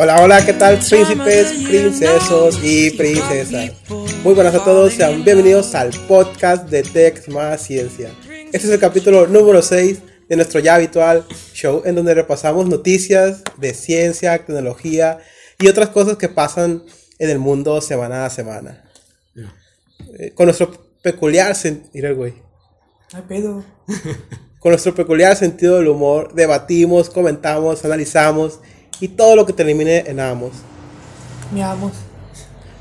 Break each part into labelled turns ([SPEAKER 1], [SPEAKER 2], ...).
[SPEAKER 1] Hola, hola, ¿qué tal príncipes, princesos y princesas? Muy buenas a todos, sean bienvenidos al podcast de Tex más Ciencia. Este es el capítulo número 6 de nuestro ya habitual show en donde repasamos noticias de ciencia, tecnología y otras cosas que pasan en el mundo semana a semana. Eh, con nuestro peculiar sentido, güey.
[SPEAKER 2] Ay, pedo.
[SPEAKER 1] Con nuestro peculiar sentido del humor, debatimos, comentamos, analizamos y todo lo que termine en amos.
[SPEAKER 2] Miamos.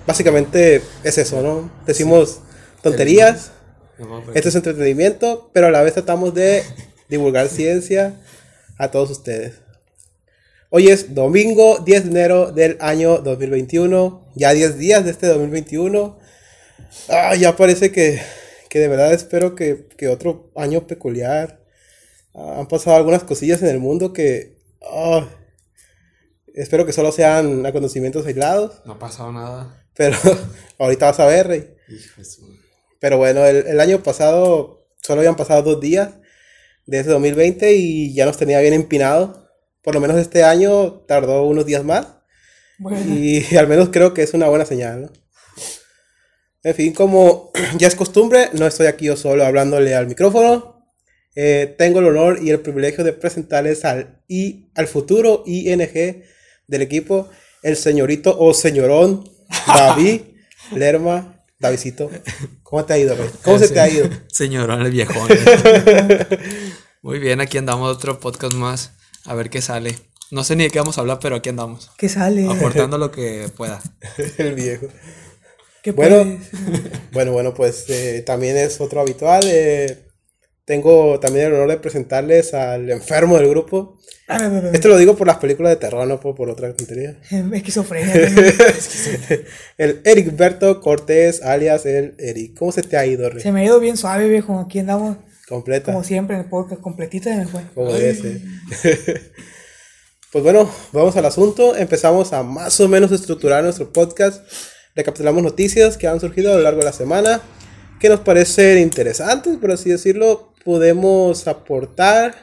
[SPEAKER 1] Básicamente es eso, ¿no? Decimos tonterías, esto es entretenimiento, pero a la vez tratamos de divulgar ciencia a todos ustedes. Hoy es domingo 10 de enero del año 2021, ya 10 días de este 2021. Ah, ya parece que, que de verdad espero que, que otro año peculiar. Ah, han pasado algunas cosillas en el mundo que... ah, espero que solo sean acontecimientos aislados,
[SPEAKER 3] No ha pasado nada.
[SPEAKER 1] pero ahorita vas a ver, Rey.
[SPEAKER 3] Hijo de su-
[SPEAKER 1] Pero bueno, el, el año pasado solo habían pasado dos días de ese 2020 y ya nos tenía bien empinado. Por lo menos este año tardó unos días más
[SPEAKER 2] Bueno,
[SPEAKER 1] y al menos creo que es una buena señal, ¿no? En fin, como ya es costumbre, no estoy aquí yo solo hablándole al micrófono. Eh, tengo el honor y el privilegio de presentarles al, I, al futuro ING del equipo, el señorito o señorón David Lerma. Davidcito, ¿cómo te ha ido, Rey? ¿Cómo se te ha ido?
[SPEAKER 3] Señorón el viejón. Muy bien, aquí andamos otro podcast más. A ver qué sale. No sé ni de qué vamos a hablar, pero aquí andamos.
[SPEAKER 2] ¿qué sale?
[SPEAKER 3] Aportando lo que pueda.
[SPEAKER 1] El viejo.
[SPEAKER 2] ¿Qué
[SPEAKER 1] Bueno,
[SPEAKER 2] puedes?
[SPEAKER 1] bueno, bueno, pues eh, también es otro habitual. eh, tengo también el honor de presentarles al enfermo del grupo.
[SPEAKER 2] Ah.
[SPEAKER 1] Esto lo digo por las películas de terror, no por, por otra tontería.
[SPEAKER 2] Esquizofrenia.
[SPEAKER 1] el Eric Berto Cortés, alias el Eric. ¿Cómo se te ha ido, Rey?
[SPEAKER 2] Se me ha ido bien suave, viejo. Aquí andamos,
[SPEAKER 1] Completa.
[SPEAKER 2] como siempre, en el podcast. Completita me fue.
[SPEAKER 1] Como debe ser. pues bueno, vamos al asunto. Empezamos a más o menos estructurar nuestro podcast. Recapitulamos noticias que han surgido a lo largo de la semana, que nos parecen interesantes, por así decirlo. Podemos aportar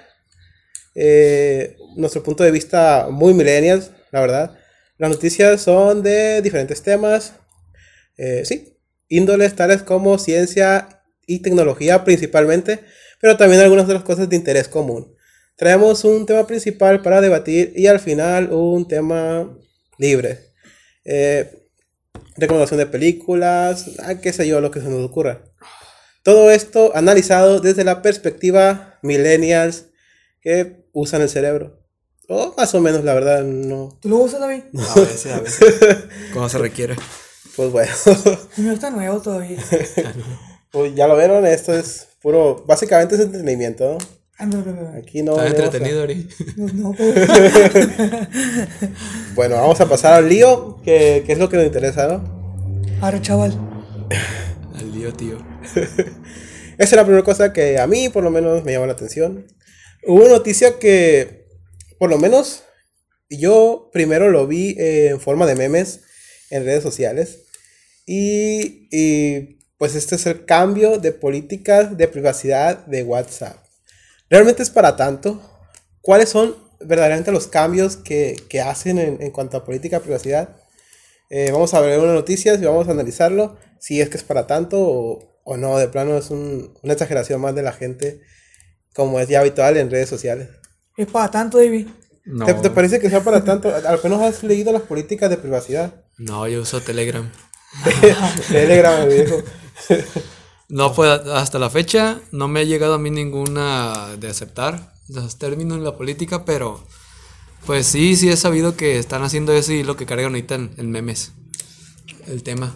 [SPEAKER 1] eh, nuestro punto de vista muy millennials, la verdad. Las noticias son de diferentes temas. Eh, sí, índoles tales como ciencia y tecnología principalmente, pero también algunas otras cosas de interés común. Traemos un tema principal para debatir y al final un tema libre. Eh, recomendación de películas, qué sé yo, lo que se nos ocurra. Todo esto analizado desde la perspectiva millennials que usan el cerebro. O más o menos, la verdad, no.
[SPEAKER 2] ¿Tú lo usas, David?
[SPEAKER 3] A veces, a veces. Como se requiere.
[SPEAKER 1] Pues bueno,
[SPEAKER 2] mío está nuevo todavía.
[SPEAKER 1] pues ya lo vieron, esto es puro, básicamente es entretenimiento, ¿no?
[SPEAKER 2] Ah, ve, ve, ve.
[SPEAKER 1] Aquí no.
[SPEAKER 3] Está entretenido, Ori.
[SPEAKER 2] No, no.
[SPEAKER 1] Bueno, vamos a pasar al lío, que, que es lo que nos interesa, ¿no?
[SPEAKER 2] Arre, chaval.
[SPEAKER 3] Al lío, tío.
[SPEAKER 1] Esa es la primera cosa que a mí, por lo menos, me llamó la atención. Hubo una noticia que, por lo menos, yo primero lo vi en forma de memes en redes sociales. Y, y, pues este es el cambio de políticas de privacidad de WhatsApp. ¿Realmente es para tanto? ¿Cuáles son verdaderamente los cambios que, que hacen en, en cuanto a política de privacidad? Eh, vamos a ver unas noticias y vamos a analizarlo. Si es que es para tanto o, o no. De plano es un- una exageración más de la gente, como es ya habitual en redes sociales.
[SPEAKER 2] Es para tanto, David.
[SPEAKER 3] No,
[SPEAKER 1] ¿Te, te parece que sea para tanto? Al menos has leído las políticas de privacidad.
[SPEAKER 3] no, yo uso Telegram.
[SPEAKER 1] Telegram, viejo.
[SPEAKER 3] No, pues hasta la fecha no me ha llegado a mí ninguna de aceptar los términos en la política, pero pues sí, sí he sabido que están haciendo eso y lo que cargan ahorita en, en memes. El tema.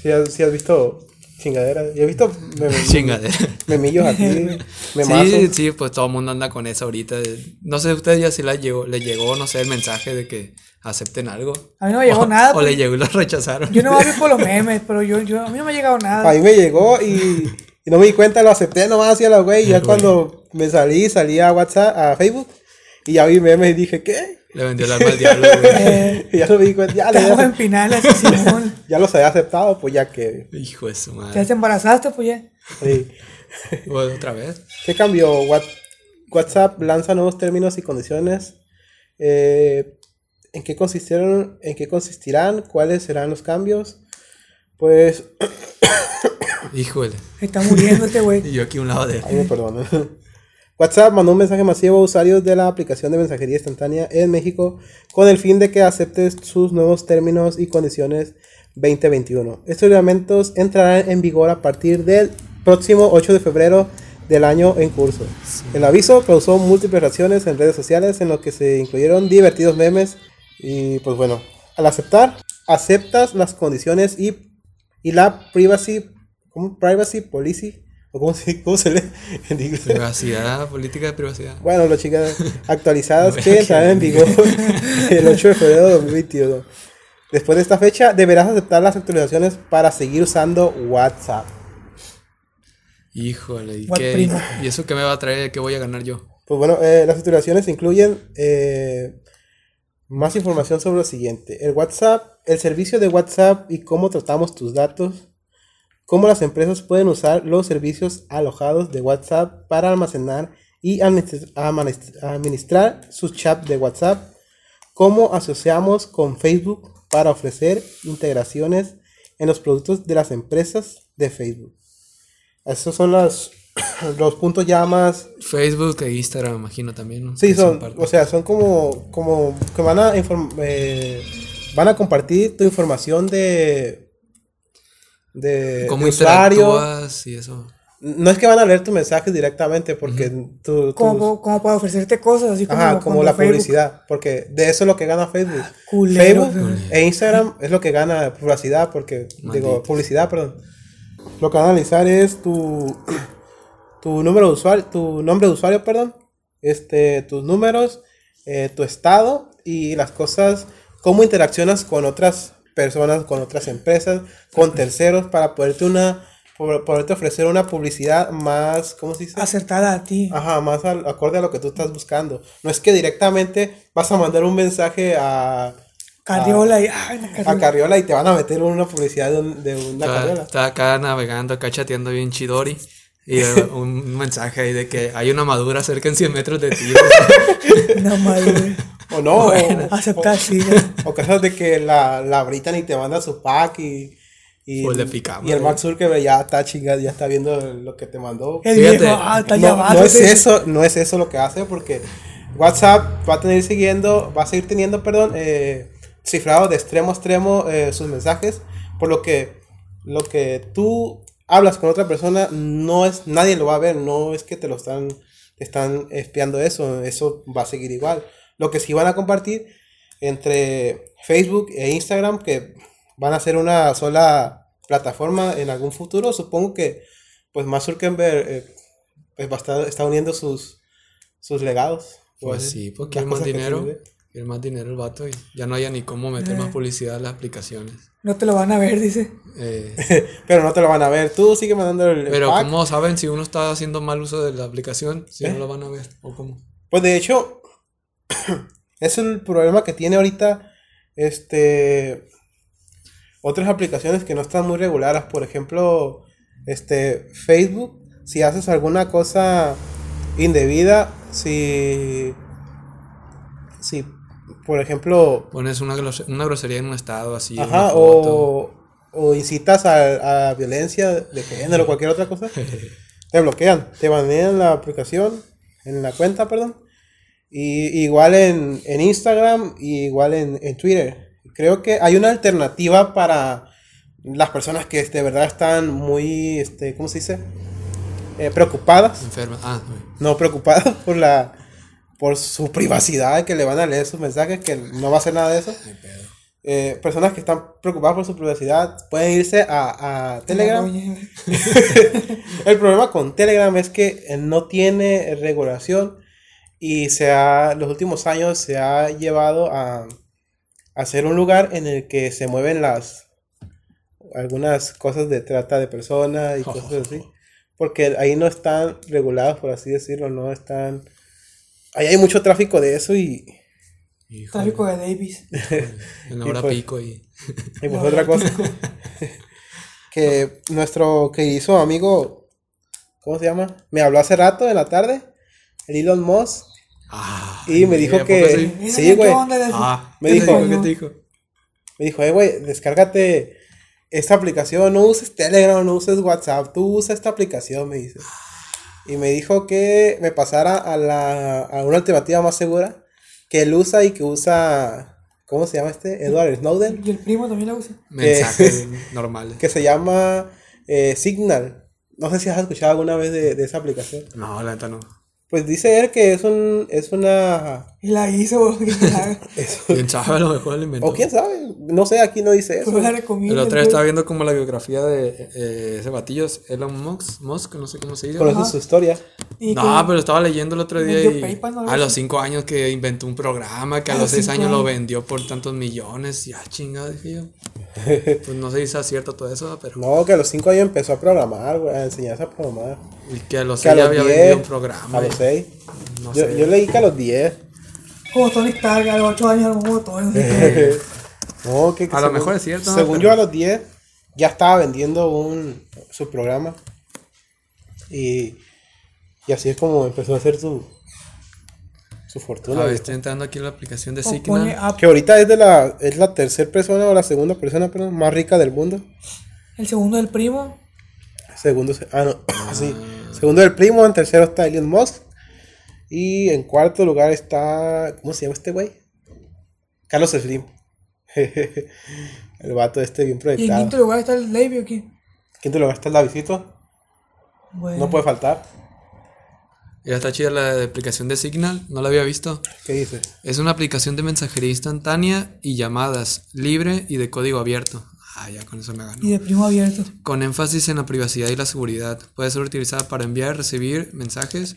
[SPEAKER 1] Si has, sí has visto chingaderas. Yo he visto mem-
[SPEAKER 3] Chingadera.
[SPEAKER 1] memillos así, memazos.
[SPEAKER 3] Sí, sí, pues todo el mundo anda con eso ahorita. No sé, ustedes ya si les llegó, les llegó, no sé, el mensaje de que acepten algo.
[SPEAKER 2] A mí no me llegó
[SPEAKER 3] o,
[SPEAKER 2] nada.
[SPEAKER 3] O
[SPEAKER 2] pues.
[SPEAKER 3] le llegó y lo rechazaron.
[SPEAKER 2] Yo no voy por los memes, pero yo, yo, a mí no me ha llegado
[SPEAKER 1] A
[SPEAKER 2] nada.
[SPEAKER 1] mí me llegó y, y no me di cuenta, lo acepté nomás hacia la güey. Y ya cuando me salí, salí a WhatsApp, a Facebook. Y ya vi memes y dije, ¿qué?
[SPEAKER 3] Le vendió el alma al diablo, güey.
[SPEAKER 2] Eh,
[SPEAKER 1] Y ya lo vi, cuenta, ya, había,
[SPEAKER 2] empinar así, Simón.
[SPEAKER 1] ya los había aceptado, pues ya que.
[SPEAKER 3] Hijo de su
[SPEAKER 2] Ya
[SPEAKER 3] madre.
[SPEAKER 2] te embarazaste, pues ya.
[SPEAKER 1] sí.
[SPEAKER 3] Bueno, Otra vez.
[SPEAKER 1] ¿Qué cambió? What- WhatsApp lanza nuevos términos y condiciones eh, ¿En qué consistieron, en qué consistirán? ¿Cuáles serán los cambios? Pues,
[SPEAKER 3] Híjole.
[SPEAKER 2] Está muriéndote, güey.
[SPEAKER 3] Y yo aquí a un lado de él.
[SPEAKER 1] ay, me perdona. WhatsApp mandó un mensaje masivo a usuarios de la aplicación de mensajería instantánea en México con el fin de que aceptes sus nuevos términos y condiciones 2021. Estos reglamentos entrarán en vigor a partir del próximo 8 de febrero del año en curso. El aviso causó múltiples reacciones en redes sociales en lo que se incluyeron divertidos memes y pues bueno, al aceptar, aceptas las condiciones y, y la privacy. Privacy policy, o cómo se, cómo se lee.
[SPEAKER 3] Privacidad, política de privacidad.
[SPEAKER 1] Bueno, las chicas actualizadas que entrarán en vigor el 8 de febrero de 2021. Después de esta fecha, deberás aceptar las actualizaciones para seguir usando WhatsApp.
[SPEAKER 3] Híjole. ¿y,
[SPEAKER 2] What
[SPEAKER 3] qué-? ¿Y eso qué me va a traer? ¿Qué voy a ganar yo?
[SPEAKER 1] Pues bueno, eh, las actualizaciones incluyen eh, más información sobre lo siguiente. El WhatsApp, el servicio de WhatsApp y cómo tratamos tus datos. Cómo las empresas pueden usar los servicios alojados de WhatsApp para almacenar y administ- administ- administrar sus chats de WhatsApp. Cómo asociamos con Facebook para ofrecer integraciones en los productos de las empresas de Facebook. Esos son los, los puntos ya más
[SPEAKER 3] Facebook e Instagram, imagino también. ¿no?
[SPEAKER 1] Sí, son, o sea, son como, como que van a eh, van a compartir tu información de de,
[SPEAKER 3] ¿Cómo
[SPEAKER 1] de usuario.
[SPEAKER 3] interactúas y eso?
[SPEAKER 1] No es que van a leer tus mensajes directamente porque tú, tú-
[SPEAKER 2] Como, como para ofrecerte cosas, así como,
[SPEAKER 1] ajá, como
[SPEAKER 2] cuando
[SPEAKER 1] la
[SPEAKER 2] Facebook-
[SPEAKER 1] publicidad, porque de eso es lo que gana Facebook.
[SPEAKER 2] culero.
[SPEAKER 1] Facebook e Instagram es lo que gana privacidad, porque digo, publicidad, perdón. Lo que van a analizar es tu tu número de usuario, tu nombre de usuario, perdón, este, tus números, eh, tu estado y las cosas, cómo interaccionas con otras personas, con otras empresas, con terceros para poderte una, por- poderte ofrecer una publicidad más, ¿cómo se dice?
[SPEAKER 2] Acertada a ti.
[SPEAKER 1] Ajá, más al- acorde a lo que tú estás buscando. No es que directamente vas a mandar un mensaje a,
[SPEAKER 2] Carriola y. Ay,
[SPEAKER 1] a
[SPEAKER 2] carriola.
[SPEAKER 1] Carriola y te van a meter una publicidad de, un- de una
[SPEAKER 3] Está,
[SPEAKER 1] Carriola.
[SPEAKER 3] está acá navegando, acá chateando bien chidori. Y un mensaje ahí de que hay una madura cerca en 100 metros de ti.
[SPEAKER 2] No madre.
[SPEAKER 1] O no, o-
[SPEAKER 2] Aceptar, sí. güey.
[SPEAKER 1] O casos de que la, la britan y te manda su pack y. Y,
[SPEAKER 3] O le picamos,
[SPEAKER 1] y el. Mark Zuckerberg ya está chingado, ya está viendo lo que te mandó.
[SPEAKER 2] El
[SPEAKER 3] Fíjate,
[SPEAKER 2] viejo, ah, está
[SPEAKER 1] No, no es eso, no es eso lo que hace porque WhatsApp va a tener siguiendo, va a seguir teniendo, perdón, eh, cifrado de extremo a extremo eh, sus mensajes, por lo que lo que tú hablas con otra persona no es, nadie lo va a ver, no es que te lo están, te están espiando eso, eso va a seguir igual. Lo que sí van a compartir entre Facebook e Instagram, que van a ser una sola plataforma en algún futuro, supongo que pues más Zuckerberg eh, pues va a estar, está uniendo sus, sus legados.
[SPEAKER 3] Pues sí, porque quiere más dinero. Quiere más dinero el vato y ya no haya ni cómo meter
[SPEAKER 2] Eh.
[SPEAKER 3] más publicidad en las aplicaciones.
[SPEAKER 2] No te lo van a ver, dice.
[SPEAKER 3] Eh,
[SPEAKER 1] Pero no te lo van a ver, tú sigue mandando el, el
[SPEAKER 3] pero
[SPEAKER 1] pack.
[SPEAKER 3] ¿cómo saben si uno está haciendo mal uso de la aplicación? Si
[SPEAKER 1] ¿Eh?
[SPEAKER 3] no lo van a ver. ¿O cómo?
[SPEAKER 1] Pues de hecho, es el problema que tiene ahorita este otras aplicaciones que no están muy reguladas. Por ejemplo, este Facebook, si haces alguna cosa indebida, si si por ejemplo
[SPEAKER 3] Pones una, una grosería en un estado así.
[SPEAKER 1] Ajá, o, o incitas a, a violencia de género o cualquier otra cosa, te bloquean, te banean la aplicación, en la cuenta, perdón. Y igual en, en Instagram y igual en, en Twitter. Creo que hay una alternativa para las personas que de verdad están muy, este, ¿cómo se dice? Eh, preocupadas
[SPEAKER 3] Enferma. Ah,
[SPEAKER 1] no preocupados por la por su privacidad que le van a leer sus mensajes que no va a hacer nada de eso. Eh, personas que están preocupadas por su privacidad pueden irse a, a Telegram el problema con Telegram es que eh, no tiene regulación y se ha, los últimos años se ha llevado a, a ser un lugar en el que se mueven las algunas cosas de trata de personas y cosas así. Porque ahí no están regulados, por así decirlo, no están... Ahí hay mucho tráfico de eso y,
[SPEAKER 3] Híjole.
[SPEAKER 2] Tráfico de Davis.
[SPEAKER 3] En hora
[SPEAKER 1] pues-
[SPEAKER 3] pico y.
[SPEAKER 1] y pues otra cosa. que nuestro querido amigo, ¿cómo se llama? Me habló hace rato en la tarde, el Elon Musk,
[SPEAKER 3] Ah,
[SPEAKER 1] Y me
[SPEAKER 3] ¿y
[SPEAKER 1] dijo que.
[SPEAKER 3] sí?
[SPEAKER 1] Sí,
[SPEAKER 2] ¿qué
[SPEAKER 1] güey.
[SPEAKER 3] Ah,
[SPEAKER 1] Me
[SPEAKER 3] ¿qué
[SPEAKER 1] dijo-
[SPEAKER 3] te ¿Qué te dijo?
[SPEAKER 1] Me dijo, eh, güey, descárgate esta aplicación, no uses Telegram, no uses WhatsApp, tú usa esta aplicación, me dice. Y me dijo que me pasara a, la, a una alternativa más segura que él usa y que usa, ¿cómo se llama este? Edward Snowden,
[SPEAKER 2] Y el primo también la usa.
[SPEAKER 3] Mensajes normales.
[SPEAKER 1] que se llama eh, Signal. No sé si has escuchado alguna vez de, de esa aplicación.
[SPEAKER 3] No, la neta no.
[SPEAKER 1] Pues dice él que es un es una
[SPEAKER 2] Y la hizo, la haga.
[SPEAKER 3] Quién sabe, a lo mejor lo inventó.
[SPEAKER 1] o quién sabe, no sé, aquí no dice eso.
[SPEAKER 2] Pues la recomiendo.
[SPEAKER 3] El otro día estaba viendo como la biografía de eh, ese batillo, Elon Musk, Musk, no sé cómo se dice.
[SPEAKER 1] Conoces su historia.
[SPEAKER 3] No, pero estaba leyendo el otro día y
[SPEAKER 2] PayPal, ¿no?
[SPEAKER 3] a los 5 años que inventó un programa que a,
[SPEAKER 2] A
[SPEAKER 3] los
[SPEAKER 2] los
[SPEAKER 3] 6
[SPEAKER 2] cinco
[SPEAKER 3] años lo vendió por tantos millones. Y ah, chingada, dije yo. Pues no sé si es cierto todo eso, pero.
[SPEAKER 1] No, que a los 5 años empezó a programar, güey, a enseñarse a programar.
[SPEAKER 3] Y que a los
[SPEAKER 1] Que a
[SPEAKER 3] 6 ya
[SPEAKER 1] los
[SPEAKER 3] había
[SPEAKER 1] 10,
[SPEAKER 3] vendido un programa.
[SPEAKER 1] A los
[SPEAKER 3] y-
[SPEAKER 1] 6.
[SPEAKER 3] No
[SPEAKER 1] yo, yo leí que a los 10.
[SPEAKER 2] Como Tony Stark, a los 8 años, no sé qué.
[SPEAKER 1] no, que, que
[SPEAKER 3] A lo mejor es cierto, ¿no?
[SPEAKER 1] Según
[SPEAKER 3] Pero-
[SPEAKER 1] yo a los 10 ya estaba vendiendo un, su programa. Y, y así es como empezó a hacer su, su fortuna.
[SPEAKER 3] A ver, estoy entrando aquí en la aplicación de Signal.
[SPEAKER 2] app.
[SPEAKER 1] Que ahorita es de la es la tercera persona o la segunda persona perdón, más rica del mundo.
[SPEAKER 2] El segundo del primo.
[SPEAKER 1] Segundo, se- ah, no, sí. Segundo el primo, en tercero está Elon Musk. Y en cuarto lugar está, ¿cómo se llama este güey? Carlos Slim. el vato este bien
[SPEAKER 2] Y en
[SPEAKER 1] proyectado.
[SPEAKER 2] quinto lugar está el Levi aquí.
[SPEAKER 1] Quinto lugar está el Davidito.
[SPEAKER 2] Bueno.
[SPEAKER 1] No puede faltar.
[SPEAKER 3] Ya está chida la aplicación de Signal, no la había visto.
[SPEAKER 1] ¿Qué dices?
[SPEAKER 3] Es una aplicación de mensajería instantánea y llamadas, libre y de código abierto. Ah, ya con eso me ganó.
[SPEAKER 2] Y de primo abierto.
[SPEAKER 3] Con énfasis en la privacidad y la seguridad. Puede ser utilizada para enviar y recibir mensajes.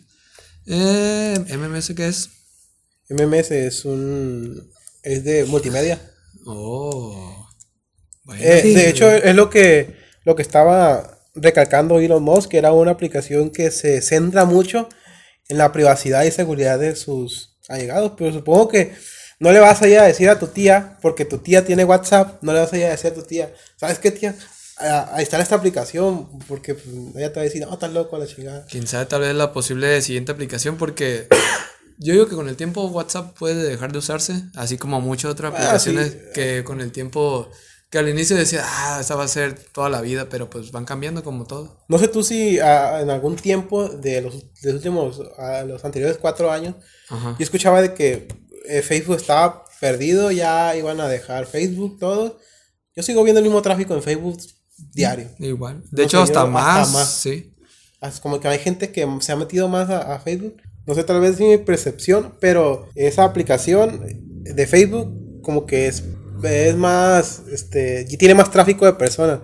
[SPEAKER 3] Eh, ¿MMS qué es?
[SPEAKER 1] MMS es un. es de multimedia.
[SPEAKER 3] Oh. Bueno,
[SPEAKER 1] Eh,
[SPEAKER 2] Sí.
[SPEAKER 1] de hecho, es lo que, lo que estaba recalcando Elon Musk, que era una aplicación que se centra mucho en la privacidad y seguridad de sus allegados. Pero supongo que no le vas a ir a decir a tu tía, porque tu tía tiene WhatsApp, no le vas a ir a decir a tu tía, ¿sabes qué, tía? Ahí está esta aplicación, porque pues, ella te va a decir, no, estás loco a la chingada.
[SPEAKER 3] quién sabe tal vez la posible siguiente aplicación porque yo digo que con el tiempo WhatsApp puede dejar de usarse, así como muchas otras
[SPEAKER 1] Ah,
[SPEAKER 3] aplicaciones
[SPEAKER 1] sí.
[SPEAKER 3] que con el tiempo que al inicio decía, ah, esa va a ser toda la vida, pero pues van cambiando como todo.
[SPEAKER 1] No sé tú si ah, en algún tiempo de los, de los últimos, a los anteriores cuatro años,
[SPEAKER 3] Ajá.
[SPEAKER 1] Yo escuchaba de que eh, Facebook estaba perdido, ya iban a dejar Facebook todo. Yo sigo viendo el mismo tráfico en Facebook diario.
[SPEAKER 3] Igual. De
[SPEAKER 1] No
[SPEAKER 3] hecho,
[SPEAKER 1] sé,
[SPEAKER 3] hasta,
[SPEAKER 1] yo hasta
[SPEAKER 3] más,
[SPEAKER 1] más.
[SPEAKER 3] Sí.
[SPEAKER 1] Es como que hay gente que se ha metido más a, a Facebook. No sé, tal vez es mi percepción, pero esa aplicación de Facebook como que es, es más, este, y tiene más tráfico de personas.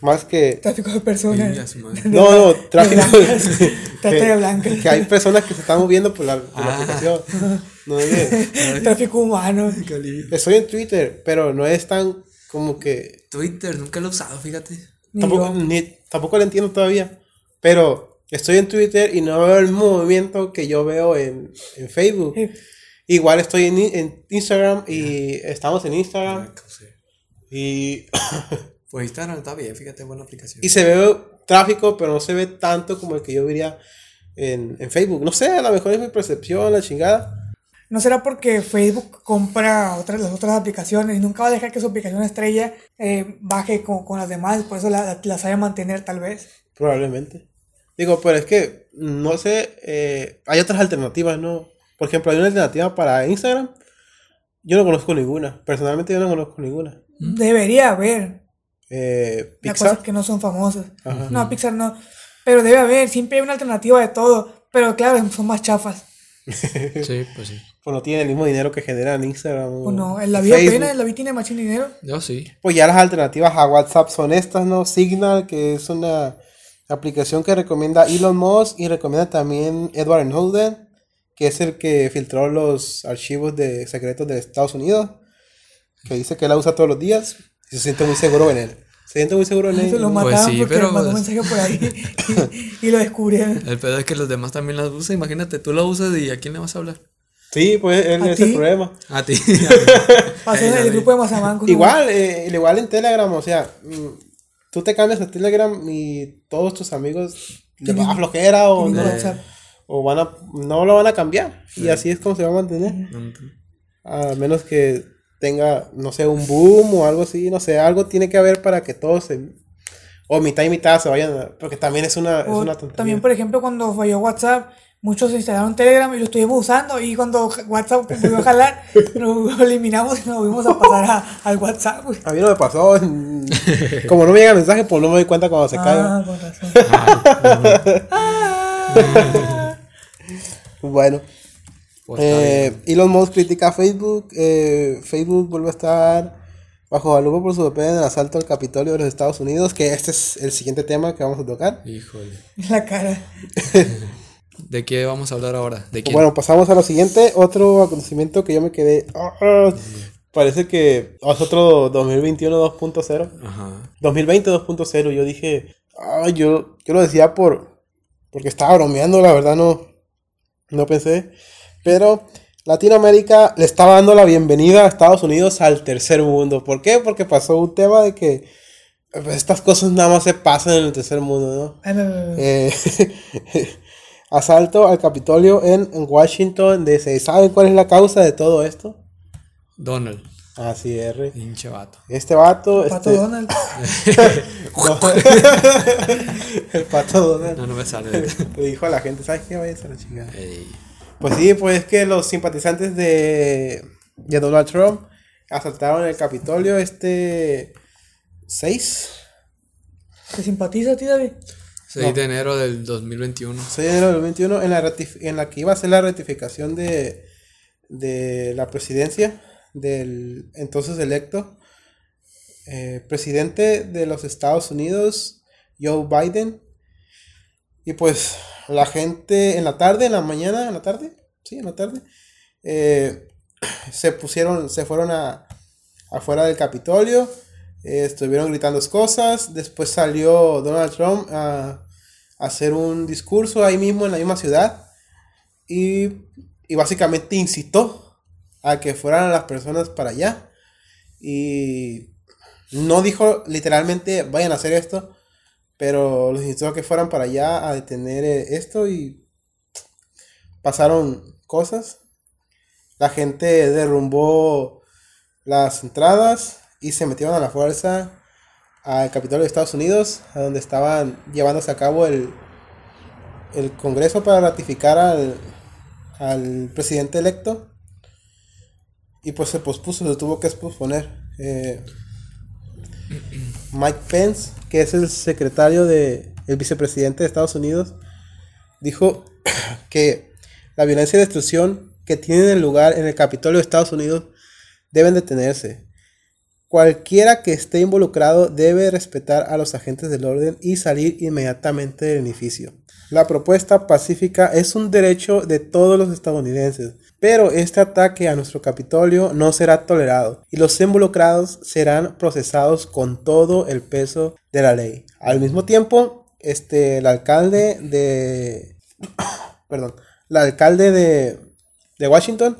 [SPEAKER 1] Más que...
[SPEAKER 2] Tráfico de personas.
[SPEAKER 1] No, no, tráfico...
[SPEAKER 2] de
[SPEAKER 1] que,
[SPEAKER 2] blancas.
[SPEAKER 1] que hay personas que se están moviendo por la, por la
[SPEAKER 3] Ah.
[SPEAKER 1] aplicación. No, oye,
[SPEAKER 2] Tráfico humano.
[SPEAKER 1] Estoy en Twitter, pero no es tan como que
[SPEAKER 3] Twitter, nunca lo he usado, fíjate.
[SPEAKER 2] Ni
[SPEAKER 1] tampoco, ni- tampoco lo entiendo todavía. Pero estoy en Twitter y no veo el movimiento que yo veo en, en Facebook. Igual estoy en, en Instagram y estamos en Instagram y,
[SPEAKER 3] Pues Instagram está bien, fíjate, buena aplicación.
[SPEAKER 1] y se ve tráfico, pero no se ve tanto como el que yo vería en, en Facebook. No sé, a lo mejor es mi percepción, la chingada.
[SPEAKER 2] ¿No será porque Facebook compra otras, las otras aplicaciones y nunca va a dejar que su aplicación estrella eh, baje con, con las demás? Por eso la, la- sabe mantener, tal vez.
[SPEAKER 1] Probablemente. Digo, pero es que, no sé, eh, hay otras alternativas, ¿no? Por ejemplo, hay una alternativa para Instagram. Yo no conozco ninguna. Personalmente yo no conozco ninguna.
[SPEAKER 2] Debería haber.
[SPEAKER 1] Eh,
[SPEAKER 2] Las cosas que no son famosas.
[SPEAKER 1] Ajá.
[SPEAKER 2] No, Pixar no. Pero debe haber. Siempre hay una alternativa de todo. Pero claro, son más chafas.
[SPEAKER 3] Sí, pues sí.
[SPEAKER 1] Pues no tiene el mismo dinero que generan Instagram. o
[SPEAKER 2] Pues no, en la vida
[SPEAKER 1] Facebook.
[SPEAKER 2] apenas, en la vida tiene machín dinero.
[SPEAKER 3] Yo sí.
[SPEAKER 1] Pues ya las alternativas a WhatsApp son estas, ¿no? Signal, que es una aplicación que recomienda Elon Musk y recomienda también Edward Snowden, que es el que filtró los archivos de secretos de Estados Unidos, que dice que la usa todos los días y se siente muy seguro en él. Se siente muy seguro en él.
[SPEAKER 2] Se lo
[SPEAKER 3] Pues
[SPEAKER 2] mataron
[SPEAKER 3] sí,
[SPEAKER 2] porque
[SPEAKER 3] pero-
[SPEAKER 2] mandó un mensaje por ahí y, y lo descubrieron.
[SPEAKER 3] El pedo es que los demás también las usan. Imagínate, tú la usas y a quién le vas a hablar.
[SPEAKER 1] Sí, pues él
[SPEAKER 2] ¿A
[SPEAKER 1] es el problema.
[SPEAKER 3] A ti.
[SPEAKER 2] Pasó en el grupo de Mazamanco. ¿no?
[SPEAKER 1] Igual, eh, igual en Telegram, o sea, mm, tú te cambias a Telegram y todos tus amigos les va a flojera o no, o van a, no lo van a cambiar. Y así es como se va a mantener. A menos que tenga, no sé, un boom o algo así, no sé, algo tiene que haber para que todos se... O mitad y mitad se vayan, porque también es una, es una tontería.
[SPEAKER 2] también, por ejemplo, cuando falló WhatsApp, muchos instalaron Telegram y lo estuvimos usando. Y cuando WhatsApp volvió a jalar, lo eliminamos y nos volvimos a pasar al WhatsApp. güey.
[SPEAKER 1] A mí no me pasó. Como no me llega mensaje, pues no me doy cuenta cuando se cae.
[SPEAKER 2] Ah, con razón.
[SPEAKER 1] Bueno.
[SPEAKER 3] Pues
[SPEAKER 1] Eh, Elon Musk critica a Facebook. eh, Facebook vuelve a estar bajo alumbro por su papel en el asalto al Capitolio de los Estados Unidos. Que este es el siguiente tema que vamos a tocar.
[SPEAKER 3] Híjole.
[SPEAKER 2] La cara.
[SPEAKER 3] ¿De qué vamos a hablar ahora? ¿De quién?
[SPEAKER 1] Bueno, pasamos a lo siguiente. Otro acontecimiento que yo me quedé. ah, parece que es otro 2021 2.0.
[SPEAKER 3] Ajá.
[SPEAKER 1] 2020 2.0. Yo dije. ah, yo, yo lo decía por. Porque estaba bromeando, la verdad no. No pensé. Pero Latinoamérica le estaba dando la bienvenida a Estados Unidos al tercer mundo. ¿Por qué? Porque pasó un tema de que. pues, estas cosas nada más se pasan en el tercer mundo, ¿no? Eh, asalto al Capitolio en, en Washington DC. ¿Saben cuál es la causa de todo esto?
[SPEAKER 3] Donald.
[SPEAKER 1] Así es.
[SPEAKER 3] Pinche vato.
[SPEAKER 1] Este vato.
[SPEAKER 2] Pato
[SPEAKER 1] este-
[SPEAKER 2] Donald.
[SPEAKER 1] el pato Donald.
[SPEAKER 3] No, no me sale.
[SPEAKER 1] Le dijo a la gente, ¿sabes qué? Vayas a la chingada.
[SPEAKER 3] Ey.
[SPEAKER 1] Pues sí, pues es que los simpatizantes de, de Donald Trump asaltaron el Capitolio este 6,
[SPEAKER 2] ¿Te simpatiza a ti, David?
[SPEAKER 3] 6 de enero del 2021.
[SPEAKER 1] 6 de enero del 21 en la, en la que iba a ser la ratificación de, de la presidencia del entonces electo eh, presidente de los Estados Unidos, Joe Biden. Y pues la gente en la tarde, en la mañana, en la tarde, sí, en la tarde, eh, se pusieron, se fueron a, afuera del Capitolio, eh, estuvieron gritando cosas, después salió Donald Trump a, a hacer un discurso ahí mismo en la misma ciudad y, y básicamente incitó a que fueran las personas para allá. Y no dijo literalmente vayan a hacer esto, pero los incitó a que fueran para allá a detener eh, esto y pasaron cosas. La gente derrumbó las entradas y se metieron a la fuerza al Capitolio de Estados Unidos, a donde estaban llevándose a cabo el, el Congreso para ratificar al, al presidente electo. Y pues se pospuso, se tuvo que posponer. Eh, Mike Pence, que es el secretario de el vicepresidente de Estados Unidos, dijo que la violencia y destrucción que tienen lugar en el Capitolio de Estados Unidos deben detenerse. Cualquiera que esté involucrado debe respetar a los agentes del orden y salir inmediatamente del edificio. La propuesta pacífica es un derecho de todos los estadounidenses, pero este ataque a nuestro Capitolio no será tolerado y los involucrados serán procesados con todo el peso de la ley. Al mismo tiempo, este, el alcalde de, perdón, el alcalde de, de Washington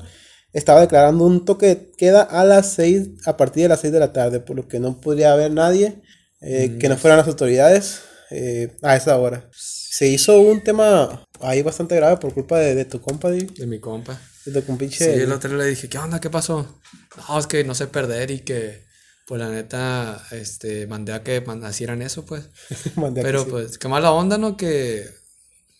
[SPEAKER 1] estaba declarando un toque de queda a las 6, a partir de las 6 de la tarde, por lo que no podría haber nadie eh, que no fueran las autoridades eh, a esa hora. Se hizo un tema ahí bastante grave por culpa de, de tu compa, De
[SPEAKER 3] mi compa.
[SPEAKER 1] De tu
[SPEAKER 3] Sí, el otro le dije, ¿qué onda? ¿Qué pasó? No, es que no sé perder y que, pues la neta, este, mandé a que hicieran eso, pues.
[SPEAKER 1] Mandé a que
[SPEAKER 3] Pero
[SPEAKER 1] sí.
[SPEAKER 3] pues, qué mala onda, ¿no? Que,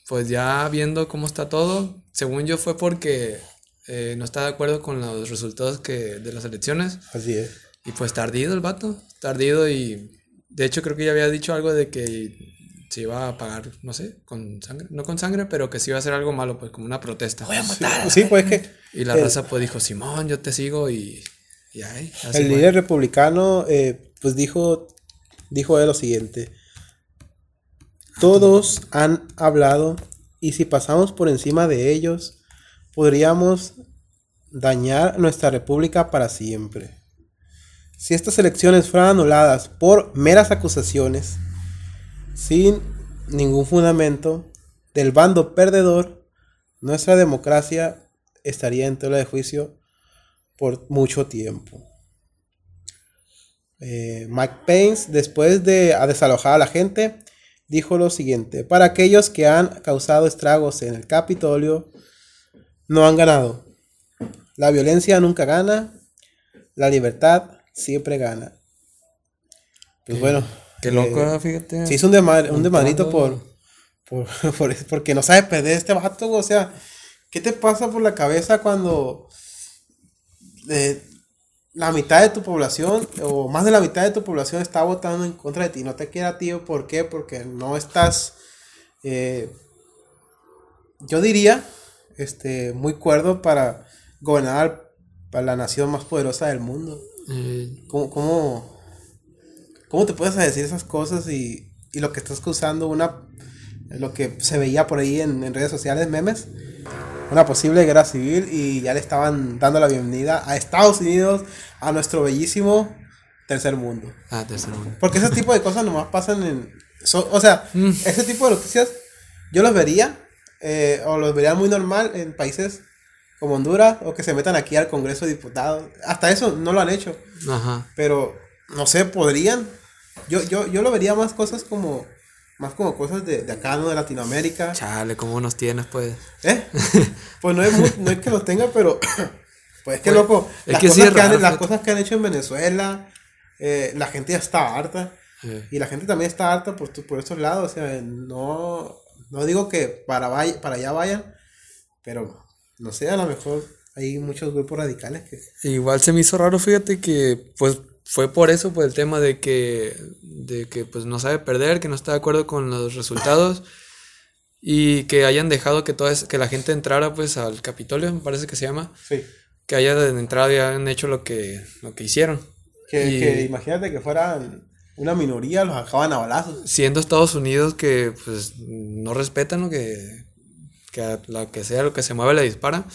[SPEAKER 3] pues ya viendo cómo está todo, según yo fue porque eh, no está de acuerdo con los resultados que, de las elecciones.
[SPEAKER 1] Así es.
[SPEAKER 3] Y pues tardido el vato, tardido y de hecho creo que ya había dicho algo de que se iba a pagar, no sé, con sangre, no con sangre, pero que se iba a hacer algo malo, pues como una protesta.
[SPEAKER 1] Sí, pues es que
[SPEAKER 3] Y la raza pues dijo, Simón, yo te sigo y, y ahí,
[SPEAKER 1] el líder republicano eh, pues dijo, dijo él lo siguiente. Todos han hablado y si pasamos por encima de ellos, podríamos dañar nuestra república para siempre. Si estas elecciones fueran anuladas por meras acusaciones, sin ningún fundamento, del bando perdedor, nuestra democracia estaría en tela de juicio por mucho tiempo. Eh, Mike Pence, después de a desalojar a la gente, dijo lo siguiente, para aquellos que han causado estragos en el Capitolio, no han ganado. La violencia nunca gana, la libertad siempre gana. Pues bueno.
[SPEAKER 3] Qué loco,
[SPEAKER 1] eh,
[SPEAKER 3] fíjate.
[SPEAKER 1] Se hizo un, demar- un desmadrito por, por, por- porque no sabe perder este vato. O sea, ¿qué te pasa por la cabeza cuando eh, la mitad de tu población, o más de la mitad de tu población, está votando en contra de ti? No te quiere a ti, ¿por qué? Porque no estás, eh, yo diría, este, muy cuerdo para gobernar a la nación más poderosa del mundo. ¿Cómo, cómo, cómo te puedes decir esas cosas y, y lo que estás causando una lo que se veía por ahí en, en redes sociales, memes, una posible guerra civil y ya le estaban dando la bienvenida a Estados Unidos, a nuestro bellísimo tercer mundo.
[SPEAKER 3] ah, tercer mundo.
[SPEAKER 1] Porque ese tipo de cosas nomás pasan en... so- o sea, ese tipo de noticias yo los vería, eh, o los vería muy normal en países como Honduras, o que se metan aquí al Congreso de Diputados. Hasta eso no lo han hecho.
[SPEAKER 3] Ajá.
[SPEAKER 1] Pero, no sé, podrían. Yo, yo, yo lo vería más cosas como. Más como cosas de, de acá, ¿no? De Latinoamérica.
[SPEAKER 3] Chale, ¿cómo nos tienes, pues?
[SPEAKER 1] ¿Eh? Pues no es, muy- no es que los tenga, pero. Pues es que
[SPEAKER 3] Pues,
[SPEAKER 1] loco.
[SPEAKER 3] es
[SPEAKER 1] las,
[SPEAKER 3] que sí
[SPEAKER 1] cosas
[SPEAKER 3] es
[SPEAKER 1] que han,
[SPEAKER 3] raro,
[SPEAKER 1] las cosas que han hecho en Venezuela. eh, la gente ya está harta. Y la gente también está harta por, por estos lados. O sea, no. No digo que para, para allá vayan. Pero, no sé, a lo mejor hay muchos grupos radicales que.
[SPEAKER 3] Igual se me hizo raro, fíjate que pues fue por eso, por el tema de que, de que pues no sabe perder, que no está de acuerdo con los resultados y que hayan dejado que toda es- que la gente entrara pues al Capitolio, me parece que se llama,
[SPEAKER 1] Sí.
[SPEAKER 3] que hayan entrado y hayan hecho lo que, lo que hicieron.
[SPEAKER 1] Que,
[SPEAKER 3] Y-
[SPEAKER 1] que imagínate que fueran una minoría, los acaban a balazos.
[SPEAKER 3] Siendo Estados Unidos que pues no respetan lo que, que a lo que sea, lo que se mueve le dispara.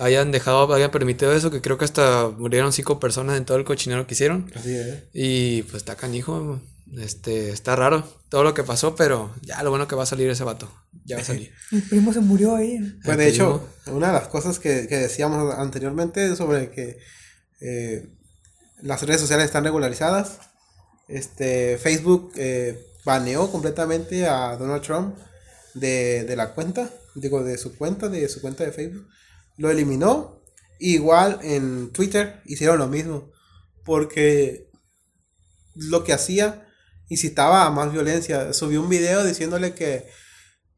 [SPEAKER 3] Hayan dejado, hayan permitido eso, que creo que hasta murieron cinco personas en todo el cochinero que hicieron.
[SPEAKER 1] Así es.
[SPEAKER 3] Y pues está canijo, este, está raro todo lo que pasó, pero ya lo bueno que va a salir ese vato. Ya va a salir.
[SPEAKER 2] Mi primo se murió ahí.
[SPEAKER 1] Pues de hecho, una de las cosas que, que decíamos anteriormente sobre que eh, las redes sociales están regularizadas, este, Facebook eh, baneó completamente a Donald Trump de, de la cuenta, digo, de su cuenta, de su cuenta de Facebook. Lo eliminó. Igual en Twitter hicieron lo mismo. Porque lo que hacía incitaba a más violencia. Subió un video diciéndole que,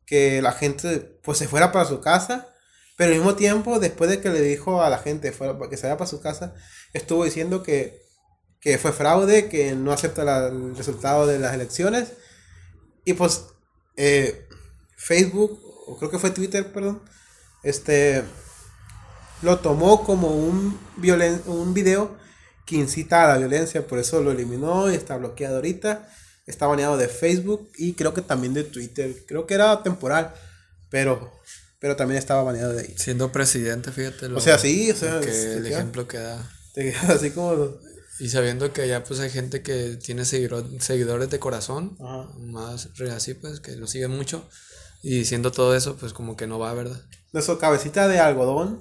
[SPEAKER 1] que la gente pues se fuera para su casa. Pero al mismo tiempo, después de que le dijo a la gente fuera, que se vaya para su casa, estuvo diciendo que, que fue fraude, que no acepta el resultado de las elecciones. Y pues eh, Facebook, o creo que fue Twitter, perdón, este lo tomó como un, violen un video que incita a la violencia, por eso lo eliminó y está bloqueado ahorita. Está baneado de Facebook y creo que también de Twitter. Creo que era temporal, pero, pero también estaba baneado de ahí.
[SPEAKER 3] Siendo presidente, fíjate. lo-
[SPEAKER 1] O sea, sí, o sea,
[SPEAKER 3] que el
[SPEAKER 1] queda-
[SPEAKER 3] ejemplo que da.
[SPEAKER 1] te quedas así como...
[SPEAKER 3] Y sabiendo que allá pues hay gente que tiene seguidor- seguidores de corazón,
[SPEAKER 1] Ajá.
[SPEAKER 3] más así pues, que lo siguen mucho. Y diciendo todo eso, pues como que no va, ¿verdad?
[SPEAKER 1] Nuestro cabecita de algodón,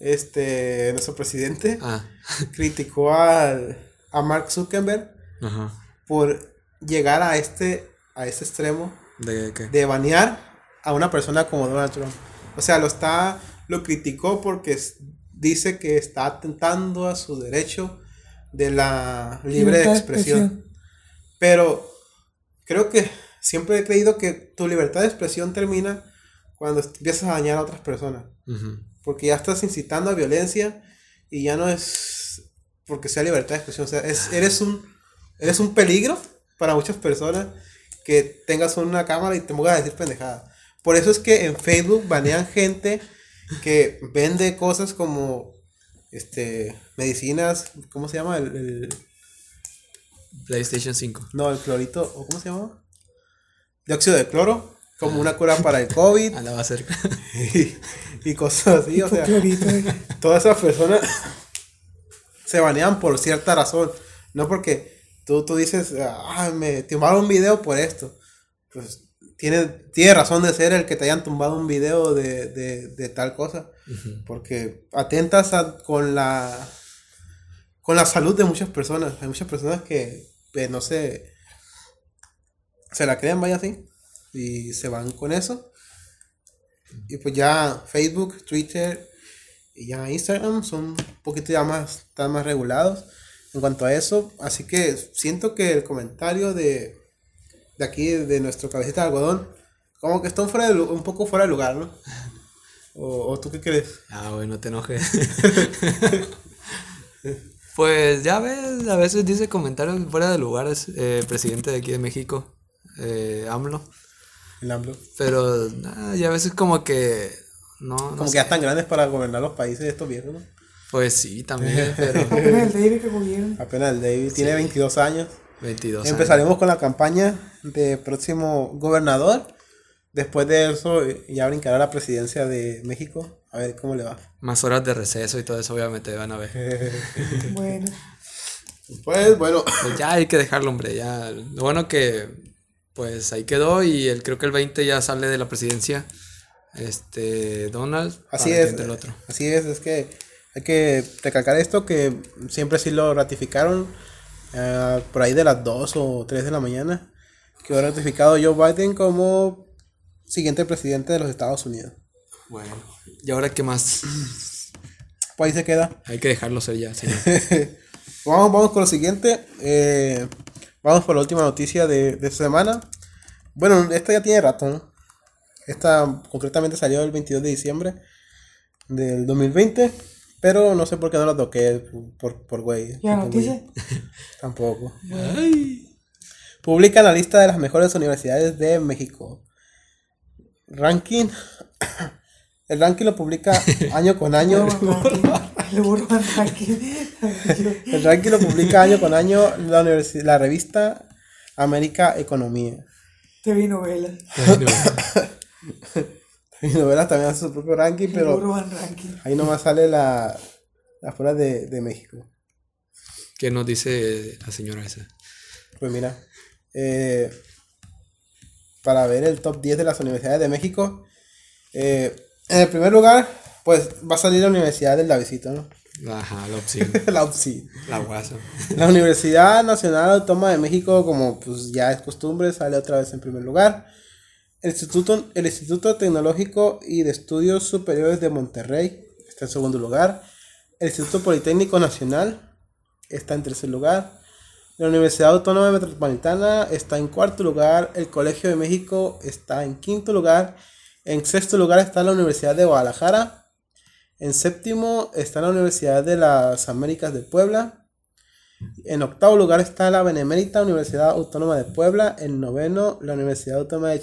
[SPEAKER 1] este, nuestro presidente,
[SPEAKER 3] Ah,
[SPEAKER 1] criticó al, a Mark Zuckerberg
[SPEAKER 3] ajá.
[SPEAKER 1] por llegar a este, a este extremo
[SPEAKER 3] ¿De qué?
[SPEAKER 1] de banear a una persona como Donald Trump. O sea, lo está, lo criticó porque dice que está atentando a su derecho de la libre
[SPEAKER 2] de
[SPEAKER 1] expresión. Pero creo que siempre he creído que tu libertad de expresión termina cuando empiezas a dañar a otras personas.
[SPEAKER 3] Ujú.
[SPEAKER 1] Porque ya estás incitando a violencia y ya no es porque sea libertad de expresión. O sea, es, eres, un, eres un peligro para muchas personas que tengas una cámara y te pongas a decir pendejada. Por eso es que en Facebook banean gente que vende cosas como este medicinas, ¿cómo se llama? El, el-
[SPEAKER 3] PlayStation 5.
[SPEAKER 1] no, el clorito, ¿o cómo se llama? Dióxido de cloro, como una cura para el COVID
[SPEAKER 3] Andaba cerca.
[SPEAKER 1] y, y cosas así. O sea, todas esas personas se banean por cierta razón. No porque tú, tú dices, ah, me tumbaron un video por esto. Pues tiene, tiene razón de ser el que te hayan tumbado un video de, de, de tal cosa. Porque atentas a- con la con la salud de muchas personas. Hay muchas personas que eh, no sé. se la crean, vaya así, y se van con eso. Y pues ya Facebook, Twitter y ya Instagram son un poquito ya más, están más regulados en cuanto a eso. Así que siento que el comentario de, de aquí, de nuestro cabecita de algodón, como que está fuera de un poco fuera de lugar, ¿no? ¿O, o tú qué crees?
[SPEAKER 3] Ah, güey, no te enojes. pues ya ves, a veces dice comentarios fuera de lugares, eh, presidente de aquí de México, eh, AMLO.
[SPEAKER 1] El AMLO.
[SPEAKER 3] Pero ya a veces como que no, no
[SPEAKER 1] Como
[SPEAKER 3] sé.
[SPEAKER 1] que ya están grandes para gobernar los países estos viejos, ¿no?
[SPEAKER 3] Pues sí, también, pero
[SPEAKER 2] Apenas el David que gobierna.
[SPEAKER 1] Apenas el David tiene 22 años.
[SPEAKER 3] 22 años.
[SPEAKER 1] Empezaremos con la campaña de próximo gobernador. Después de eso ya brincará la presidencia de México. A ver cómo le va.
[SPEAKER 3] Más horas de receso y todo eso obviamente van a ver.
[SPEAKER 2] Bueno,
[SPEAKER 1] Pues bueno,
[SPEAKER 3] Pues ya hay que dejarlo, hombre, ya. Lo bueno que pues ahí quedó y el, creo que el 20 ya sale de la presidencia. Este, Donald.
[SPEAKER 1] así
[SPEAKER 3] que
[SPEAKER 1] es.
[SPEAKER 3] entre el otro.
[SPEAKER 1] Así es, es que hay que recalcar esto que siempre sí lo ratificaron eh, por ahí de las 2 o 3 de la mañana. Quedó ratificado Joe Biden como siguiente presidente de los Estados Unidos.
[SPEAKER 3] Bueno. ¿Y ahora qué más?
[SPEAKER 1] Pues ahí se queda.
[SPEAKER 3] Hay que dejarlo ser ya, sí.
[SPEAKER 1] Vamos, vamos con lo siguiente. eh, vamos por la última noticia de, de esta semana. Bueno, esta ya tiene rato, ¿no? Esta concretamente salió el 22 de diciembre del 2020. Pero no sé por qué no la toqué por, por güey.
[SPEAKER 2] ¿ya noticia?
[SPEAKER 1] güey. Tampoco. Publica la lista de las mejores universidades de México. Ranking. El ranking lo publica año con año.
[SPEAKER 2] Le borro al ranking.
[SPEAKER 1] El ranking lo publica año con año la, universi- la revista América Economía.
[SPEAKER 2] TV novelas.
[SPEAKER 1] Y novelas también hace su propio ranking,
[SPEAKER 2] Le
[SPEAKER 1] pero
[SPEAKER 2] borro al ranking.
[SPEAKER 1] ahí nomás sale la, la fuera de, de México.
[SPEAKER 3] ¿Qué nos dice la señora esa?
[SPEAKER 1] Pues mira, eh, para ver el top 10 de las universidades de México, eh, en el primer lugar, pues va a salir la Universidad del Davidito, ¿no?
[SPEAKER 3] Ajá, la opción.
[SPEAKER 1] la UPSI.
[SPEAKER 3] La guasa.
[SPEAKER 1] La Universidad Nacional Autónoma de México, como pues ya es costumbre, sale otra vez en primer lugar. El Instituto, el Instituto Tecnológico y de Estudios Superiores de Monterrey está en segundo lugar. El Instituto Politécnico Nacional está en tercer lugar. La Universidad Autónoma Metropolitana está en cuarto lugar. El Colegio de México está en quinto lugar. En sexto lugar está la Universidad de Guadalajara. En séptimo está la Universidad de las Américas de Puebla. En octavo lugar está la Benemérita Universidad Autónoma de Puebla. En noveno, la Universidad Autónoma de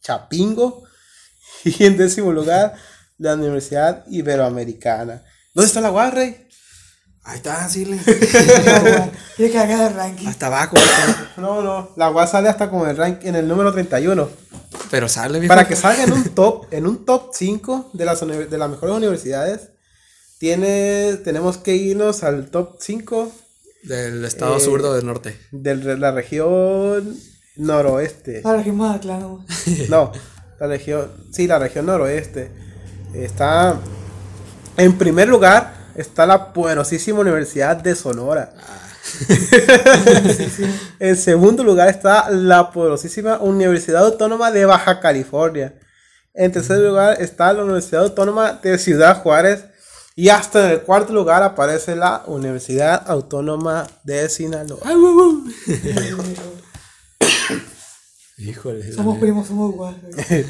[SPEAKER 1] Chapingo. Y en décimo lugar, la Universidad Iberoamericana. ¿Dónde está la UAS, Rey?
[SPEAKER 3] Ahí está, sí. le-
[SPEAKER 2] Quiere que ranking.
[SPEAKER 3] Hasta abajo. hasta-
[SPEAKER 1] No, no. La UAS sale hasta como el rank en el número 31.
[SPEAKER 3] Pero sale, viejo.
[SPEAKER 1] Para que salga en un top, en un top 5 de las, de las mejores universidades, tiene, tenemos que irnos al top 5
[SPEAKER 3] Del estado
[SPEAKER 1] Eh,
[SPEAKER 3] zurdo del norte.
[SPEAKER 1] de la región noroeste.
[SPEAKER 2] Ahora que más claro.
[SPEAKER 1] No, la región, sí, la región noroeste. Está en primer lugar está la poderosísima Universidad de Sonora. en segundo lugar está la poderosísima Universidad Autónoma de Baja California. En tercer lugar está la Universidad Autónoma de Ciudad Juárez. Y hasta en el cuarto lugar aparece la Universidad Autónoma de Sinaloa.
[SPEAKER 3] Híjole.
[SPEAKER 2] Somos primos, somos guapos.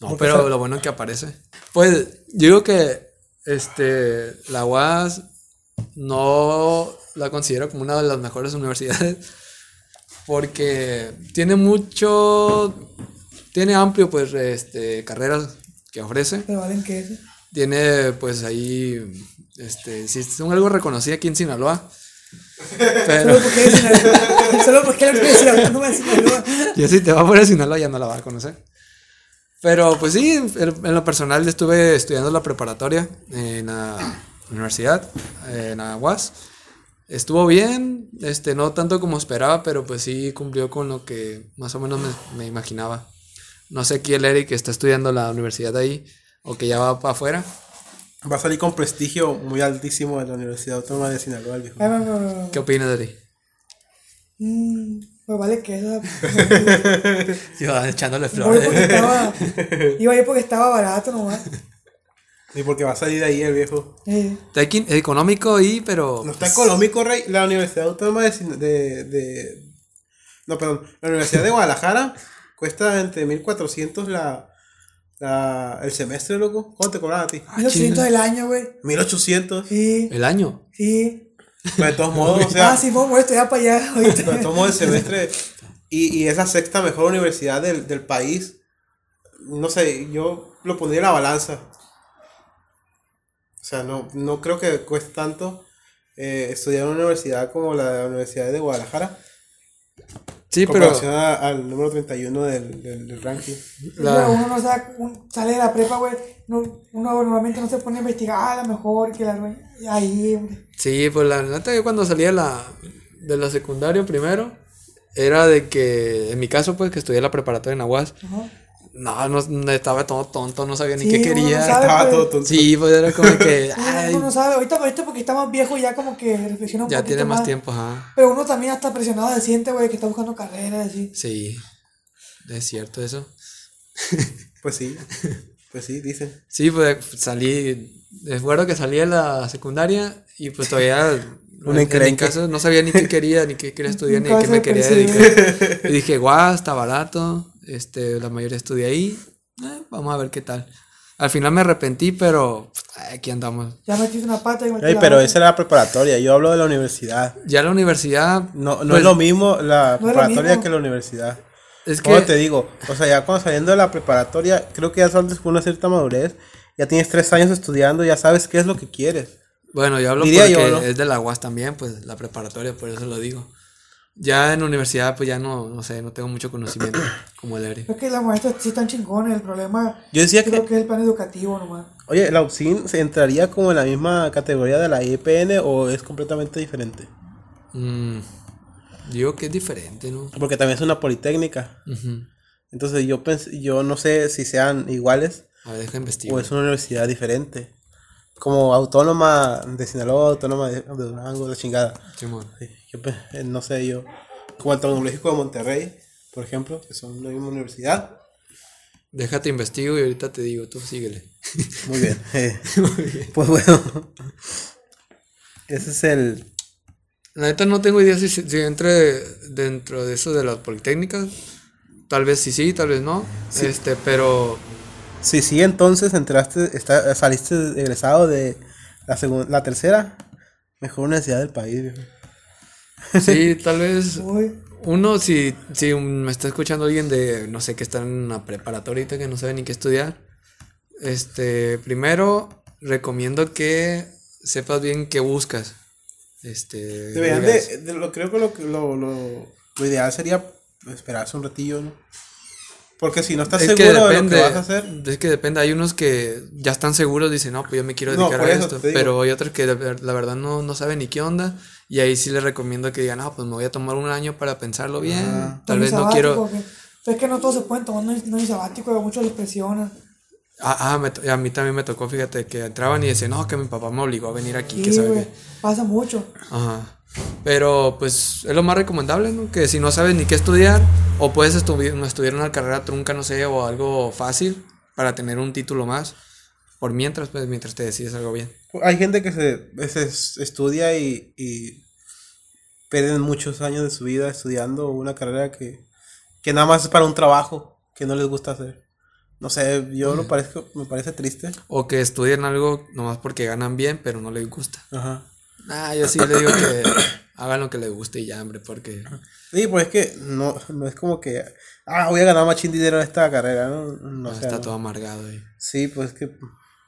[SPEAKER 3] No, pero lo bueno es que aparece. Pues yo digo que este la UAS no la considero como una de las mejores universidades porque tiene mucho tiene amplio pues este carreras que ofrece.
[SPEAKER 2] Te valen que eso.
[SPEAKER 3] Tiene pues ahí este si son algo reconocido aquí en Sinaloa. Pero
[SPEAKER 2] Solo porque es Sinaloa. Solo porque la universidad autónoma de Sinaloa.
[SPEAKER 3] ya si te va por Sinaloa ya no la vas a conocer. Pero pues sí, en, en lo personal estuve estudiando la preparatoria en la universidad, en la UAS. Estuvo bien, este, no tanto como esperaba, pero pues sí cumplió con lo que más o menos me, me imaginaba. No sé aquí el Eric que está estudiando la universidad ahí o que ya va para afuera.
[SPEAKER 1] Va a salir con prestigio muy altísimo de la Universidad Autónoma de Sinaloa, el viejo.
[SPEAKER 2] Ah, no, no, no, no.
[SPEAKER 3] ¿Qué opinas, Eric?
[SPEAKER 2] Mm, Pues vale que esa.
[SPEAKER 3] Iba echándole flores.
[SPEAKER 2] iba ahí porque estaba barato nomás.
[SPEAKER 1] Y porque va a salir de ahí el viejo.
[SPEAKER 2] Eh,
[SPEAKER 3] Está equi- económico y, pero.
[SPEAKER 1] No está económico, Rey. La Universidad Autónoma de, de, de- No, perdón. La Universidad de Guadalajara cuesta entre 1400 la, la, el semestre, loco. ¿Cuánto te cobran a ti?
[SPEAKER 2] 1800 del año, güey.
[SPEAKER 1] 1800.
[SPEAKER 2] Sí,
[SPEAKER 3] El año.
[SPEAKER 2] sí.
[SPEAKER 1] Pero de todos modos, o sea,
[SPEAKER 2] ah, sí, vamos, esto ya para allá.
[SPEAKER 1] pero de todos modos el semestre. Y, y es la sexta mejor universidad del, del país. No sé, yo lo pondría en la balanza. O sea, no, no creo que cueste tanto eh, estudiar en una universidad como la Universidad de Guadalajara.
[SPEAKER 3] Sí,
[SPEAKER 1] en
[SPEAKER 3] pero.
[SPEAKER 1] comparación a- al número 31 del, del, del ranking.
[SPEAKER 3] La-
[SPEAKER 2] Uno no sabe, un- sale de la prepa, güey. No, uno normalmente no se pone a investigar, ah, la mejor que la. Ahí, hombre.
[SPEAKER 3] Sí, pues la neta, yo cuando salía de la, de la secundaria primero, era de que, en mi caso, pues que estudié la preparatoria en Aguas,
[SPEAKER 2] Ajá.
[SPEAKER 3] No, no, no, estaba todo tonto, no sabía ni
[SPEAKER 2] Sí,
[SPEAKER 3] qué
[SPEAKER 2] no
[SPEAKER 3] quería.
[SPEAKER 2] sabe.
[SPEAKER 1] Estaba
[SPEAKER 2] pues.
[SPEAKER 1] todo tonto.
[SPEAKER 3] Sí, pues era como que,
[SPEAKER 2] Uno,
[SPEAKER 3] ay,
[SPEAKER 2] uno no sabe, ahorita, ahorita porque está más viejo ya como que reflexiona un
[SPEAKER 3] ya
[SPEAKER 2] poquito
[SPEAKER 3] tiene más tiempo, ajá.
[SPEAKER 2] Pero uno también está presionado se siente, güey, que está buscando carreras, así.
[SPEAKER 3] Sí, es cierto eso.
[SPEAKER 1] Pues sí, pues sí, dicen.
[SPEAKER 3] Sí, pues salí, recuerdo que salí de la secundaria y pues todavía
[SPEAKER 1] Un
[SPEAKER 3] en, en mi
[SPEAKER 1] encrenque.
[SPEAKER 3] caso no sabía ni qué quería, ni qué quería estudiar, ni a qué me quería dedicar. Y dije, guau, está barato, este, la mayoría estudia ahí, eh, vamos a ver qué tal. Al final me arrepentí, pero ay, aquí andamos.
[SPEAKER 2] Ya metiste una pata y metiste
[SPEAKER 1] Ey,
[SPEAKER 2] la
[SPEAKER 1] pero esa era la preparatoria, yo hablo de la universidad.
[SPEAKER 3] Ya la universidad,
[SPEAKER 1] No, no
[SPEAKER 3] Pues-
[SPEAKER 1] es lo mismo la
[SPEAKER 2] No
[SPEAKER 1] preparatoria
[SPEAKER 2] mismo.
[SPEAKER 1] que la universidad.
[SPEAKER 3] es
[SPEAKER 1] ¿Cómo
[SPEAKER 3] que,
[SPEAKER 1] te digo? O sea, ya cuando saliendo de la preparatoria, creo que ya sales con una cierta madurez, ya tienes tres años estudiando, ya sabes qué es lo que quieres.
[SPEAKER 3] bueno, yo hablo
[SPEAKER 1] Diría
[SPEAKER 3] porque
[SPEAKER 1] yo, ¿no?
[SPEAKER 3] es de la UAS también, pues la preparatoria, por eso lo digo. Ya en la universidad, pues ya no, no sé, no tengo mucho conocimiento como el Eri.
[SPEAKER 2] Es que las maestras sí están chingones, el problema
[SPEAKER 1] Yo decía
[SPEAKER 2] creo
[SPEAKER 1] que,
[SPEAKER 2] que es el plan educativo nomás.
[SPEAKER 1] oye, ¿la UPSIN se entraría como en la misma categoría de la IPN o es completamente diferente?
[SPEAKER 3] Mm, digo que es diferente, ¿no?
[SPEAKER 1] Porque también es una politécnica. Entonces yo pensé, yo no sé si sean iguales
[SPEAKER 3] A ver, deja investigar.
[SPEAKER 1] o es una universidad diferente. Como autónoma de Sinaloa, autónoma de, de Durango, de chingada. Sí, eh, no sé, yo. Como el Tecnológico de Monterrey, por ejemplo, que son la misma universidad.
[SPEAKER 3] Déjate investigo y ahorita te digo, tú síguele.
[SPEAKER 1] Muy bien. eh, Pues bueno. Ese es el.
[SPEAKER 3] La neta no tengo idea si, si entre dentro de eso de las politécnicas. Tal vez sí, sí, tal vez no. Este, pero
[SPEAKER 1] Sí, sí, entonces entraste, está, saliste egresado de la segunda, la tercera mejor universidad del país, viejo.
[SPEAKER 3] Sí, tal vez uno, si, si me está escuchando alguien de, no sé, que está en una preparatoria que no sabe ni qué estudiar, este, primero recomiendo que sepas bien qué buscas. Este,
[SPEAKER 1] Deberían de, de lo, creo que lo, lo, lo, lo ideal sería esperarse un ratillo, ¿no? Porque si no estás
[SPEAKER 3] es
[SPEAKER 1] seguro
[SPEAKER 3] depende,
[SPEAKER 1] de lo que vas a hacer,
[SPEAKER 3] es que depende, hay unos que ya están seguros, dicen, no, pues yo me quiero dedicar a esto, pero hay otros que la verdad no, no saben ni qué onda, y ahí sí les recomiendo que digan, no, pues me voy a tomar un año para pensarlo bien,
[SPEAKER 1] Ah.
[SPEAKER 3] tal vez no
[SPEAKER 2] sabático,
[SPEAKER 3] quiero...
[SPEAKER 2] que- Pero es que no todos se pueden tomar un un sabático, muchos les presionan.
[SPEAKER 3] Ah, ah, me a mí también me tocó, fíjate, que entraban y decían, no, que mi papá me obligó a venir aquí, que
[SPEAKER 2] Sí,
[SPEAKER 3] sabe
[SPEAKER 2] güey,
[SPEAKER 3] qué.
[SPEAKER 2] pasa mucho.
[SPEAKER 3] Ajá. Pero pues es lo más recomendable, ¿no? Que si no sabes ni qué estudiar, o puedes estu- estudiar una carrera trunca, no sé, o algo fácil para tener un título más. Por mientras, pues mientras te decides algo bien.
[SPEAKER 1] hay gente que se, se estudia y, y pierden muchos años de su vida estudiando una carrera que, que nada más es para un trabajo que no les gusta hacer. No sé, yo lo parezco, me parece triste.
[SPEAKER 3] O que estudien algo nomás porque ganan bien, pero no les gusta.
[SPEAKER 1] Ajá.
[SPEAKER 3] Ah, yo sí le digo que hagan lo que les guste y ya, hombre, porque...
[SPEAKER 1] Sí, pues es que no, no es como que, ah, voy a ganar machín dinero en esta carrera, ¿no? No,
[SPEAKER 3] ah,
[SPEAKER 1] sea,
[SPEAKER 3] está
[SPEAKER 1] no.
[SPEAKER 3] todo amargado ahí.
[SPEAKER 1] Sí, pues es que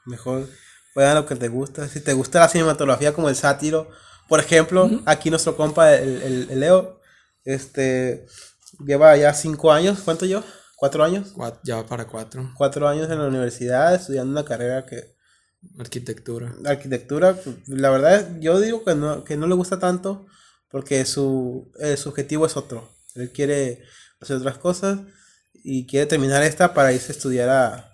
[SPEAKER 1] mejor juega lo que te gusta. Si te gusta la cinematografía como el sátiro, por ejemplo, aquí nuestro compa, el, el- el Leo, este, lleva ya cinco años, ¿cuánto yo? ¿Cuatro años?
[SPEAKER 3] Ya va para cuatro.
[SPEAKER 1] Cuatro años en la universidad estudiando una carrera que,
[SPEAKER 3] Arquitectura.
[SPEAKER 1] arquitectura, la verdad yo digo que no, que no le gusta tanto porque su, eh, su objetivo es otro. Él quiere hacer otras cosas y quiere terminar esta para irse a estudiar a,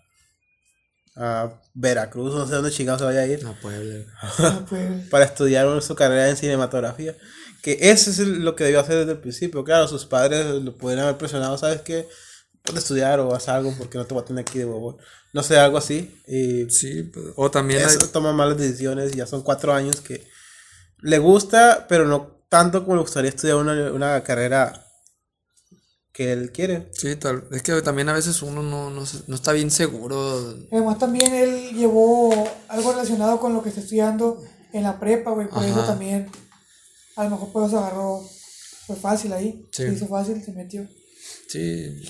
[SPEAKER 1] a Veracruz, no sé dónde chingados se vaya a ir,
[SPEAKER 3] A Puebla.
[SPEAKER 2] Ah, pues,
[SPEAKER 1] para estudiar su carrera en cinematografía. Que eso es lo que debió hacer desde el principio. Claro, sus padres lo pudieran haber presionado, ¿sabes qué? Puedes estudiar o haz algo porque no te voy a tener aquí de huevo. No sé, algo así. Y
[SPEAKER 3] Sí, pues, o también hay-
[SPEAKER 1] toma malas decisiones. Ya son cuatro años que le gusta, pero no tanto como le gustaría estudiar una, una carrera que él quiere.
[SPEAKER 3] Sí, tal, es que también a veces uno no, no, se- no está bien seguro.
[SPEAKER 2] Además también él llevó algo relacionado con lo que está estudiando en la prepa, güey, por eso también a lo mejor por eso agarró, fue fácil ahí,
[SPEAKER 3] Sí.
[SPEAKER 2] se hizo fácil, se metió.
[SPEAKER 3] Sí.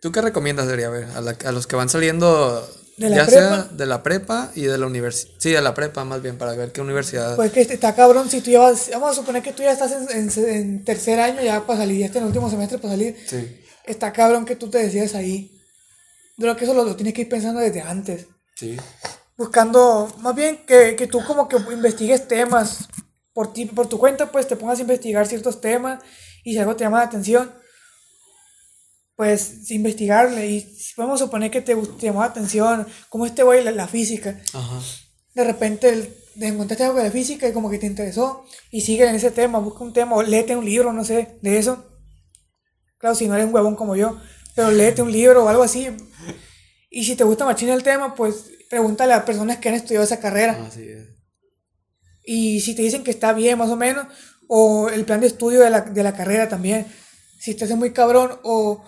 [SPEAKER 3] ¿Tú qué recomiendas, Deria? A ver, a, la- a los que van saliendo,
[SPEAKER 2] ¿De la
[SPEAKER 3] ya
[SPEAKER 2] prepa?
[SPEAKER 3] sea de la prepa y de la universidad. Sí, de la prepa más bien, para ver qué universidad.
[SPEAKER 2] Pues que está cabrón, si tú ya vas, vamos a suponer que tú ya estás en, en- en tercer año ya para salir, ya estás en el último semestre para salir,
[SPEAKER 3] sí,
[SPEAKER 2] está cabrón que tú te decidas ahí. Lo que eso lo, lo tienes que ir pensando desde antes.
[SPEAKER 3] sí.
[SPEAKER 2] buscando, más bien que, que tú como que investigues temas por ti, por tu cuenta, pues te pongas a investigar ciertos temas y si algo te llama la atención, pues investigarle y vamos a suponer que te, te llamó la atención, como este güey, la, la física,
[SPEAKER 3] Ajá.
[SPEAKER 2] de repente el- te encontraste algo de física y como que te interesó y sigue en ese tema, busca un tema o léete un libro, no sé, de eso. Claro, si no eres un huevón como yo, pero léete un libro o algo así. Y si te gusta machina el tema, pues pregúntale a personas que han estudiado esa carrera.
[SPEAKER 3] Así es.
[SPEAKER 2] Y si te dicen que está bien, más o menos, o el plan de estudio de la, de la carrera también. Si te hace muy cabrón, o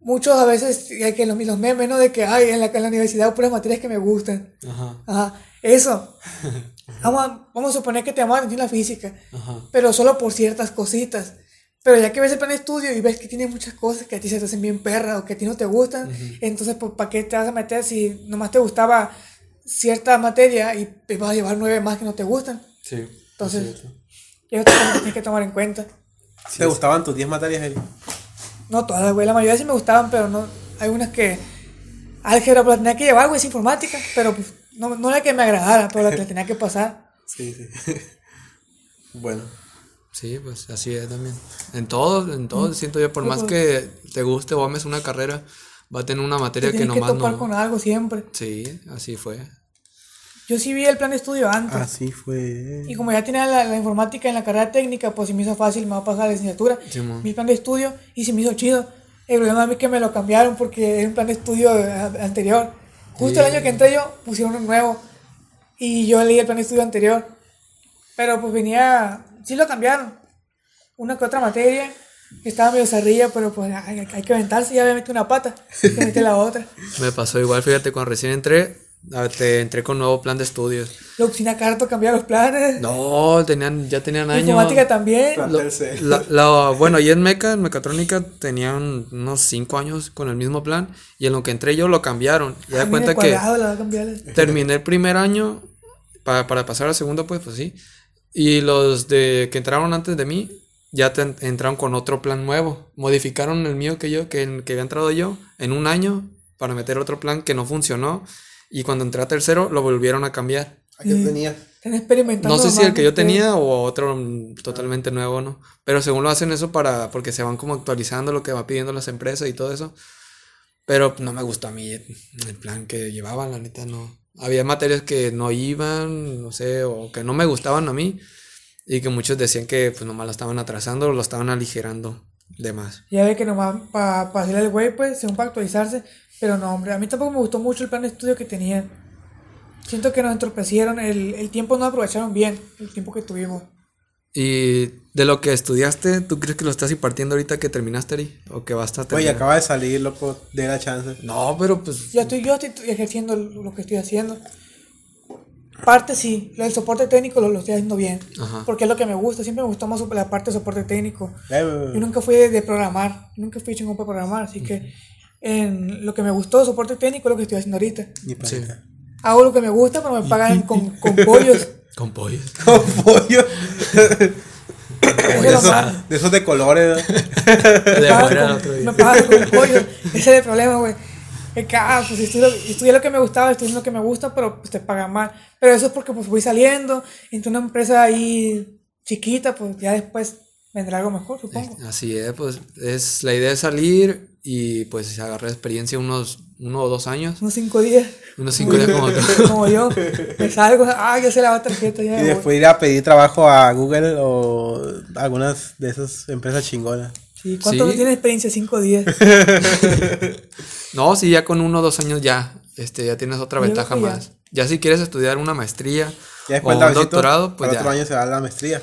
[SPEAKER 2] muchos a veces hay que los, los memes, ¿no? De que, ay, en la, en la universidad puras materias que me gustan.
[SPEAKER 3] Ajá.
[SPEAKER 2] Ajá, eso. Vamos a, vamos a suponer que te la atención la física,
[SPEAKER 3] Ajá.
[SPEAKER 2] pero solo por ciertas cositas. Pero ya que ves el plan de estudio y ves que tiene muchas cosas que a ti se te hacen bien perra o que a ti no te gustan, entonces, pues, ¿para qué te vas a meter si nomás te gustaba cierta materia y te vas a llevar nueve más que no te gustan?
[SPEAKER 3] Sí.
[SPEAKER 2] Entonces,
[SPEAKER 3] es
[SPEAKER 2] eso también tienes que tomar en cuenta.
[SPEAKER 1] ¿Te gustaban tus 10 materias, Eli?
[SPEAKER 2] No todas, güey, la mayoría sí me gustaban, pero no, hay unas que álgebra pues, la tenía que llevar, güey, es informática, pero pues no, no era que me agradara, pero la que la tenía que pasar.
[SPEAKER 1] Sí, sí. bueno.
[SPEAKER 3] Sí, pues así es también. En todo, en todo, siento yo, por
[SPEAKER 2] Sí,
[SPEAKER 3] más
[SPEAKER 2] pues.
[SPEAKER 3] que te guste o ames una carrera, va a tener una
[SPEAKER 2] Te
[SPEAKER 3] materia que
[SPEAKER 2] tienes que
[SPEAKER 3] nomás
[SPEAKER 2] topar
[SPEAKER 3] no.
[SPEAKER 2] con algo siempre.
[SPEAKER 3] Sí, así fue.
[SPEAKER 2] Yo sí vi el plan de estudio antes.
[SPEAKER 1] Así fue.
[SPEAKER 2] Y como ya tenía la, la informática en la carrera técnica, pues si me hizo fácil, me va a pasar la licenciatura. Vi el plan de estudio y se me hizo chido. El problema es que me lo cambiaron porque era un plan de estudio eh, anterior. Justo el año que entré yo, pusieron uno nuevo. Y yo leí el plan de estudio anterior. Pero pues venía, sí lo cambiaron. Una que otra materia, que estaba medio zarrilla, pero pues hay, hay que aventarse, ya me metí una pata, hay que meter la otra.
[SPEAKER 3] Me pasó igual, fíjate, cuando recién entré, te entré con nuevo plan de estudios.
[SPEAKER 2] La oficina Carto cambiaron los planes.
[SPEAKER 3] No, tenían, ya tenían años.
[SPEAKER 2] Informática también.
[SPEAKER 3] Lo- la- la- bueno, y en Meca, en Mecatrónica, tenían unos 5 años con el mismo plan. Y en lo que entré yo lo cambiaron. Y da
[SPEAKER 2] También
[SPEAKER 3] cuenta que
[SPEAKER 2] cuadrado la va a cambiar.
[SPEAKER 3] terminé el primer año para, para pasar al segundo, pues, pues sí. Y los de que entraron antes de mí ya te- entraron con otro plan nuevo. Modificaron el mío que yo, que, que había entrado yo en un año para meter otro plan que no funcionó. Y cuando entré a tercero lo volvieron a cambiar.
[SPEAKER 1] ¿A qué tenías?
[SPEAKER 2] Están experimentando.
[SPEAKER 3] No sé si el que yo tenía o otro mm, totalmente nuevo, ¿no? Pero según lo hacen eso para, porque se van como actualizando lo que va pidiendo las empresas y todo eso. Pero no me gustó a mí el plan que llevaban, la neta, no. Había materias que no iban, no sé, o que no me gustaban a mí. Y que muchos decían que pues nomás lo estaban atrasando o lo estaban aligerando de más.
[SPEAKER 2] Ya ve que nomás para pa hacerle al güey, pues, según para actualizarse. Pero no, hombre, a mí tampoco me gustó mucho el plan de estudio que tenían. Siento que nos entorpecieron, el, el tiempo no aprovecharon bien, el tiempo que tuvimos.
[SPEAKER 3] Y de lo que estudiaste, ¿tú crees que lo estás impartiendo ahorita que terminaste, Ari? ¿O que vas a
[SPEAKER 1] Oye, acaba de salir, loco. De la chance.
[SPEAKER 3] No, pero pues
[SPEAKER 2] Ya estoy, yo estoy ejerciendo lo que estoy haciendo. Parte sí, lo del soporte técnico lo, lo estoy haciendo bien.
[SPEAKER 3] Ajá.
[SPEAKER 2] Porque es lo que me gusta, siempre me gustó más la parte de soporte técnico.
[SPEAKER 1] Eh,
[SPEAKER 2] Yo nunca fui de, de programar, nunca fui chingón para programar, así que en lo que me gustó de soporte técnico lo que estoy haciendo ahorita.
[SPEAKER 1] Ni para
[SPEAKER 3] Sí.
[SPEAKER 2] Hago lo que me gusta, pero me pagan con, con pollos.
[SPEAKER 3] con pollo.
[SPEAKER 1] Con pollo.
[SPEAKER 2] Eso es lo
[SPEAKER 1] Esos- de esos de colores. ¿no?
[SPEAKER 2] Me
[SPEAKER 3] De
[SPEAKER 2] pagan con- pollos. Ese es el problema, güey. Es que, ah, pues estudié, estudié lo que me gustaba, estudié lo que me gusta, pero pues te pagan mal. Pero eso es porque pues voy saliendo, entre una empresa ahí chiquita, pues ya después vendrá algo mejor, supongo.
[SPEAKER 3] Así es, pues es la idea es salir y pues agarrar experiencia unos uno o dos años,
[SPEAKER 2] Unos cinco días,
[SPEAKER 3] unos cinco días como
[SPEAKER 2] yo. Me salgo, ah, ya se la va tarjeta, ya.
[SPEAKER 1] Y
[SPEAKER 2] voy.
[SPEAKER 1] después ir a pedir trabajo a Google o algunas de esas empresas chingonas.
[SPEAKER 2] Sí, ¿Cuánto
[SPEAKER 3] Sí.
[SPEAKER 2] no tiene experiencia? Cinco días.
[SPEAKER 3] No, sí, ya con uno o dos años ya, este, ya tienes otra
[SPEAKER 2] Yo
[SPEAKER 3] ventaja
[SPEAKER 2] ya.
[SPEAKER 3] más. Ya si quieres estudiar una maestría
[SPEAKER 1] Ya
[SPEAKER 3] o
[SPEAKER 1] después
[SPEAKER 3] un doctorado, pues
[SPEAKER 1] otro
[SPEAKER 3] ya.
[SPEAKER 1] año se va a la maestría.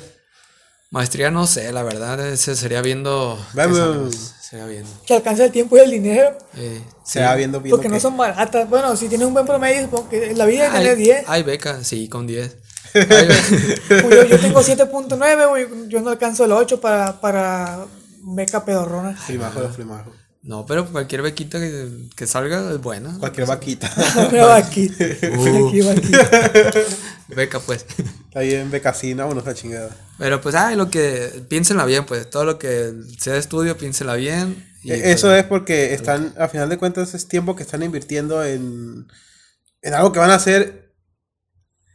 [SPEAKER 3] Maestría no sé, la verdad, ese sería viendo.
[SPEAKER 1] Vamos.
[SPEAKER 3] Sería viendo.
[SPEAKER 2] Que alcanza el tiempo y el dinero.
[SPEAKER 3] Eh,
[SPEAKER 1] Se
[SPEAKER 3] sí.
[SPEAKER 1] viendo viendo
[SPEAKER 2] Porque no son baratas. Bueno, si tienes un buen promedio, supongo que en la vida
[SPEAKER 3] Hay,
[SPEAKER 2] tienes 10.
[SPEAKER 3] hay becas, sí, con 10. Hay be-
[SPEAKER 2] Pues yo, yo tengo 7.9, güey. Yo no alcanzo el 8 para, para beca pedorrona.
[SPEAKER 1] Flimajo de flimajo.
[SPEAKER 3] No, pero cualquier bequita que, que salga es buena.
[SPEAKER 1] Cualquier vaquita.
[SPEAKER 2] Una vaquita.
[SPEAKER 3] Uh.
[SPEAKER 2] Aquí, vaquita.
[SPEAKER 3] Beca, pues.
[SPEAKER 1] Está bien, becasina, bueno, esa chingada.
[SPEAKER 3] Pero pues, ay, lo que. Piénsenla bien, pues. Todo lo que sea de estudio, piénsenla bien. y,
[SPEAKER 1] E-
[SPEAKER 3] pues,
[SPEAKER 1] Eso es porque están, a final de cuentas, es tiempo que están invirtiendo en, en algo que van a hacer.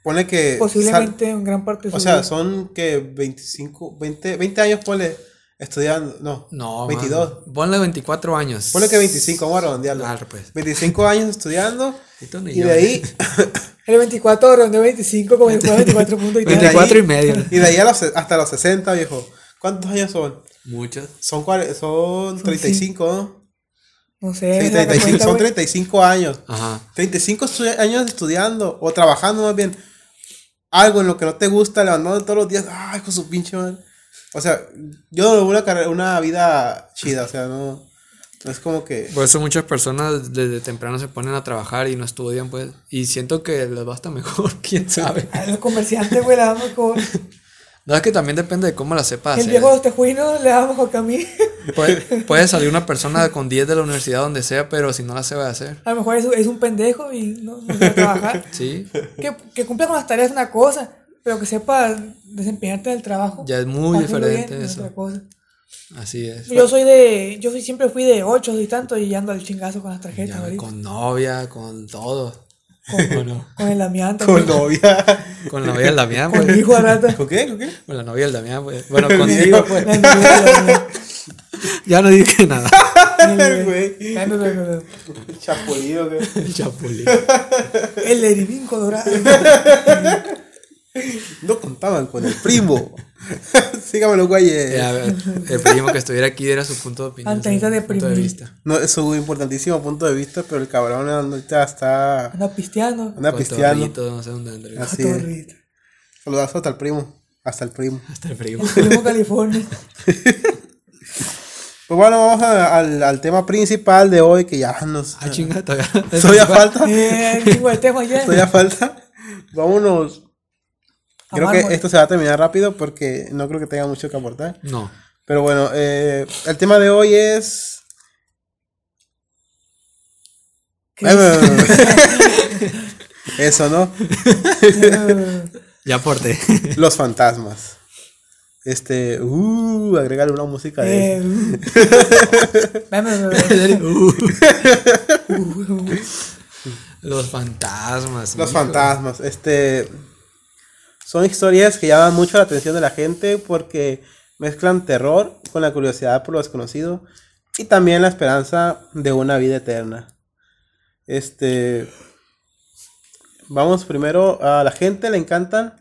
[SPEAKER 1] Pone que.
[SPEAKER 2] Posiblemente en gran parte
[SPEAKER 1] o sea,
[SPEAKER 2] vida.
[SPEAKER 1] son que 25, 20, 20 años, ponle, estudiando. No,
[SPEAKER 3] No,
[SPEAKER 1] 22.
[SPEAKER 3] mano. Ponle 24 años.
[SPEAKER 1] Ponle que 25, vamos a redondearlo.
[SPEAKER 3] Arre, pues.
[SPEAKER 1] 25 años estudiando.
[SPEAKER 3] Y
[SPEAKER 1] Y de ahí.
[SPEAKER 2] El 24 redondeo 25 como fuera 24 puntos y
[SPEAKER 1] y de
[SPEAKER 2] tal.
[SPEAKER 3] 24
[SPEAKER 1] ahí-
[SPEAKER 3] y medio.
[SPEAKER 1] Y de ahí los, hasta los 60, viejo. ¿Cuántos años son?
[SPEAKER 3] Muchos.
[SPEAKER 1] Son, cuare- son 35, ¿no?
[SPEAKER 2] No sé.
[SPEAKER 1] Sí,
[SPEAKER 2] saca
[SPEAKER 1] 35,
[SPEAKER 2] cuenta,
[SPEAKER 1] son
[SPEAKER 2] güey.
[SPEAKER 1] 35 años.
[SPEAKER 3] Ajá.
[SPEAKER 1] 35 estu- años estudiando o trabajando más bien. Algo en lo que no te gusta, levantando todos los días. Ay, con su pinche madre. O sea, yo una, carrera, una vida chida, o sea, no, no es como que...
[SPEAKER 3] Por eso muchas personas desde temprano se ponen a trabajar y no estudian, pues. Y siento que les va hasta mejor, quién sabe.
[SPEAKER 2] A los comerciantes, güey, le damos mejor.
[SPEAKER 3] No, es que también depende de cómo la sepas
[SPEAKER 2] El viejo de los tejuinos le damos mejor que a mí.
[SPEAKER 3] Puede, puede salir una persona con 10 de la universidad donde sea, pero si no la sabe hacer.
[SPEAKER 2] A lo mejor es, es un pendejo y no, no sabe trabajar.
[SPEAKER 3] Sí,
[SPEAKER 2] Que, que cumpla con las tareas es una cosa, pero que sepa desempeñarte en el trabajo.
[SPEAKER 3] ya es muy
[SPEAKER 2] bien,
[SPEAKER 3] diferente
[SPEAKER 2] es
[SPEAKER 3] eso.
[SPEAKER 2] otra cosa.
[SPEAKER 3] Así es.
[SPEAKER 2] Yo soy de, yo soy, siempre fui de 8 y tanto y ando al chingazo con las tarjetas
[SPEAKER 3] Ya, con novia, con todo.
[SPEAKER 2] Con,
[SPEAKER 3] ¿O no?
[SPEAKER 2] con el Damián
[SPEAKER 1] Con
[SPEAKER 2] también.
[SPEAKER 1] novia.
[SPEAKER 3] Con la novia del Damián,
[SPEAKER 2] Con
[SPEAKER 3] pues.
[SPEAKER 2] el hijo a rata.
[SPEAKER 1] ¿Con qué? ¿Con qué?
[SPEAKER 3] Con la novia del Damián, pues. Bueno, contigo, pues.
[SPEAKER 2] La novia del Damián.
[SPEAKER 3] Ya no dije nada.
[SPEAKER 2] No.
[SPEAKER 1] Chapulío, güey.
[SPEAKER 3] El chapulín.
[SPEAKER 2] El Eribín Colorado.
[SPEAKER 1] No contaban con el primo. Sígamelo, güey.
[SPEAKER 3] Eh, a ver, el primo que estuviera aquí era su punto de opinión.
[SPEAKER 2] De
[SPEAKER 3] punto de
[SPEAKER 2] primín.
[SPEAKER 3] vista.
[SPEAKER 1] No, es su importantísimo punto de vista, pero el cabrón ahorita está...
[SPEAKER 2] Anda pisteando.
[SPEAKER 1] Anda pisteando.
[SPEAKER 3] No sé dónde andaría.
[SPEAKER 1] Así es.
[SPEAKER 2] torrito.
[SPEAKER 1] Saludazo hasta el primo. Hasta el primo.
[SPEAKER 3] Hasta el primo.
[SPEAKER 2] El primo California.
[SPEAKER 1] Pues bueno, vamos a- al, al tema principal de hoy, que ya nos...
[SPEAKER 3] Ah, chinga, todavía.
[SPEAKER 1] ¿Todavía falta?
[SPEAKER 2] Eh, temas ya.
[SPEAKER 1] ¿Todavía falta? Vámonos. Creo que esto se va a terminar rápido porque no creo que tenga mucho que aportar.
[SPEAKER 3] No.
[SPEAKER 1] Pero bueno, eh, el tema de hoy es... Eso, ¿no?
[SPEAKER 3] Ya aporté.
[SPEAKER 1] Los fantasmas. Este, uh, agregarle una música de...
[SPEAKER 2] eh, uh.
[SPEAKER 3] Los fantasmas.
[SPEAKER 1] Los
[SPEAKER 3] hijo.
[SPEAKER 1] fantasmas, este... Son historias que llaman mucho la atención de la gente porque mezclan terror con la curiosidad por lo desconocido y también la esperanza de una vida eterna. Este... Vamos primero, a la gente le encantan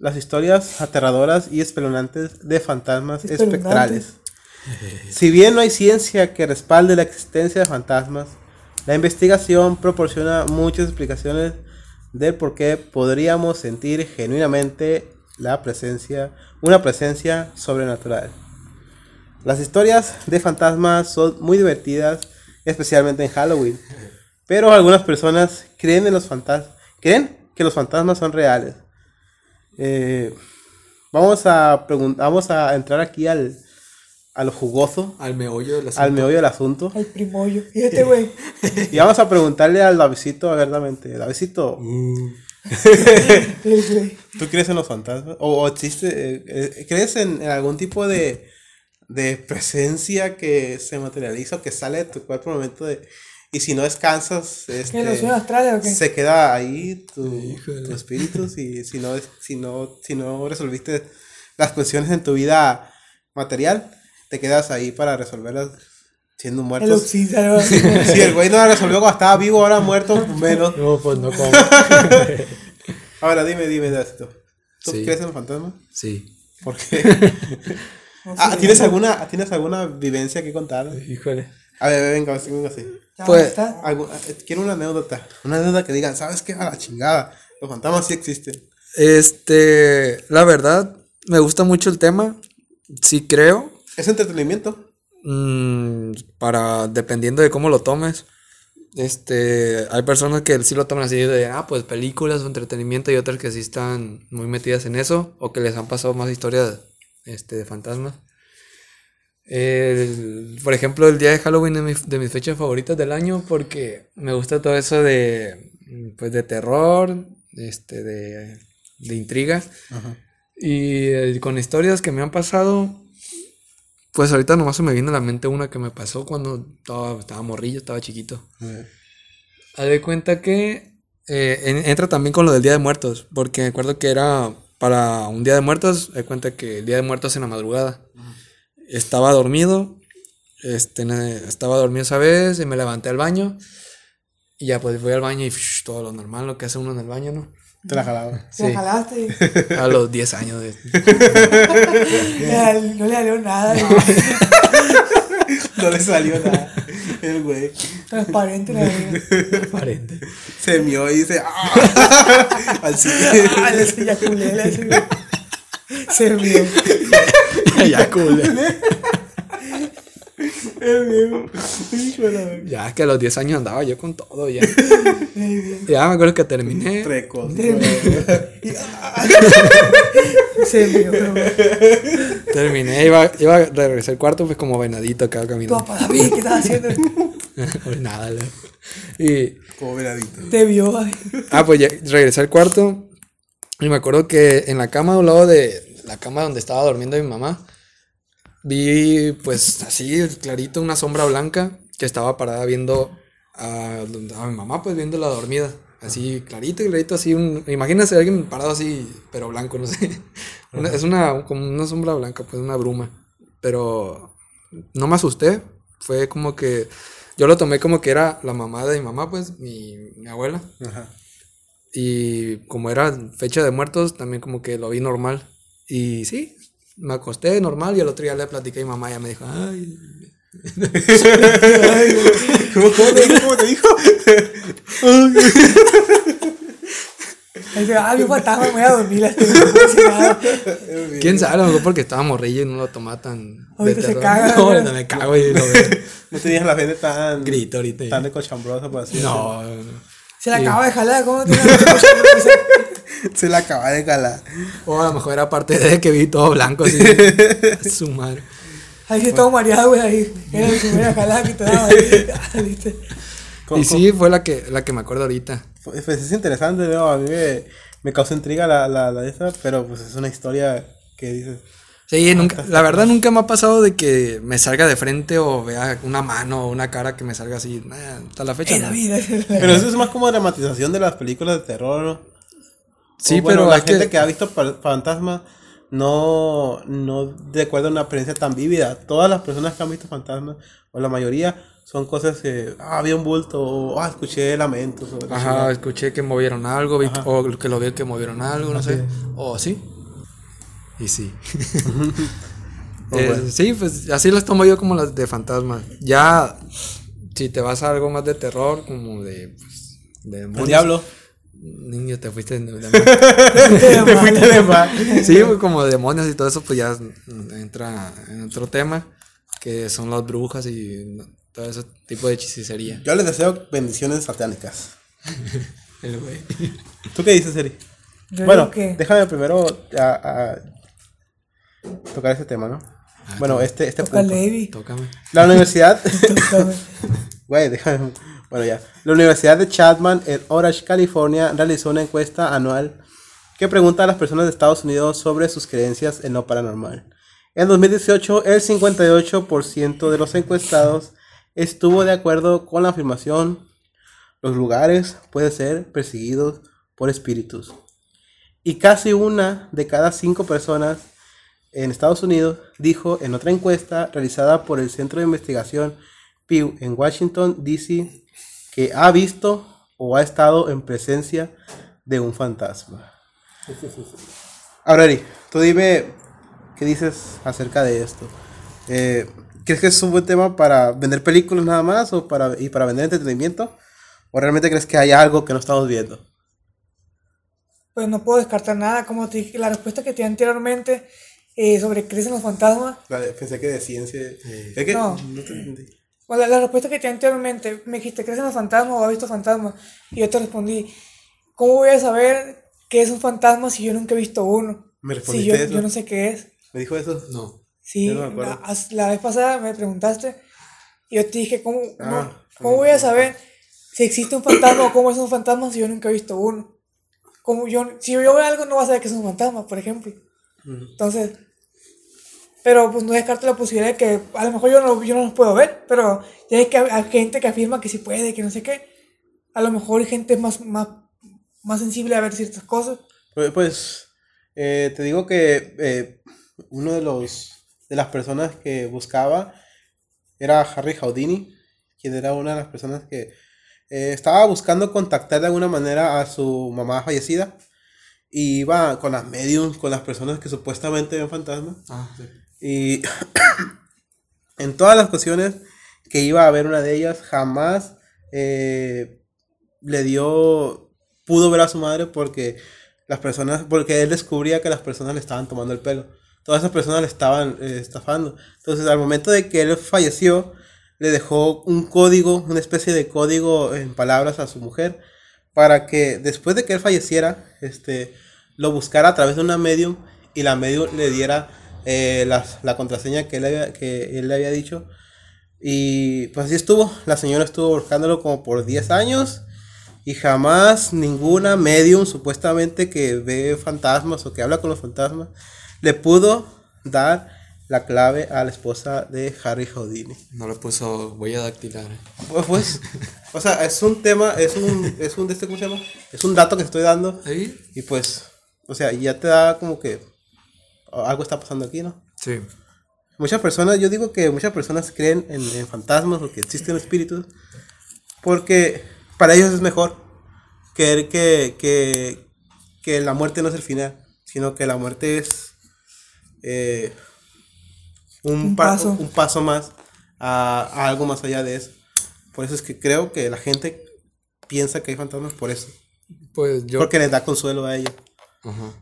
[SPEAKER 1] las historias aterradoras y espeluznantes de fantasmas espectrales. Si bien no hay ciencia que respalde la existencia de fantasmas, la investigación proporciona muchas explicaciones del por qué podríamos sentir genuinamente la presencia, una presencia sobrenatural. Las historias de fantasmas son muy divertidas, especialmente en Halloween, pero algunas personas creen en los fantasmas, creen que los fantasmas son reales. Eh, vamos a vamos a entrar aquí al a lo jugoso,
[SPEAKER 3] Al meollo de la
[SPEAKER 1] al meollo del asunto.
[SPEAKER 2] Al primollo. Fíjate, güey.
[SPEAKER 1] Y vamos a preguntarle al Davidcito abiertamente. Davidcito,
[SPEAKER 2] El güey.
[SPEAKER 1] ¿tú crees en los fantasmas? ¿O, o existe, eh, eh, crees en, en algún tipo de, de presencia que se materializa o que sale de tu cuerpo al momento de... Y si no descansas,
[SPEAKER 2] ¿Qué
[SPEAKER 1] este,
[SPEAKER 2] o qué?
[SPEAKER 1] se queda ahí tu,
[SPEAKER 3] Híjole.
[SPEAKER 1] tu espíritu si, si, no, es- si, no, si no resolviste las cuestiones en tu vida material, te quedas ahí para resolverlas siendo
[SPEAKER 2] El
[SPEAKER 1] muertos.
[SPEAKER 2] oxígeno.
[SPEAKER 1] Si el güey no la resolvió cuando estaba vivo, ahora muerto, menos.
[SPEAKER 3] No, pues no como.
[SPEAKER 1] Ahora dime, dime de esto. ¿Tú
[SPEAKER 3] Sí.
[SPEAKER 1] crees en los fantasmas?
[SPEAKER 3] sí.
[SPEAKER 1] ¿Por qué? ah, ¿tienes alguna, ¿tienes alguna vivencia que contar?
[SPEAKER 3] Híjole.
[SPEAKER 1] A ver, venga, venga así.
[SPEAKER 3] Pues-
[SPEAKER 1] eh, quiero una anécdota. Una anécdota que digan, ¿sabes qué? A la chingada. Los fantasmas sí existen.
[SPEAKER 3] Este, la verdad, me gusta mucho el tema. Sí creo.
[SPEAKER 1] Es entretenimiento.
[SPEAKER 3] Mm, para, dependiendo de cómo lo tomes. Este, hay personas que sí lo toman así de, ah, pues películas o entretenimiento y otras que sí están muy metidas en eso o que les han pasado más historias este, de fantasmas. El- por ejemplo, el día de Halloween es mi- de mis fechas favoritas del año porque me gusta todo eso de, pues, de terror, este, de, de intriga. Y eh, con historias que me han pasado, pues ahorita nomás se me viene a la mente una que me pasó cuando estaba, estaba morrillo, estaba chiquito. Haz de cuenta que eh, en- entra también con lo del Día de Muertos, porque me acuerdo que era para un Día de Muertos, de cuenta que el Día de Muertos en la madrugada. Estaba dormido, este, estaba dormido esa vez y me levanté al baño. Y ya pues fui al baño y psh, todo lo normal, lo que hace uno en el baño, ¿no?
[SPEAKER 1] Te la jalaba.
[SPEAKER 2] Te la jalaste.
[SPEAKER 3] A los 10 años. de-
[SPEAKER 2] No le salió nada.
[SPEAKER 1] No le salió nada. El güey
[SPEAKER 2] Transparente la vida.
[SPEAKER 3] Aparente.
[SPEAKER 1] se mió y dice, ¡ah! Al siguiente.
[SPEAKER 2] Ah, le. Se vio.
[SPEAKER 3] ya, cool. Ya que a los 10 años andaba yo con todo, ya. ya me acuerdo que terminé.
[SPEAKER 1] Trecos.
[SPEAKER 2] Se vio.
[SPEAKER 3] Terminé, iba, iba a regresar al cuarto, pues como venadito acá caminando.
[SPEAKER 2] Papá David, ¿qué estás haciendo?
[SPEAKER 3] Pues nada, la- Y,
[SPEAKER 1] Como veladito.
[SPEAKER 2] Te vio. ay.
[SPEAKER 3] ah, pues ya regresé al cuarto. Y me acuerdo que en la cama, a un lado de la cama donde estaba durmiendo mi mamá, vi, pues así, clarito, una sombra blanca que estaba parada viendo a, a mi mamá, pues viéndola dormida. Así, clarito, clarito, así. Un, imagínense a alguien parado así, pero blanco, no sé. Una- es una, como una sombra blanca, pues una bruma. Pero no me asusté. Fue como que. Yo lo tomé como que era la mamá de mi mamá, pues, mi, mi abuela.
[SPEAKER 1] Ajá.
[SPEAKER 3] Y como era fecha de muertos, también como que lo vi normal. Y sí, me acosté normal y el otro día le platiqué a mi mamá y ella me dijo, ay,
[SPEAKER 1] ¿Cómo, cómo te dijo? ¿Cómo te dijo?
[SPEAKER 2] Dice, ah, mi fantasma, me voy a dormir. nada.
[SPEAKER 3] quién sabe, a lo mejor porque estaba morrillo y no lo tomaba tan...
[SPEAKER 2] Ahorita se caga,
[SPEAKER 3] No, ahorita me cago y lo veo.
[SPEAKER 1] No tenías la gente tan.
[SPEAKER 3] Grito ahorita.
[SPEAKER 1] Tan de cochambrosa, por así
[SPEAKER 3] no, no.
[SPEAKER 2] Se la
[SPEAKER 3] Sí.
[SPEAKER 2] acaba de jalar, ¿cómo te.
[SPEAKER 1] Se la acaba de calar.
[SPEAKER 3] O a lo mejor era parte de que vi todo blanco así. su madre.
[SPEAKER 2] Ahí sí, todo mareado, güey, ahí. Era mi primera jalada que te daba. ahí. Ah,
[SPEAKER 3] Y sí, fue la que, la que me acuerdo ahorita.
[SPEAKER 1] Pues, pues es interesante, ¿no? A mí me, me causa intriga la, la, la de esa, pero pues es una historia que dices.
[SPEAKER 3] Sí, nunca, la verdad nunca me ha pasado de que me salga de frente o vea una mano o una cara que me salga así. Nah, hasta la fecha. No.
[SPEAKER 2] vida.
[SPEAKER 1] Pero eso es más como dramatización de las películas de terror, ¿no?
[SPEAKER 3] Sí,
[SPEAKER 1] O, bueno,
[SPEAKER 3] pero
[SPEAKER 1] la gente que...
[SPEAKER 3] que,
[SPEAKER 1] ha visto fantasmas no, no recuerda una experiencia tan vívida. Todas las personas que han visto fantasmas, o la mayoría, son cosas que, ah, había un bulto, o ah, escuché lamentos. O,
[SPEAKER 3] Ajá, escuché que movieron algo, vi- o que lo vi que movieron algo, no sé. O sí. Y sí.
[SPEAKER 1] Oh,
[SPEAKER 3] Eh,
[SPEAKER 1] bueno.
[SPEAKER 3] Sí, pues así las tomo yo como las de fantasma. Ya, si te vas a algo más de terror, como de, pues, de demonios.
[SPEAKER 1] diablo.
[SPEAKER 3] Niño, te fuiste de, de-
[SPEAKER 1] Te fuiste de mal.
[SPEAKER 3] Sí, pues, como demonios y todo eso, pues ya entra en otro tema, que son las brujas y todo ese tipo de hechicería.
[SPEAKER 1] Yo les deseo bendiciones satánicas.
[SPEAKER 3] El güey.
[SPEAKER 1] ¿Tú qué dices, Eri?
[SPEAKER 2] Yo
[SPEAKER 1] Bueno,
[SPEAKER 2] que-
[SPEAKER 1] déjame primero a- a tocar ese tema, ¿no? bueno, este, este
[SPEAKER 2] Toca
[SPEAKER 1] punto.
[SPEAKER 3] Tócame.
[SPEAKER 1] La universidad,
[SPEAKER 2] Tócame.
[SPEAKER 1] güey, déjame, bueno ya. La Universidad de Chapman en Orange, California, realizó una encuesta anual que pregunta a las personas de Estados Unidos sobre sus creencias en lo paranormal. En 2018, el 58% de los encuestados estuvo de acuerdo con la afirmación los lugares pueden ser perseguidos por espíritus. Y casi una de cada cinco personas en Estados Unidos, dijo en otra encuesta realizada por el Centro de Investigación Pew en Washington, D.C., que ha visto o ha estado en presencia de un fantasma. Ahora, tú dime qué dices acerca de esto. Eh, ¿Crees que es un buen tema para vender películas nada más o para, y para vender entretenimiento? ¿O realmente crees que hay algo que no estamos viendo?
[SPEAKER 2] Pues no puedo descartar nada, como te dije, la respuesta que te di anteriormente eh, sobre crecen los fantasmas.
[SPEAKER 1] Vale, pensé que de ciencia. Es que
[SPEAKER 2] No.
[SPEAKER 1] no te entendí.
[SPEAKER 2] Bueno, la, la respuesta que te di anteriormente, me dijiste, ¿crecen los fantasmas o has visto fantasmas? Y yo te respondí, ¿cómo voy a saber qué es un fantasma si yo nunca he visto uno?
[SPEAKER 1] ¿Me
[SPEAKER 2] Si
[SPEAKER 1] respondiste
[SPEAKER 2] yo,
[SPEAKER 1] eso?
[SPEAKER 2] yo no sé qué es.
[SPEAKER 1] ¿Me dijo eso?
[SPEAKER 3] No.
[SPEAKER 2] Sí,
[SPEAKER 1] no me
[SPEAKER 2] la, la vez pasada me preguntaste y yo te dije, ¿cómo,
[SPEAKER 1] Ah,
[SPEAKER 2] ¿cómo voy a saber si existe un fantasma o cómo es un fantasma si yo nunca he visto uno? Como yo, si yo veo algo no vas a saber que es un fantasma, por ejemplo. Entonces, pero pues no descarto la posibilidad de que a lo mejor yo no, yo no los puedo ver, pero ya hay, que, hay gente que afirma que sí puede, que no sé qué. A lo mejor hay gente más, más, más sensible a ver ciertas cosas.
[SPEAKER 1] Pues, pues, eh, te digo que eh, uno de los de las personas que buscaba era Harry Houdini, quien era una de las personas que eh, estaba buscando contactar de alguna manera a su mamá fallecida. Y iba con las mediums, con las personas que supuestamente ven fantasmas.
[SPEAKER 3] Ah, sí.
[SPEAKER 1] Y en todas las ocasiones que iba a ver una de ellas, jamás eh, le dio, pudo ver a su madre porque las personas, porque él descubría que las personas le estaban tomando el pelo. Todas esas personas le estaban eh, estafando. Entonces, al momento de que él falleció, le dejó un código, una especie de código en palabras a su mujer, para que después de que él falleciera, este, lo buscara a través de una medium y la medium le diera eh, las- la contraseña que él, había, que él le había dicho. Y pues así estuvo. La señora estuvo buscándolo como por 10 años. Y jamás ninguna medium supuestamente que ve fantasmas o que habla con los fantasmas le pudo dar la clave a la esposa de Harry Houdini.
[SPEAKER 3] No le puso huella dactilar.
[SPEAKER 1] Pues, pues, o sea, es un tema, es un, es un, este, ¿cómo se llama? Es un dato que estoy dando.
[SPEAKER 3] ¿Ahí?
[SPEAKER 1] Y pues, o sea, ya te da como que algo está pasando aquí, ¿no?
[SPEAKER 3] Sí.
[SPEAKER 1] Muchas personas, yo digo que muchas personas creen en, en fantasmas o que existen espíritus porque para ellos es mejor creer que, que, que la muerte no es el final, sino que la muerte es eh, un,
[SPEAKER 2] Un
[SPEAKER 1] pa-
[SPEAKER 2] paso.
[SPEAKER 1] un paso más a, a algo más allá de eso. Por eso es que creo que la gente piensa que hay fantasmas por eso,
[SPEAKER 3] Pues yo.
[SPEAKER 1] porque les da consuelo a ellos.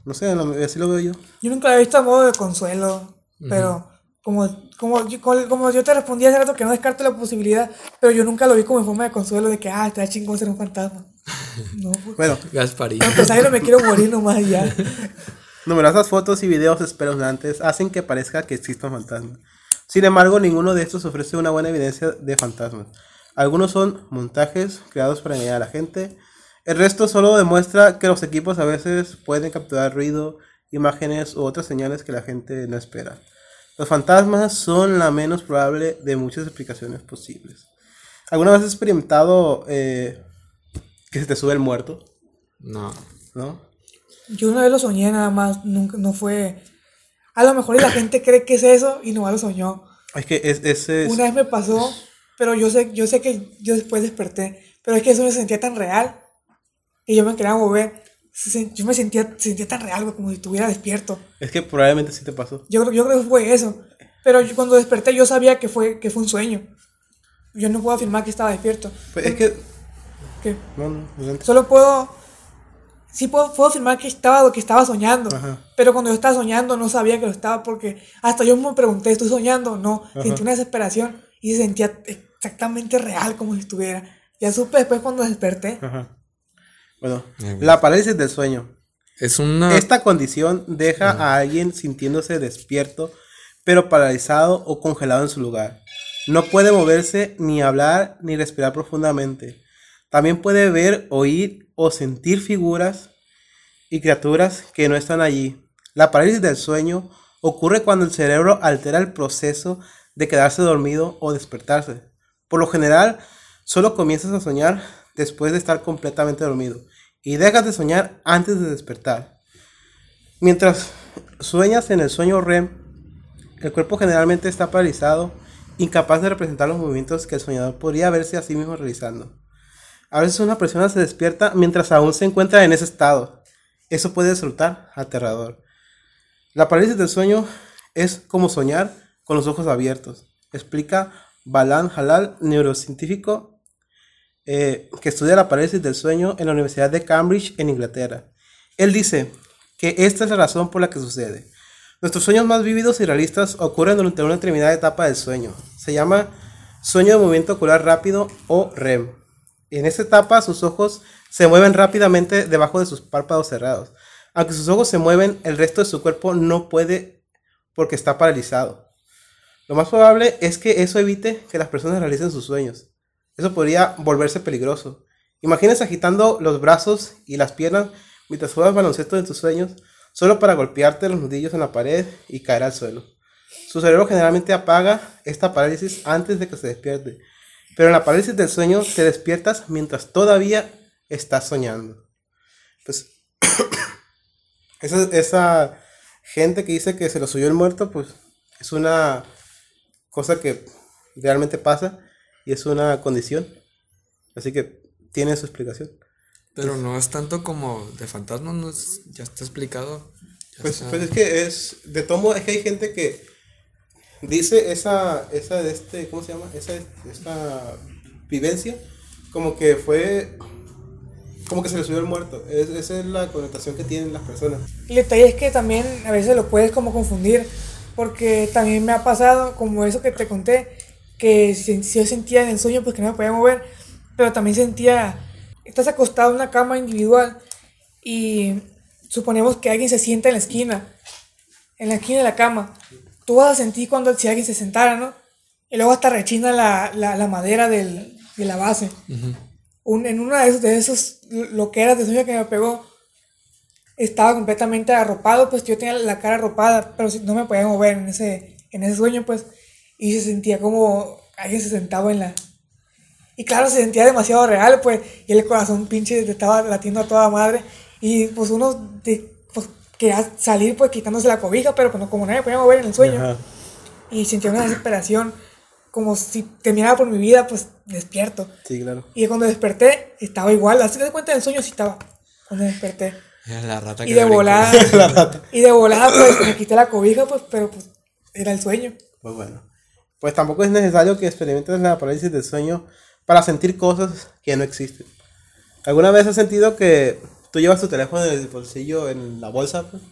[SPEAKER 1] No sé, lo- así lo veo yo.
[SPEAKER 2] Yo nunca lo he visto a modo de consuelo, pero como, como, yo- como, como yo te respondí hace rato que no descarto la posibilidad, pero yo nunca lo vi como en forma de consuelo de que, ah, está chingón ser un fantasma. No, pues.
[SPEAKER 1] Bueno,
[SPEAKER 3] Gasparín.
[SPEAKER 2] Pues ahí no me quiero morir nomás y ya.
[SPEAKER 1] Numerosas fotos y videos espeluznantes hacen que parezca que existan fantasmas. Sin embargo, ninguno de estos ofrece una buena evidencia de fantasmas. Algunos son montajes creados para engañar a la gente. El resto solo demuestra que los equipos a veces pueden capturar ruido, imágenes u otras señales que la gente no espera. Los fantasmas son la menos probable de muchas explicaciones posibles. ¿Alguna vez has experimentado eh, que se te sube el muerto?
[SPEAKER 3] No.
[SPEAKER 1] ¿No?
[SPEAKER 2] Yo una vez lo soñé nada más, nunca, no fue... A lo mejor la gente cree que es eso y no lo soñó.
[SPEAKER 1] Es que es, ese es-
[SPEAKER 2] Una vez me pasó, pero yo sé, yo sé que yo después desperté, pero es que eso me sentía tan real que yo me quería mover. Yo me sentía, sentía tan real, güey, como si estuviera despierto.
[SPEAKER 1] Es que probablemente sí te pasó.
[SPEAKER 2] Yo, yo creo que fue eso. Pero yo cuando desperté yo sabía que fue, que fue un sueño. Yo no puedo afirmar que estaba despierto.
[SPEAKER 1] Pues es que.
[SPEAKER 2] Que
[SPEAKER 1] No, no, adelante.
[SPEAKER 2] solo puedo... Sí puedo, puedo afirmar que estaba, que estaba soñando.
[SPEAKER 1] Ajá.
[SPEAKER 2] Pero cuando yo estaba soñando no sabía que lo estaba porque hasta yo me pregunté, ¿estoy soñando? No, sentí una desesperación y se sentía exactamente real como si estuviera. Ya supe después cuando desperté.
[SPEAKER 1] Ajá. Bueno,
[SPEAKER 3] Ay,
[SPEAKER 1] la parálisis del sueño.
[SPEAKER 3] Es una.
[SPEAKER 1] Esta condición deja a alguien sintiéndose despierto, pero paralizado o congelado en su lugar. No puede moverse, ni hablar, ni respirar profundamente. También puede ver, oír o sentir figuras y criaturas que no están allí. La parálisis del sueño ocurre cuando el cerebro altera el proceso de quedarse dormido o despertarse. Por lo general, solo comienzas a soñar después de estar completamente dormido y dejas de soñar antes de despertar. Mientras sueñas en el sueño REM, El cuerpo generalmente está paralizado, incapaz de representar los movimientos que el soñador podría verse a sí mismo realizando. A veces una persona se despierta mientras aún se encuentra en ese estado. Eso puede resultar aterrador. La parálisis del sueño es como soñar con los ojos abiertos, explica Balan Halal, neurocientífico eh, que estudia la parálisis del sueño en la Universidad de Cambridge, en Inglaterra. Él dice que esta es la razón por la que sucede. Nuestros sueños más vívidos y realistas ocurren durante una determinada etapa del sueño. Se llama sueño de movimiento ocular rápido o REM. En esta etapa sus ojos se mueven rápidamente debajo de sus párpados cerrados. Aunque sus ojos se mueven, el resto de su cuerpo no puede porque está paralizado. Lo más probable es que eso evite que las personas realicen sus sueños. Eso podría volverse peligroso. Imagínense agitando los brazos y las piernas mientras juegas baloncesto en tus sueños, solo para golpearte los nudillos en la pared y caer al suelo. Su cerebro generalmente apaga esta parálisis antes de que se despierte, pero en la parálisis del sueño te despiertas mientras todavía estás soñando. Pues esa, gente que dice que se lo subió el muerto, pues es una cosa que realmente pasa y es una condición. Así que tiene su explicación.
[SPEAKER 3] Pero no es tanto como de fantasma, no es- ya está explicado. Ya
[SPEAKER 1] Pues,
[SPEAKER 3] está-
[SPEAKER 1] pues es que es, de tomo, es que hay gente que dice esa, esa de este, ¿cómo se llama? Esa, esa vivencia, como que fue, como que se le subió el muerto. Es- esa es la connotación que tienen las personas.
[SPEAKER 2] El detalle es que también a veces lo puedes como confundir, porque también me ha pasado, como eso que te conté, que si, si yo sentía en el sueño pues que no me podía mover, pero también sentía, estás acostado en una cama individual y suponemos que alguien se sienta en la esquina, en la esquina de la cama. Tú vas a sentir cuando si alguien se sentara, ¿no? Y luego hasta rechina la, la, la madera del, de la base. Un- en una de esos, de esos lo que era de sueño que me pegó, estaba completamente arropado, pues yo tenía la cara arropada, pero no me podía mover en ese, en ese sueño, pues, y se sentía como alguien se sentaba en la... Y claro, se sentía demasiado real, pues, y el corazón pinche te estaba latiendo a toda madre, y pues uno de- pues, quería salir, pues, quitándose la cobija, pero pues, no, como nadie podía mover en el sueño,
[SPEAKER 1] Ajá.
[SPEAKER 2] y sentía una desesperación, como si temiera por mi vida, pues, despierto.
[SPEAKER 1] Sí, claro.
[SPEAKER 2] Y cuando desperté, estaba igual, así que de cuenta del sueño sí estaba, cuando desperté.
[SPEAKER 3] Era la rata
[SPEAKER 2] Y
[SPEAKER 3] que
[SPEAKER 2] de
[SPEAKER 3] me brincó.
[SPEAKER 2] volada. y de volada, pues me quité la cobija, pues, pero pues era el sueño.
[SPEAKER 1] Pues bueno. Pues tampoco es necesario que experimentes la parálisis del sueño para sentir cosas que no existen. ¿Alguna vez has sentido que tú llevas tu teléfono en el bolsillo, en la bolsa, pues,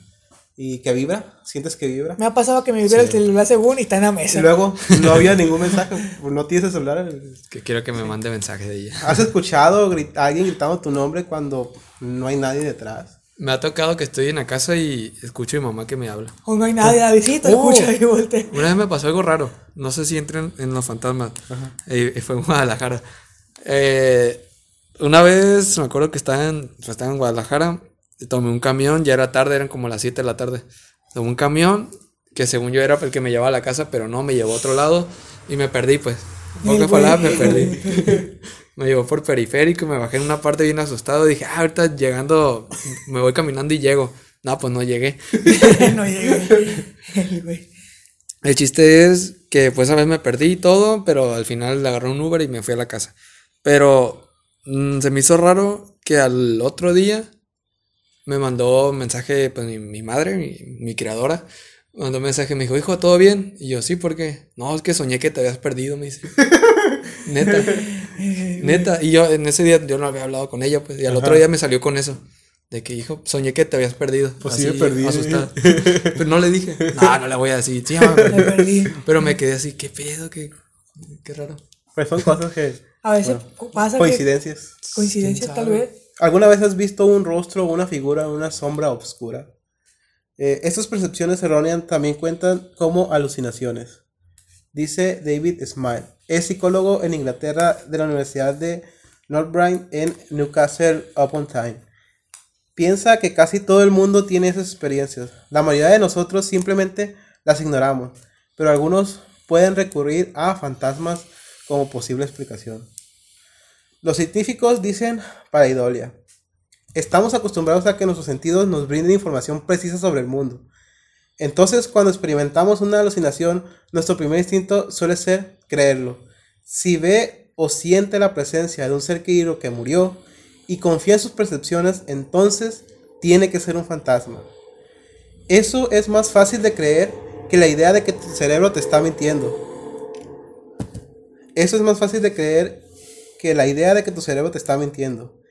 [SPEAKER 1] y que vibra? ¿Sientes que vibra?
[SPEAKER 2] Me ha pasado que me vibró el celular según y está en la
[SPEAKER 1] Y
[SPEAKER 2] mesa.
[SPEAKER 1] luego no había ningún mensaje, pues, no tienes el celular.
[SPEAKER 3] Que quiero que me mande mensaje de ella.
[SPEAKER 1] ¿Has escuchado a alguien gritando tu nombre cuando no hay nadie detrás?
[SPEAKER 3] Me ha tocado que estoy en la casa y escucho a mi mamá que me habla.
[SPEAKER 2] O no hay nadie, la visita,
[SPEAKER 3] Oh.
[SPEAKER 2] escucha y voltea.
[SPEAKER 3] Una vez me pasó algo raro. No sé si entren en los fantasmas. Eh, fue en Guadalajara. Eh, una vez me acuerdo que estaba en, estaba en Guadalajara. y Tomé un camión, ya era tarde, eran como las 7 de la tarde. Tomé un camión que según yo era el que me llevaba a la casa, pero no, me llevó a otro lado y me perdí, pues.
[SPEAKER 2] Güey.
[SPEAKER 3] palabras, me perdí. me llevó por periférico y me bajé en una parte bien asustado. Dije, ah, ahorita llegando, me voy caminando y llego. No, pues no llegué.
[SPEAKER 2] no llegué. El güey.
[SPEAKER 3] El chiste es que pues esa vez me perdí y todo, pero al final agarré un Uber y me fui a la casa. Pero mm, se me hizo raro que al otro día me mandó un mensaje pues mi, mi madre, mi, mi criadora, mandó un mensaje, me dijo, hijo, ¿todo bien? Y yo, sí, ¿por qué? No, es que soñé que te habías perdido, me dice. Neta, neta. Y yo en ese día yo no había hablado con ella, pues, y al otro día me salió con eso. De que, hijo, soñé que te habías perdido.
[SPEAKER 1] Pues sí, me perdí.
[SPEAKER 3] asustada. Pero no le dije. No, no le voy a decir. Sí, me
[SPEAKER 2] Me
[SPEAKER 3] perdí.
[SPEAKER 2] perdí.
[SPEAKER 3] Pero me quedé así, qué pedo, qué, qué raro.
[SPEAKER 1] Pues son cosas que...
[SPEAKER 2] A veces pasa que
[SPEAKER 1] Coincidencias.
[SPEAKER 2] coincidencia
[SPEAKER 3] ¿Quién
[SPEAKER 2] tal vez.
[SPEAKER 1] ¿Alguna vez has visto un rostro, una figura, una sombra oscura? Eh, estas percepciones erróneas también cuentan como alucinaciones. Dice David Smile. Es psicólogo en Inglaterra de la Universidad de Northbrine en Newcastle upon Tyne. Piensa que casi todo el mundo tiene esas experiencias. La mayoría de nosotros simplemente las ignoramos, pero algunos pueden recurrir a fantasmas como posible explicación. Los científicos dicen pareidolia. Estamos acostumbrados a que nuestros sentidos nos brinden información precisa sobre el mundo. Entonces, cuando experimentamos una alucinación, nuestro primer instinto suele ser creerlo. Si ve o siente la presencia de un ser querido que murió y confía en sus percepciones, entonces tiene que ser un fantasma. Eso es más fácil de creer que la idea de que tu cerebro te está mintiendo. Eso es más fácil de creer que la idea de que tu cerebro te está mintiendo.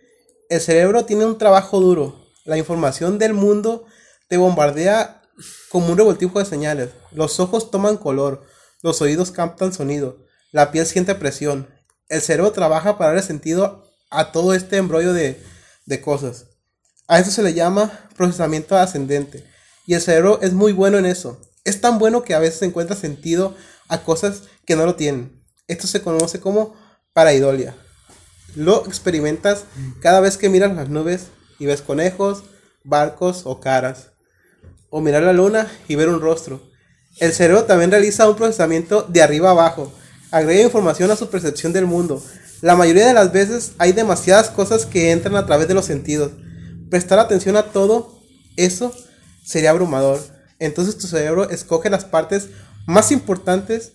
[SPEAKER 1] El cerebro tiene un trabajo duro. La información del mundo te bombardea como un revoltijo de señales. Los ojos toman color, los oídos captan sonido, la piel siente presión. El cerebro trabaja para darle sentido a todo este embrollo de, de cosas. A eso se le llama procesamiento ascendente. Y el cerebro es muy bueno en eso. Es tan bueno que a veces encuentra sentido a cosas que no lo tienen. Esto se conoce como paraidolia. Lo experimentas cada vez que miras las nubes y ves conejos, barcos o caras. O mirar la luna y ver un rostro. El cerebro también realiza un procesamiento de arriba abajo. Agrega información a su percepción del mundo. La mayoría de las veces hay demasiadas cosas que entran a través de los sentidos. Prestar atención a todo eso sería abrumador. Entonces tu cerebro escoge las partes más importantes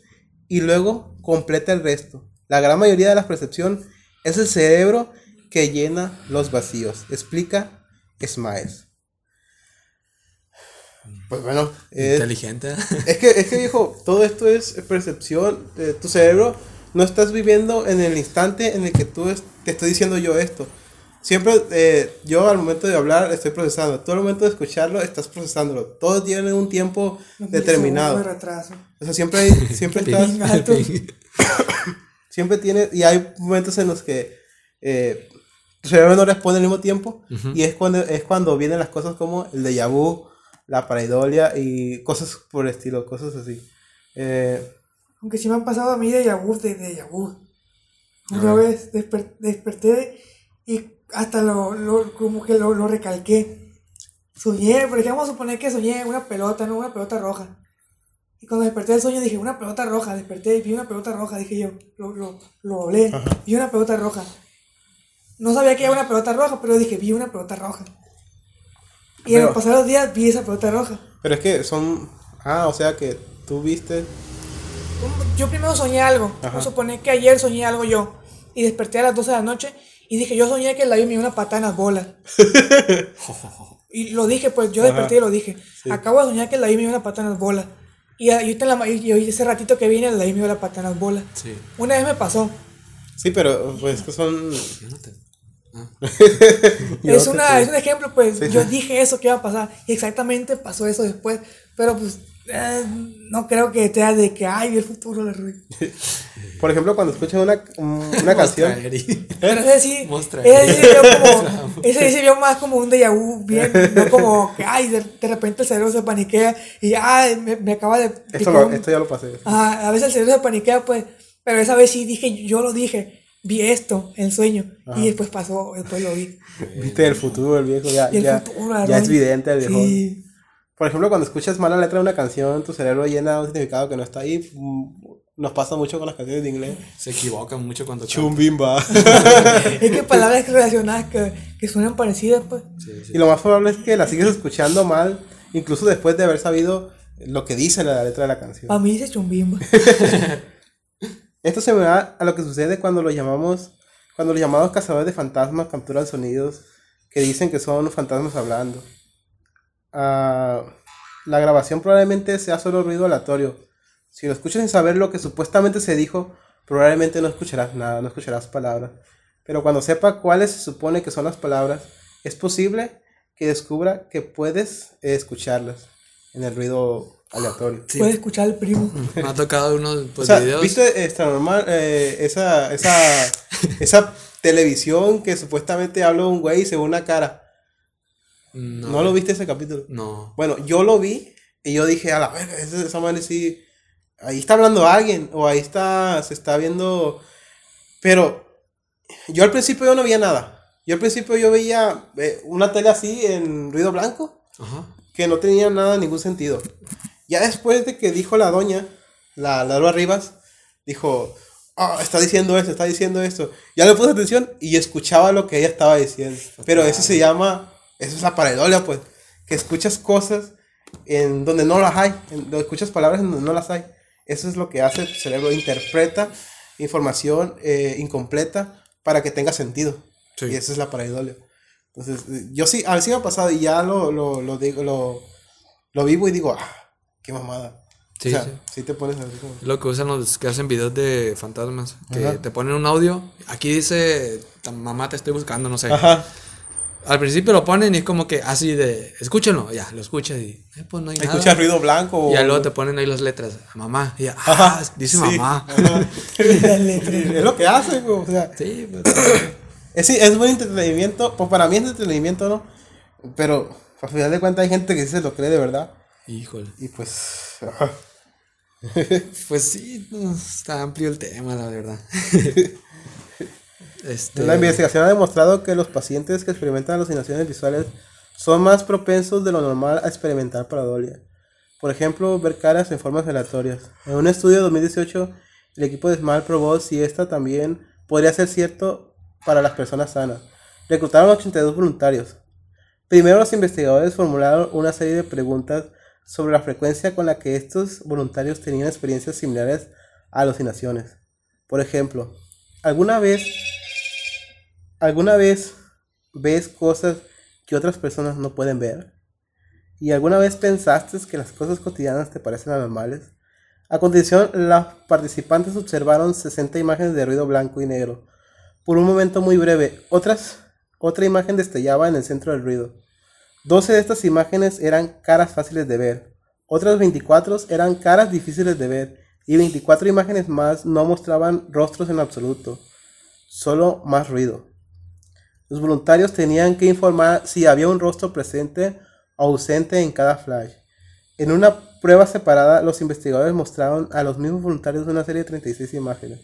[SPEAKER 1] y luego completa el resto. La gran mayoría de la percepción es el cerebro que llena los vacíos. Explica Smiles. Pues bueno,
[SPEAKER 3] inteligente.
[SPEAKER 1] Es que, es que viejo, todo esto es percepción. de tu cerebro no estás viviendo en el instante en el que tú te estoy diciendo yo esto. Siempre, eh, yo al momento de hablar estoy procesando. Tú al momento de escucharlo estás procesándolo. Todo tiene un tiempo determinado. O sea, siempre, siempre estás. siempre tiene. Y hay momentos en los que eh, tu cerebro no responde al mismo tiempo. Y es cuando, es cuando vienen las cosas como el déjà vu, la paraidolia y cosas por el estilo, cosas así. Eh,
[SPEAKER 2] Aunque sí me han pasado a mí déjà vu de déjà vu. Una vez desperté y hasta lo, lo como que lo, lo, recalqué. Soñé, por ejemplo, vamos a suponer que soñé una pelota, no una pelota roja. Y cuando desperté del sueño dije, una pelota roja, desperté y vi una pelota roja, dije yo, lo, lo, lo vi una pelota roja. No sabía que era una pelota roja, pero dije, vi una pelota roja. Y en los pasados días vi esa pelota roja.
[SPEAKER 1] Pero es que son, ah, o sea que tú viste.
[SPEAKER 2] Yo primero soñé algo, vamos a suponer que ayer soñé algo yo, y desperté a las 12 de la noche y dije, yo soñé que el David me dio una patada en las bolas. y lo dije, pues yo desperté y lo dije. Acabo de soñar que el David me dio una patada en las bolas. Y, ahorita en la, y, ese ratito que vine, el David me dio la patada en las bolas. Sí. Una vez me pasó.
[SPEAKER 1] Sí, pero pues que son...
[SPEAKER 2] Es, una, es un ejemplo, pues yo dije eso que iba a pasar y exactamente pasó eso después, pero pues eh, no creo que sea de que, ay, el futuro le ruido.
[SPEAKER 1] Por ejemplo, cuando escuchas una, una canción.
[SPEAKER 2] Pero ese sí, ese sí vio como, ese sí vio más como un déjà vu, bien, no como que, ay, de, repente el cerebro se paniquea y, ay, me, me acaba de...
[SPEAKER 1] Esto, esto ya lo pasé.
[SPEAKER 2] a veces el cerebro se paniquea, pues, pero esa vez sí dije, yo lo dije, vi esto en sueño y después pasó, después lo vi.
[SPEAKER 1] Viste el futuro, el viejo, ya, ya, ya es evidente el viejo. Sí. Por ejemplo, cuando escuchas mala letra de una canción, tu cerebro llena un significado que no está ahí. Mm, nos pasa mucho con las canciones de inglés.
[SPEAKER 3] Se equivocan mucho cuando
[SPEAKER 1] Chumbimba.
[SPEAKER 2] es que palabras relacionadas que, que suenan parecidas, pues.
[SPEAKER 1] Y lo más probable es que la sigues escuchando mal, incluso después de haber sabido lo que dice la letra de la canción.
[SPEAKER 2] A mí dice chumbimba.
[SPEAKER 1] Esto se me da a lo que sucede cuando los llamamos, cuando los llamados cazadores de fantasmas capturan sonidos que dicen que son fantasmas hablando. Ah, la grabación probablemente sea solo ruido aleatorio. Si lo escuchas sin saber lo que supuestamente se dijo, probablemente no escucharás nada, no escucharás palabras. Pero cuando sepa cuáles se supone que son las palabras, es posible que descubra que puedes escucharlas en el ruido aleatorio.
[SPEAKER 2] Puedes escuchar al primo.
[SPEAKER 3] Me ha tocado unos
[SPEAKER 1] pues, videos. ¿Viste esta normal, eh, esa, esa, esa televisión que supuestamente habla un güey según una cara? No. lo viste ese capítulo?
[SPEAKER 3] No.
[SPEAKER 1] Bueno, yo lo vi y yo dije, a la verga, esa madre sí. Ahí está hablando alguien, o ahí está, se está viendo. Pero yo al principio yo no veía nada. Yo al principio yo veía eh, una tele así en ruido blanco, que no tenía nada, ningún sentido. Ya después de que dijo la doña, la Laura Rivas, dijo, ah, está diciendo esto, está diciendo esto. Ya le puse atención y escuchaba lo que ella estaba diciendo. Pero eso se llama eso es la pareidolia, pues. Que escuchas cosas en donde no las hay, en, escuchas palabras en donde no las hay. Eso es lo que hace el cerebro, interpreta información eh, incompleta para que tenga sentido.
[SPEAKER 3] Sí.
[SPEAKER 1] Y esa es la pareidolia. Entonces, eh, yo sí, a ver si me ha pasado y ya lo, lo, lo digo, lo, lo vivo y digo, ah, qué mamada.
[SPEAKER 3] Sí,
[SPEAKER 1] o sea,
[SPEAKER 3] sí.
[SPEAKER 1] sí te pones así como...
[SPEAKER 3] Lo que usan los que hacen videos de fantasmas. Que
[SPEAKER 1] Ajá.
[SPEAKER 3] te ponen un audio. Aquí dice, "Ta- mamá te estoy buscando, no sé.
[SPEAKER 1] Ajá.
[SPEAKER 3] Al principio lo ponen y es como que así de, escúchenlo, ya, lo escuchas y, eh, pues no hay nada.
[SPEAKER 1] Escuchas ruido blanco.
[SPEAKER 3] Y ya luego te ponen ahí las letras, mamá. Y ya, ah, dice
[SPEAKER 1] sí,
[SPEAKER 3] mamá.
[SPEAKER 1] es lo que hace, güey, o sea,
[SPEAKER 3] Sí, pues,
[SPEAKER 1] es, sí, es buen entretenimiento, pues para mí es entretenimiento, ¿no? Pero, a final de cuentas, hay gente que sí se lo cree de verdad.
[SPEAKER 3] Híjole.
[SPEAKER 1] Y pues.
[SPEAKER 3] Pues sí, está amplio el tema, la verdad. este,
[SPEAKER 1] La investigación ha demostrado que los pacientes que experimentan alucinaciones visuales son más propensos de lo normal a experimentar paradolia. Por ejemplo, ver caras en formas aleatorias. En un estudio de 2018, el equipo de SMART probó si esta también podría ser cierto para las personas sanas. Reclutaron 82 voluntarios. Primero los investigadores formularon una serie de preguntas sobre la frecuencia con la que estos voluntarios tenían experiencias similares a alucinaciones. Por ejemplo, ¿alguna vez ¿Alguna vez ves cosas que otras personas no pueden ver? ¿Y alguna vez pensaste que las cosas cotidianas te parecen anormales? A continuación, los participantes observaron 60 imágenes de ruido blanco y negro. Por un momento muy breve, otras, otra imagen destellaba en el centro del ruido. 12 de estas imágenes eran caras fáciles de ver. Otras 24 eran caras difíciles de ver. Y 24 imágenes más no mostraban rostros en absoluto. Solo más ruido. Los voluntarios tenían que informar si había un rostro presente o ausente en cada flash. En una prueba separada, los investigadores mostraron a los mismos voluntarios una serie de 36 imágenes.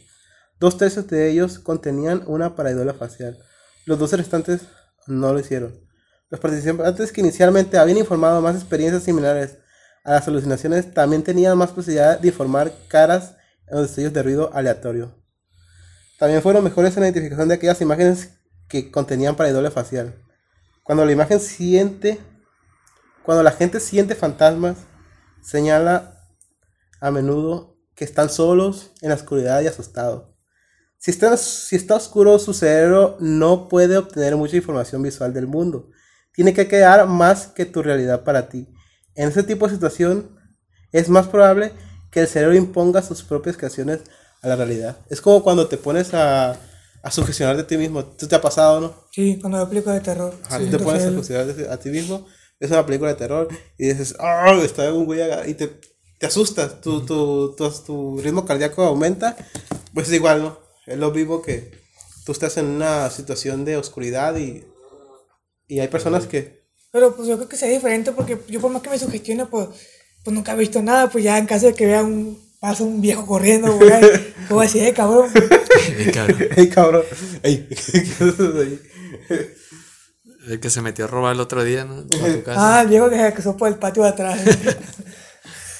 [SPEAKER 1] Dos tercios de ellos contenían una pareidolia facial. Los dos restantes no lo hicieron. Los participantes que inicialmente habían informado más experiencias similares a las alucinaciones también tenían más posibilidad de informar caras en los destellos de ruido aleatorio. También fueron mejores en la identificación de aquellas imágenes que contenían pareidolia facial. Cuando la imagen siente, cuando la gente siente fantasmas, señala a menudo que están solos en la oscuridad y asustados. Si está, si está oscuro, su cerebro no puede obtener mucha información visual del mundo. Tiene que quedar más que tu realidad para ti. En ese tipo de situación, es más probable que el cerebro imponga sus propias creaciones a la realidad. Es como cuando te pones a, a sugestionar de ti mismo. ¿Tú te ha pasado, no?
[SPEAKER 2] Sí, cuando veo películas de terror.
[SPEAKER 1] Ajá,
[SPEAKER 2] Sí,
[SPEAKER 1] te pones a sugestionar a ti mismo. Es una película de terror y dices, ¡ah! Está un güey acá", y te, te asustas. Tu, tu, tu, tu ritmo cardíaco aumenta. Pues es igual, ¿no? Es lo mismo que tú estás en una situación de oscuridad y, y hay personas que.
[SPEAKER 2] Pero pues yo creo que sería diferente porque yo por más que me sugestione, pues, pues nunca he visto nada, pues ya en caso de que vea un paso un viejo corriendo, güey, voy a decir, eh, cabrón.
[SPEAKER 1] ¡Ey, cabrón! ¡Ey! ¿Qué haces ahí?
[SPEAKER 3] el que se metió a robar el otro día, ¿no? A tu casa.
[SPEAKER 2] Ah, el viejo que se cruzó por el patio de atrás.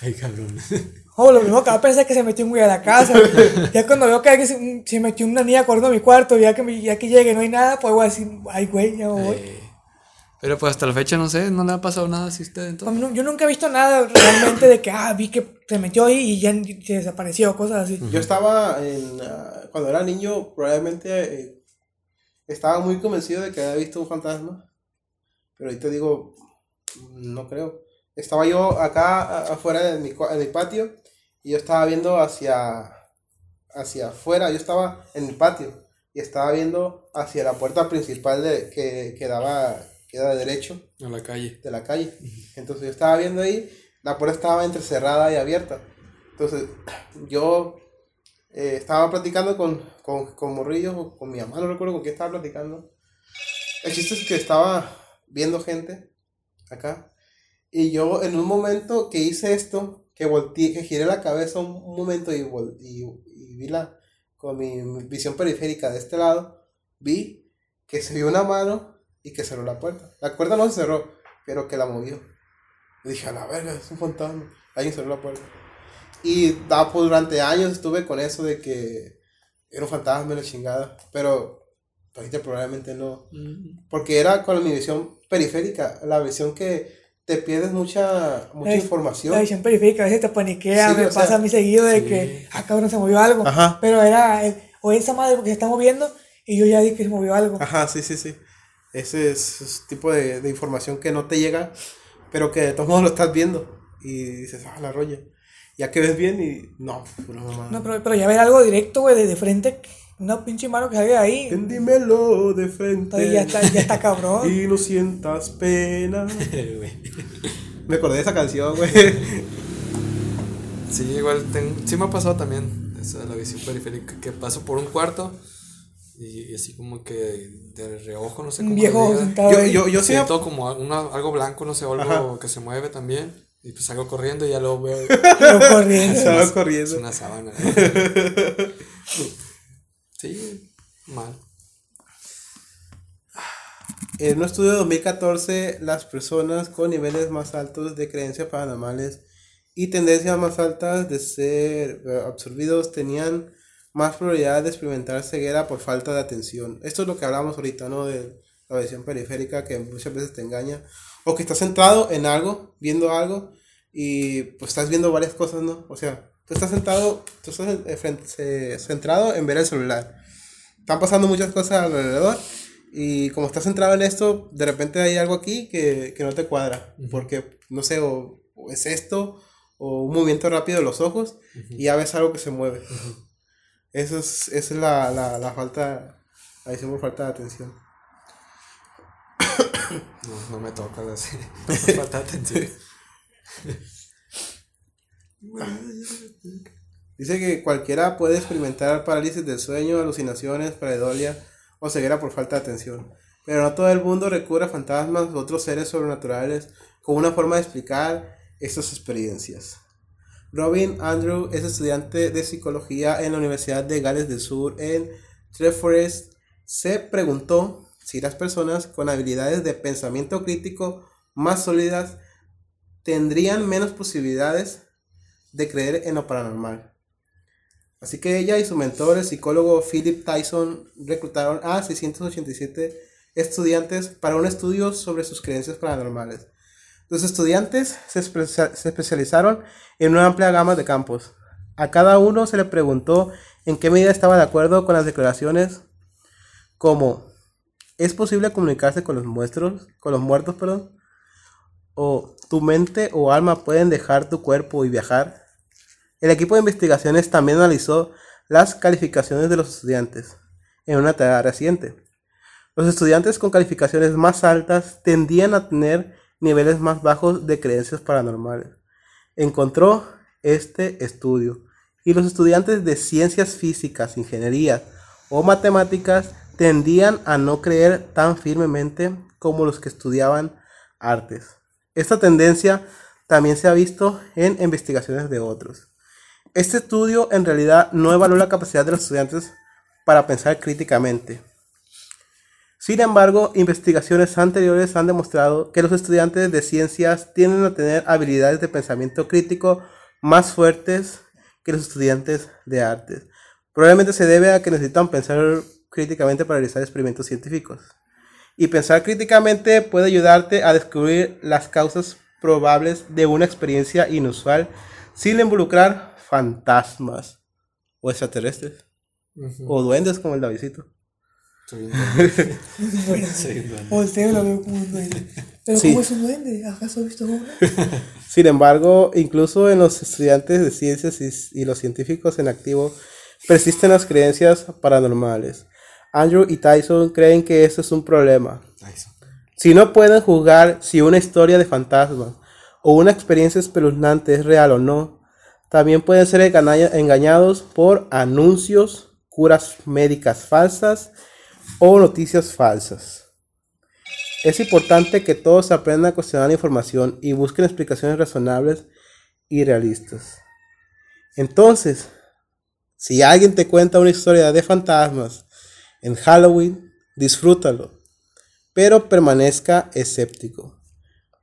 [SPEAKER 3] Ay, cabrón.
[SPEAKER 2] Oh, lo primero que va a pensar es que se metió un güey a la casa. Ya cuando veo que alguien se, se metió una niña corriendo a mi cuarto, ya que, ya que llegue y no hay nada, pues voy a decir, ay, güey, ya me voy.
[SPEAKER 3] Pero pues hasta la fecha no sé, no le ha pasado nada así a usted entonces.
[SPEAKER 2] no- yo nunca he visto nada realmente de que, ah, vi que se metió ahí y ya se desapareció, cosas así.
[SPEAKER 1] Yo estaba en. ah, cuando era niño, probablemente eh, estaba muy convencido de que había visto un fantasma. Pero ahorita digo, no creo. Estaba yo acá afuera de mi, en mi patio y yo estaba viendo hacia. hacia afuera. Yo estaba en el patio y estaba viendo hacia la puerta principal de, que, que daba. Que da derecho
[SPEAKER 3] A la calle.
[SPEAKER 1] de la calle. Entonces yo estaba viendo ahí, la puerta estaba entre cerrada y abierta. Entonces yo eh, estaba platicando con, con, con Morrillo o con mi mamá, no recuerdo con quién estaba platicando. El chiste es que estaba viendo gente acá. Y yo en un momento que hice esto, que volteé, que giré la cabeza un, momento y, vol- y, y vi la, con mi, mi visión periférica de este lado, vi que se vio una mano y que cerró la puerta. La puerta no se cerró, pero que la movió. Y dije, a la verga, es un fantasma. Alguien cerró la puerta. Y da, pues, durante años estuve con eso de que era un fantasma la chingada. Pero ahorita probablemente no. Porque era con mi visión periférica, la visión que, te pierdes mucha, mucha
[SPEAKER 2] La-
[SPEAKER 1] información.
[SPEAKER 2] La visión periférica a veces te paniquea,
[SPEAKER 1] Sí,
[SPEAKER 2] me
[SPEAKER 1] o sea,
[SPEAKER 2] pasa a mí seguido de
[SPEAKER 3] sí.
[SPEAKER 2] que, ah, cabrón, se movió algo.
[SPEAKER 1] Ajá.
[SPEAKER 2] Pero era, el- o esa madre porque se está moviendo y yo ya di que se movió algo.
[SPEAKER 1] Ajá, sí, sí, sí. Ese es ese tipo de, de información que no te llega, pero que de todos modos lo estás viendo. Y dices, ah, la rolla. Ya que ves bien y no, pura mamada.
[SPEAKER 2] No, pero, pero ya ver algo directo, güey, de, de frente, una pinche mano que salga de ahí.
[SPEAKER 1] Dímelo de frente.
[SPEAKER 2] Ya está, ya está cabrón.
[SPEAKER 1] Y no sientas pena. Me acordé de esa canción, güey.
[SPEAKER 3] Sí, igual ten- sí me ha pasado también esa de la visión periférica, que paso por un cuarto y, y así como que de reojo, no sé
[SPEAKER 2] Un
[SPEAKER 3] cómo
[SPEAKER 2] viejo sentado
[SPEAKER 1] Yo, yo, yo.
[SPEAKER 3] Siento como una- algo blanco, no sé, o algo
[SPEAKER 1] Ajá.
[SPEAKER 3] que se mueve también. Y pues salgo corriendo y ya lo veo.
[SPEAKER 2] Pero corriendo.
[SPEAKER 3] Es
[SPEAKER 1] corriendo.
[SPEAKER 3] una sábana. Sí, mal.
[SPEAKER 1] En un estudio de 2014, las personas con niveles más altos de creencias paranormales y tendencias más altas de ser eh, absorbidos tenían más probabilidad de experimentar ceguera por falta de atención. Esto es lo que hablamos ahorita, ¿no? De la visión periférica que muchas veces te engaña. O que estás centrado en algo, viendo algo, y pues estás viendo varias cosas, ¿no? O sea, tú estás sentado, tú estás eh, frente- eh, centrado en ver el celular. Están pasando muchas cosas alrededor y como estás centrado en esto, de repente hay algo aquí que, que no te cuadra. Porque, no sé, o, o es esto, o un movimiento rápido de los ojos, y ya ves algo que se mueve. Eso es, esa es la, la, la falta, la visión por falta de atención.
[SPEAKER 3] No, no me toca así. Falta de atención.
[SPEAKER 1] Dice que cualquiera puede experimentar parálisis del sueño, alucinaciones, pareidolia o ceguera por falta de atención. Pero no todo el mundo recurre a fantasmas u otros seres sobrenaturales como una forma de explicar estas experiencias. Robin Andrew es estudiante de psicología en la Universidad de Gales del Sur en Treforest. Se preguntó si las personas con habilidades de pensamiento crítico más sólidas tendrían menos posibilidades de creer en lo paranormal. Así que ella y su mentor, el psicólogo Philip Tyson, reclutaron a 687 estudiantes para un estudio sobre sus creencias paranormales. Los estudiantes se, espe- se especializaron en una amplia gama de campos. A cada uno se le preguntó en qué medida estaba de acuerdo con las declaraciones como ¿es posible comunicarse con los muestros, con los muertos, perdón? o tu mente o alma pueden dejar tu cuerpo y viajar. El equipo de investigaciones también analizó las calificaciones de los estudiantes en una tarea reciente. Los estudiantes con calificaciones más altas tendían a tener niveles más bajos de creencias paranormales. Encontró este estudio y los estudiantes de ciencias físicas, ingeniería o matemáticas tendían a no creer tan firmemente como los que estudiaban artes. Esta tendencia también se ha visto en investigaciones de otros. Este estudio en realidad no evaluó la capacidad de los estudiantes para pensar críticamente. Sin embargo, investigaciones anteriores han demostrado que los estudiantes de ciencias tienden a tener habilidades de pensamiento crítico más fuertes que los estudiantes de artes. Probablemente se debe a que necesitan pensar críticamente para realizar experimentos científicos. Y pensar críticamente puede ayudarte a descubrir las causas probables de una experiencia inusual sin involucrar fantasmas o extraterrestres o duendes como el Davidito.
[SPEAKER 3] Soy un duende.
[SPEAKER 2] Bueno,
[SPEAKER 3] Soy un duende.
[SPEAKER 2] Volteo y lo veo como un duende. Pero
[SPEAKER 1] Sí.
[SPEAKER 2] ¿cómo es un duende? ¿Acaso he visto uno?
[SPEAKER 1] Sin embargo, incluso en los estudiantes de ciencias y, y los científicos en activo persisten las creencias paranormales. Andrew y Tyson creen que esto es un problema.
[SPEAKER 3] Ay, eso.
[SPEAKER 1] Si no pueden juzgar si una historia de fantasmas o una experiencia espeluznante es real o no, también pueden ser engaña- engañados por anuncios, curas médicas falsas o noticias falsas. Es importante que todos aprendan a cuestionar la información y busquen explicaciones razonables y realistas. Entonces, si alguien te cuenta una historia de fantasmas en Halloween, disfrútalo pero permanezca escéptico.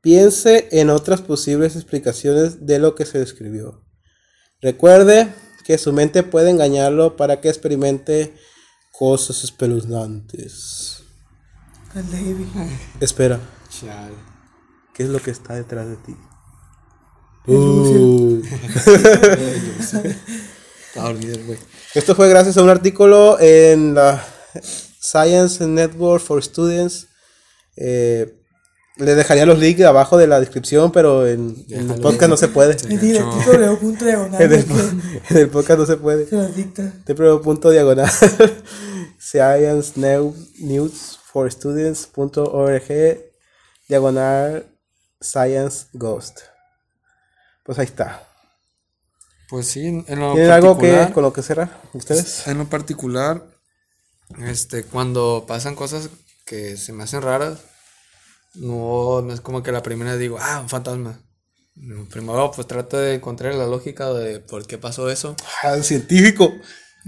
[SPEAKER 1] Piense en otras posibles explicaciones de lo que se describió. Recuerde que su mente puede engañarlo para que experimente cosas espeluznantes. Espera,
[SPEAKER 3] Chale.
[SPEAKER 1] ¿Qué es lo que está detrás de ti? Uh. Esto fue gracias a un artículo en la Science Network for Students. Eh, le dejaría los links abajo de la descripción, pero en, en el podcast no se puede. En el,
[SPEAKER 2] que
[SPEAKER 1] en el podcast no se puede.
[SPEAKER 2] Se los dicta.
[SPEAKER 1] www.diagonal science New- news for students.org diagonal science ghost pues ahí está
[SPEAKER 3] Pues sí, en lo
[SPEAKER 1] ¿tienen algo que
[SPEAKER 3] particular-
[SPEAKER 1] con lo que cerrar ustedes?
[SPEAKER 3] En lo particular, este, cuando pasan cosas que se me hacen raras, no, no es como que la primera digo, ah, un fantasma. No, Primero, pues trato de encontrar la lógica de por qué pasó eso.
[SPEAKER 1] Ah, el científico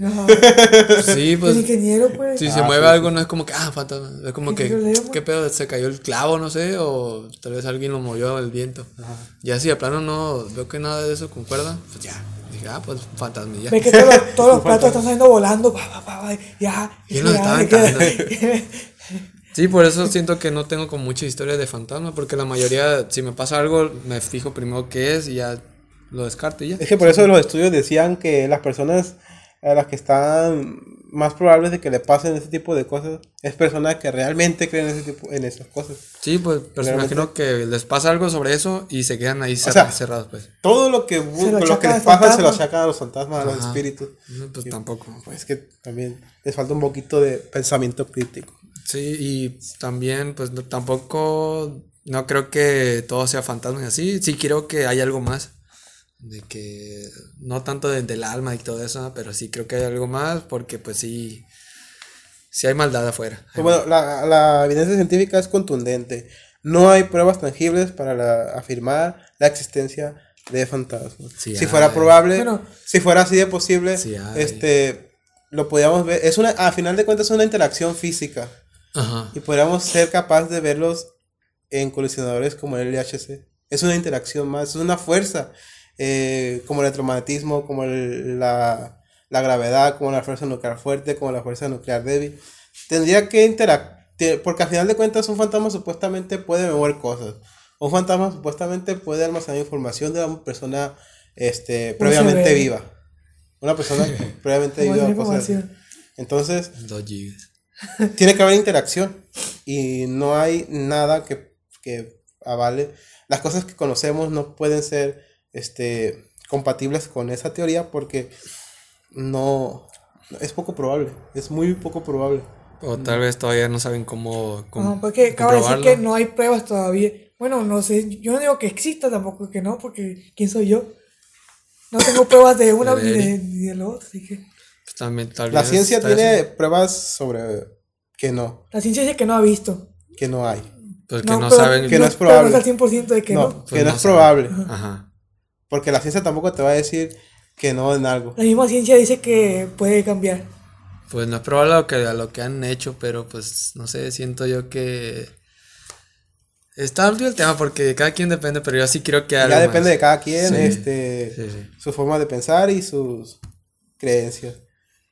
[SPEAKER 2] Ajá.
[SPEAKER 3] Sí,
[SPEAKER 2] El
[SPEAKER 3] pues,
[SPEAKER 2] ingeniero, pues.
[SPEAKER 3] si se
[SPEAKER 1] Ah,
[SPEAKER 3] mueve
[SPEAKER 1] sí,
[SPEAKER 3] algo, no es como que, ah, fantasma. Es como
[SPEAKER 2] ¿Qué
[SPEAKER 3] que,
[SPEAKER 2] problema?
[SPEAKER 3] ¿qué pedo? Se cayó el clavo, no sé, o tal vez alguien lo movió el viento. Ya si de plano no veo que nada de eso concuerda, pues ya. Dije, ah, pues fantasmilla.
[SPEAKER 2] Ve que todos los, todos los platos están saliendo volando. Pa, pa, pa, pa, ya.
[SPEAKER 3] Sí, por eso siento que no tengo como mucha historia de fantasma, porque la mayoría, si me pasa algo, me fijo primero qué es y ya lo descarto y ya.
[SPEAKER 1] es que por eso los estudios decían que las personas a las que están más probables de que le pasen ese tipo de cosas es personas que realmente creen ese tipo, en esas cosas
[SPEAKER 3] Sí, pues, pero me
[SPEAKER 1] Realmente-
[SPEAKER 3] imagino que les pasa algo sobre eso y se quedan ahí cer-
[SPEAKER 1] sea,
[SPEAKER 3] cerrados, pues.
[SPEAKER 1] todo lo que,
[SPEAKER 2] lo
[SPEAKER 1] lo que les pasa se lo achacan a los fantasmas a los espíritus
[SPEAKER 3] No, pues tampoco.
[SPEAKER 1] pues que también les falta un poquito de pensamiento crítico
[SPEAKER 3] Sí, y también, pues no- tampoco, no creo que todo sea fantasma y así. Sí creo que hay algo más. De que, no tanto de- del alma y todo eso, pero sí creo que hay algo más porque pues sí, sí hay maldad afuera.
[SPEAKER 1] Pues bueno, la, la evidencia científica es contundente. No hay pruebas tangibles para la- afirmar la existencia de fantasmas.
[SPEAKER 3] Sí
[SPEAKER 1] si fuera probable,
[SPEAKER 2] Bueno.
[SPEAKER 1] si fuera así de posible,
[SPEAKER 3] Sí
[SPEAKER 1] este, lo podríamos ver. Es una, a final de cuentas, es una interacción física
[SPEAKER 3] Ajá.
[SPEAKER 1] y podríamos ser capaces de verlos en colisionadores como el LHC. Es una interacción más, es una fuerza, eh, como el electromagnetismo, como el- la, la gravedad, como la fuerza nuclear fuerte, como la fuerza nuclear débil. Tendría que interactuar, porque al final de cuentas un fantasma supuestamente puede mover cosas. Un fantasma supuestamente puede almacenar información de una persona este, previamente viva. Una persona previamente viva. cosas. Entonces,
[SPEAKER 3] Dos gigas.
[SPEAKER 1] Tiene que haber interacción y no hay nada que, que avale. Las cosas que conocemos no pueden ser este, compatibles con esa teoría porque no es poco probable, es muy poco probable.
[SPEAKER 3] O tal vez todavía no saben cómo, cómo
[SPEAKER 2] No, porque acaba de decir que no hay pruebas todavía. Bueno, no sé, yo no digo que exista tampoco, que no, porque ¿quién soy yo? No tengo pruebas de una ni de, ni de lo otro, así que...
[SPEAKER 3] Pues también, tal
[SPEAKER 1] La
[SPEAKER 3] vez
[SPEAKER 1] ciencia tiene
[SPEAKER 3] eso.
[SPEAKER 1] pruebas sobre que no,
[SPEAKER 2] La ciencia dice que no ha visto.
[SPEAKER 1] que no hay,
[SPEAKER 3] Pues que no,
[SPEAKER 2] pero-
[SPEAKER 3] saben.
[SPEAKER 1] Que no es
[SPEAKER 2] no
[SPEAKER 1] probable.
[SPEAKER 2] es al 100% de que
[SPEAKER 1] no,
[SPEAKER 2] no.
[SPEAKER 3] Pues
[SPEAKER 1] que no,
[SPEAKER 3] no
[SPEAKER 1] es
[SPEAKER 3] sabe.
[SPEAKER 1] probable,
[SPEAKER 3] Ajá.
[SPEAKER 1] porque la ciencia tampoco te va a decir que no en algo.
[SPEAKER 2] La misma ciencia dice que puede cambiar.
[SPEAKER 3] Pues no es probable a lo que, a lo que han hecho, pero pues no sé, siento yo que. Está amplio el tema porque cada quien depende, pero yo sí creo que
[SPEAKER 1] Ya depende
[SPEAKER 3] más.
[SPEAKER 1] de cada quien,
[SPEAKER 3] Sí,
[SPEAKER 1] este,
[SPEAKER 3] sí, sí.
[SPEAKER 1] su forma de pensar y sus creencias.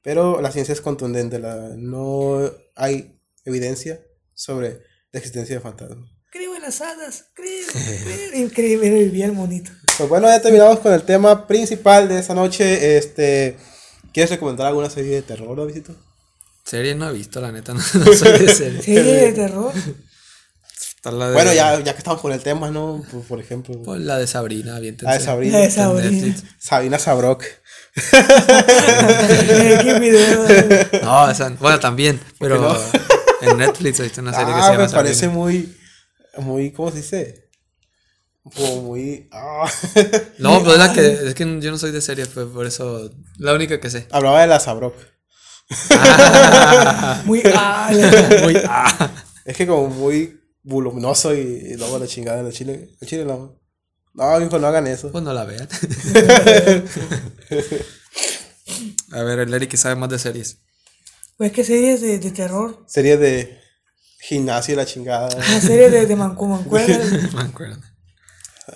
[SPEAKER 1] Pero la ciencia es contundente, la- no hay evidencia sobre la existencia de fantasmas.
[SPEAKER 2] Creo en las hadas, creo, creo. Increíble, vivía el monito.
[SPEAKER 1] Pues bueno, ya terminamos con el tema principal de esta noche. Este, ¿Quieres recomendar alguna serie de terror, Davidito?
[SPEAKER 3] Serie no he visto, la neta, no, no soy de serie.
[SPEAKER 2] Serie de terror.
[SPEAKER 3] Está la de,
[SPEAKER 1] Bueno, ya, ya que estamos con el tema, ¿no? Por, por ejemplo,
[SPEAKER 3] pues, la de Sabrina, bien
[SPEAKER 1] la de Sabrina.
[SPEAKER 2] La de Sabrina.
[SPEAKER 1] Sabina Sabrok.
[SPEAKER 2] ¿Qué video?
[SPEAKER 3] No, esa, bueno, también, pero
[SPEAKER 1] no?
[SPEAKER 3] en Netflix hay una serie que
[SPEAKER 1] Ah,
[SPEAKER 3] se llama
[SPEAKER 1] me parece
[SPEAKER 3] Sabrina.
[SPEAKER 1] muy, muy, ¿cómo se dice? Como muy... ah.
[SPEAKER 3] No, pues es la que, es que yo no soy de series, pues por eso, la única que sé.
[SPEAKER 1] Hablaba de la Sabrok.
[SPEAKER 2] Muy. Ah, la-
[SPEAKER 3] Muy, ah.
[SPEAKER 1] Es que como muy voluminoso y, y luego la chingada en el chile. El chile no. No, hijo, no hagan eso.
[SPEAKER 3] Pues no la vean. A ver, el Eric sabe más de series.
[SPEAKER 2] Pues que series de, de terror.
[SPEAKER 1] Serie de gimnasio y la chingada.
[SPEAKER 2] Una serie de, de manco mancuerna.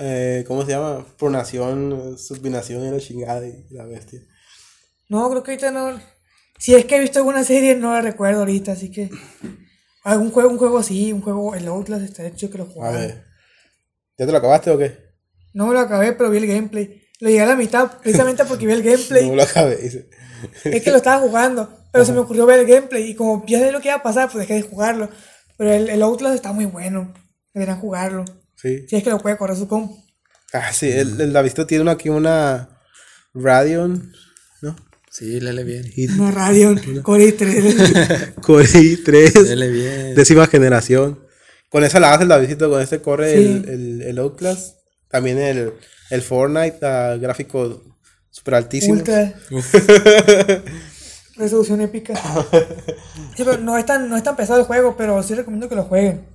[SPEAKER 1] Eh, ¿Cómo se llama? Pronación, subinación y la chingada y la bestia.
[SPEAKER 2] No, creo que ahorita no. Si es que he visto alguna serie, no la recuerdo ahorita, así que. Algún juego, un juego así, un juego, el Outlast estaría hecho que lo
[SPEAKER 1] A
[SPEAKER 2] jugara.
[SPEAKER 1] ver. ¿Ya te lo acabaste o qué?
[SPEAKER 2] No lo acabé, pero vi el gameplay. Lo llegué a la mitad precisamente porque vi el gameplay.
[SPEAKER 1] No lo acabé. dice.
[SPEAKER 2] Es que lo estaba jugando, pero se me ocurrió ver el gameplay y como ya sé lo que iba a pasar, pues dejé de jugarlo. Pero el, el Outlast está muy bueno. Deberían jugarlo.
[SPEAKER 1] Sí.
[SPEAKER 2] Si es que lo puede correr su comp.
[SPEAKER 1] Ah, sí, el, el tiene aquí una Radeon.
[SPEAKER 3] Sí, léele bien.
[SPEAKER 1] Y
[SPEAKER 2] Una Radeon Core i3.
[SPEAKER 1] Core i3,
[SPEAKER 3] Léele bien.
[SPEAKER 1] décima generación. Con esa la hace el Davidito, con este corre
[SPEAKER 2] Sí.
[SPEAKER 1] el, el, el Outlast. También el, el Fortnite, a gráficos super altísimos.
[SPEAKER 2] Ultra. Resolución épica. Sí, pero no es, tan, no es tan pesado el juego, pero sí recomiendo que lo jueguen.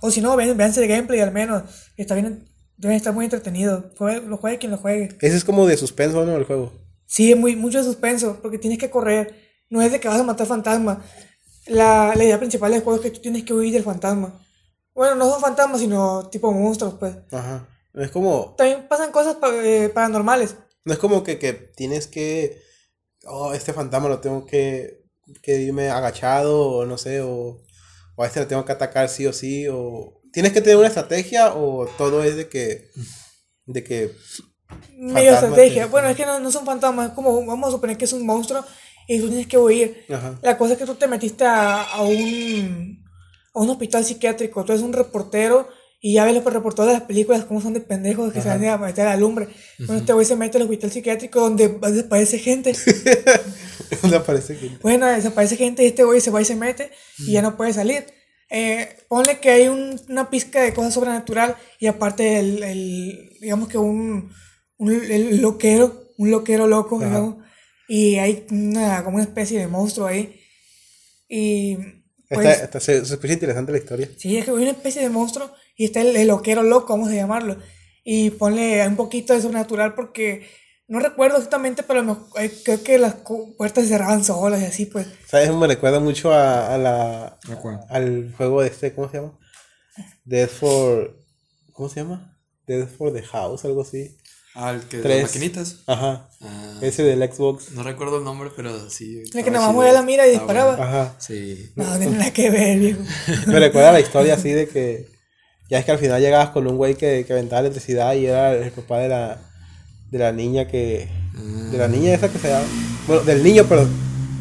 [SPEAKER 2] O si no, ven, véanse el gameplay al menos. Está bien, deben estar muy entretenido. Juegue- lo juegue quien lo juegue.
[SPEAKER 1] Ese es como de suspenso, ¿no? El juego.
[SPEAKER 2] Sí, muy, mucho de suspenso, porque tienes que correr. No es de que vas a matar fantasmas. La, la idea principal del juego es que tú tienes que huir del fantasma. Bueno, no son fantasmas, sino tipo monstruos, pues.
[SPEAKER 1] Ajá. Es como,
[SPEAKER 2] También pasan cosas pa- eh, paranormales.
[SPEAKER 1] no es como que, que tienes que, oh, este fantasma lo tengo que, que irme agachado, o no sé, o, o a este lo tengo que atacar sí o sí, o tienes que tener una estrategia, o todo es de que, de que,
[SPEAKER 2] Medio estrategia.
[SPEAKER 1] que-
[SPEAKER 2] Bueno, es que no, no son fantasmas, es como, vamos a suponer que es un monstruo y tú tienes que huir.
[SPEAKER 1] ajá,
[SPEAKER 2] La cosa es que tú te metiste a, a un, a un hospital psiquiátrico, tú eres un reportero y ya ves los reporteros de las películas como son de pendejos que se van a meter a la lumbre. Bueno, este güey se mete al hospital psiquiátrico donde desaparece gente.
[SPEAKER 1] me parece que,
[SPEAKER 2] Bueno, desaparece gente y este güey se va y se mete y ya no puede salir. Eh, ponle que hay un- una pizca de cosas sobrenatural y aparte el, el- digamos que un, un el loquero, un loquero loco,
[SPEAKER 1] Ajá.
[SPEAKER 2] digamos, y hay una, como una especie de monstruo ahí. Y pues,
[SPEAKER 1] está, está- se, se escucha interesante la historia.
[SPEAKER 2] sí, es que hay una especie de monstruo y está el, el loquero loco, vamos a llamarlo. Y ponle un poquito de sobrenatural porque no recuerdo exactamente, pero mejor- eh, creo que las puertas se cerraban solas y así, pues.
[SPEAKER 1] ¿Sabes? Me recuerda mucho a, a la, al juego de este, ¿cómo se llama? Death for, ¿cómo se llama? Death for the House, algo así.
[SPEAKER 3] Ah, el que de
[SPEAKER 1] Tres.
[SPEAKER 3] las maquinitas.
[SPEAKER 1] Ajá.
[SPEAKER 3] Ah,
[SPEAKER 1] Ese del Xbox.
[SPEAKER 3] no recuerdo el nombre, pero sí.
[SPEAKER 2] El que nada más
[SPEAKER 3] chido.
[SPEAKER 2] movía la mira y disparaba.
[SPEAKER 3] bueno.
[SPEAKER 1] Ajá.
[SPEAKER 3] Sí.
[SPEAKER 2] No, no tiene nada que ver, viejo.
[SPEAKER 1] Me recuerda la historia así de que ya es que al final llegabas con un güey que, que aventaba electricidad y era el papá de la, de la niña que... De la niña esa que se había... Bueno, del niño, perdón.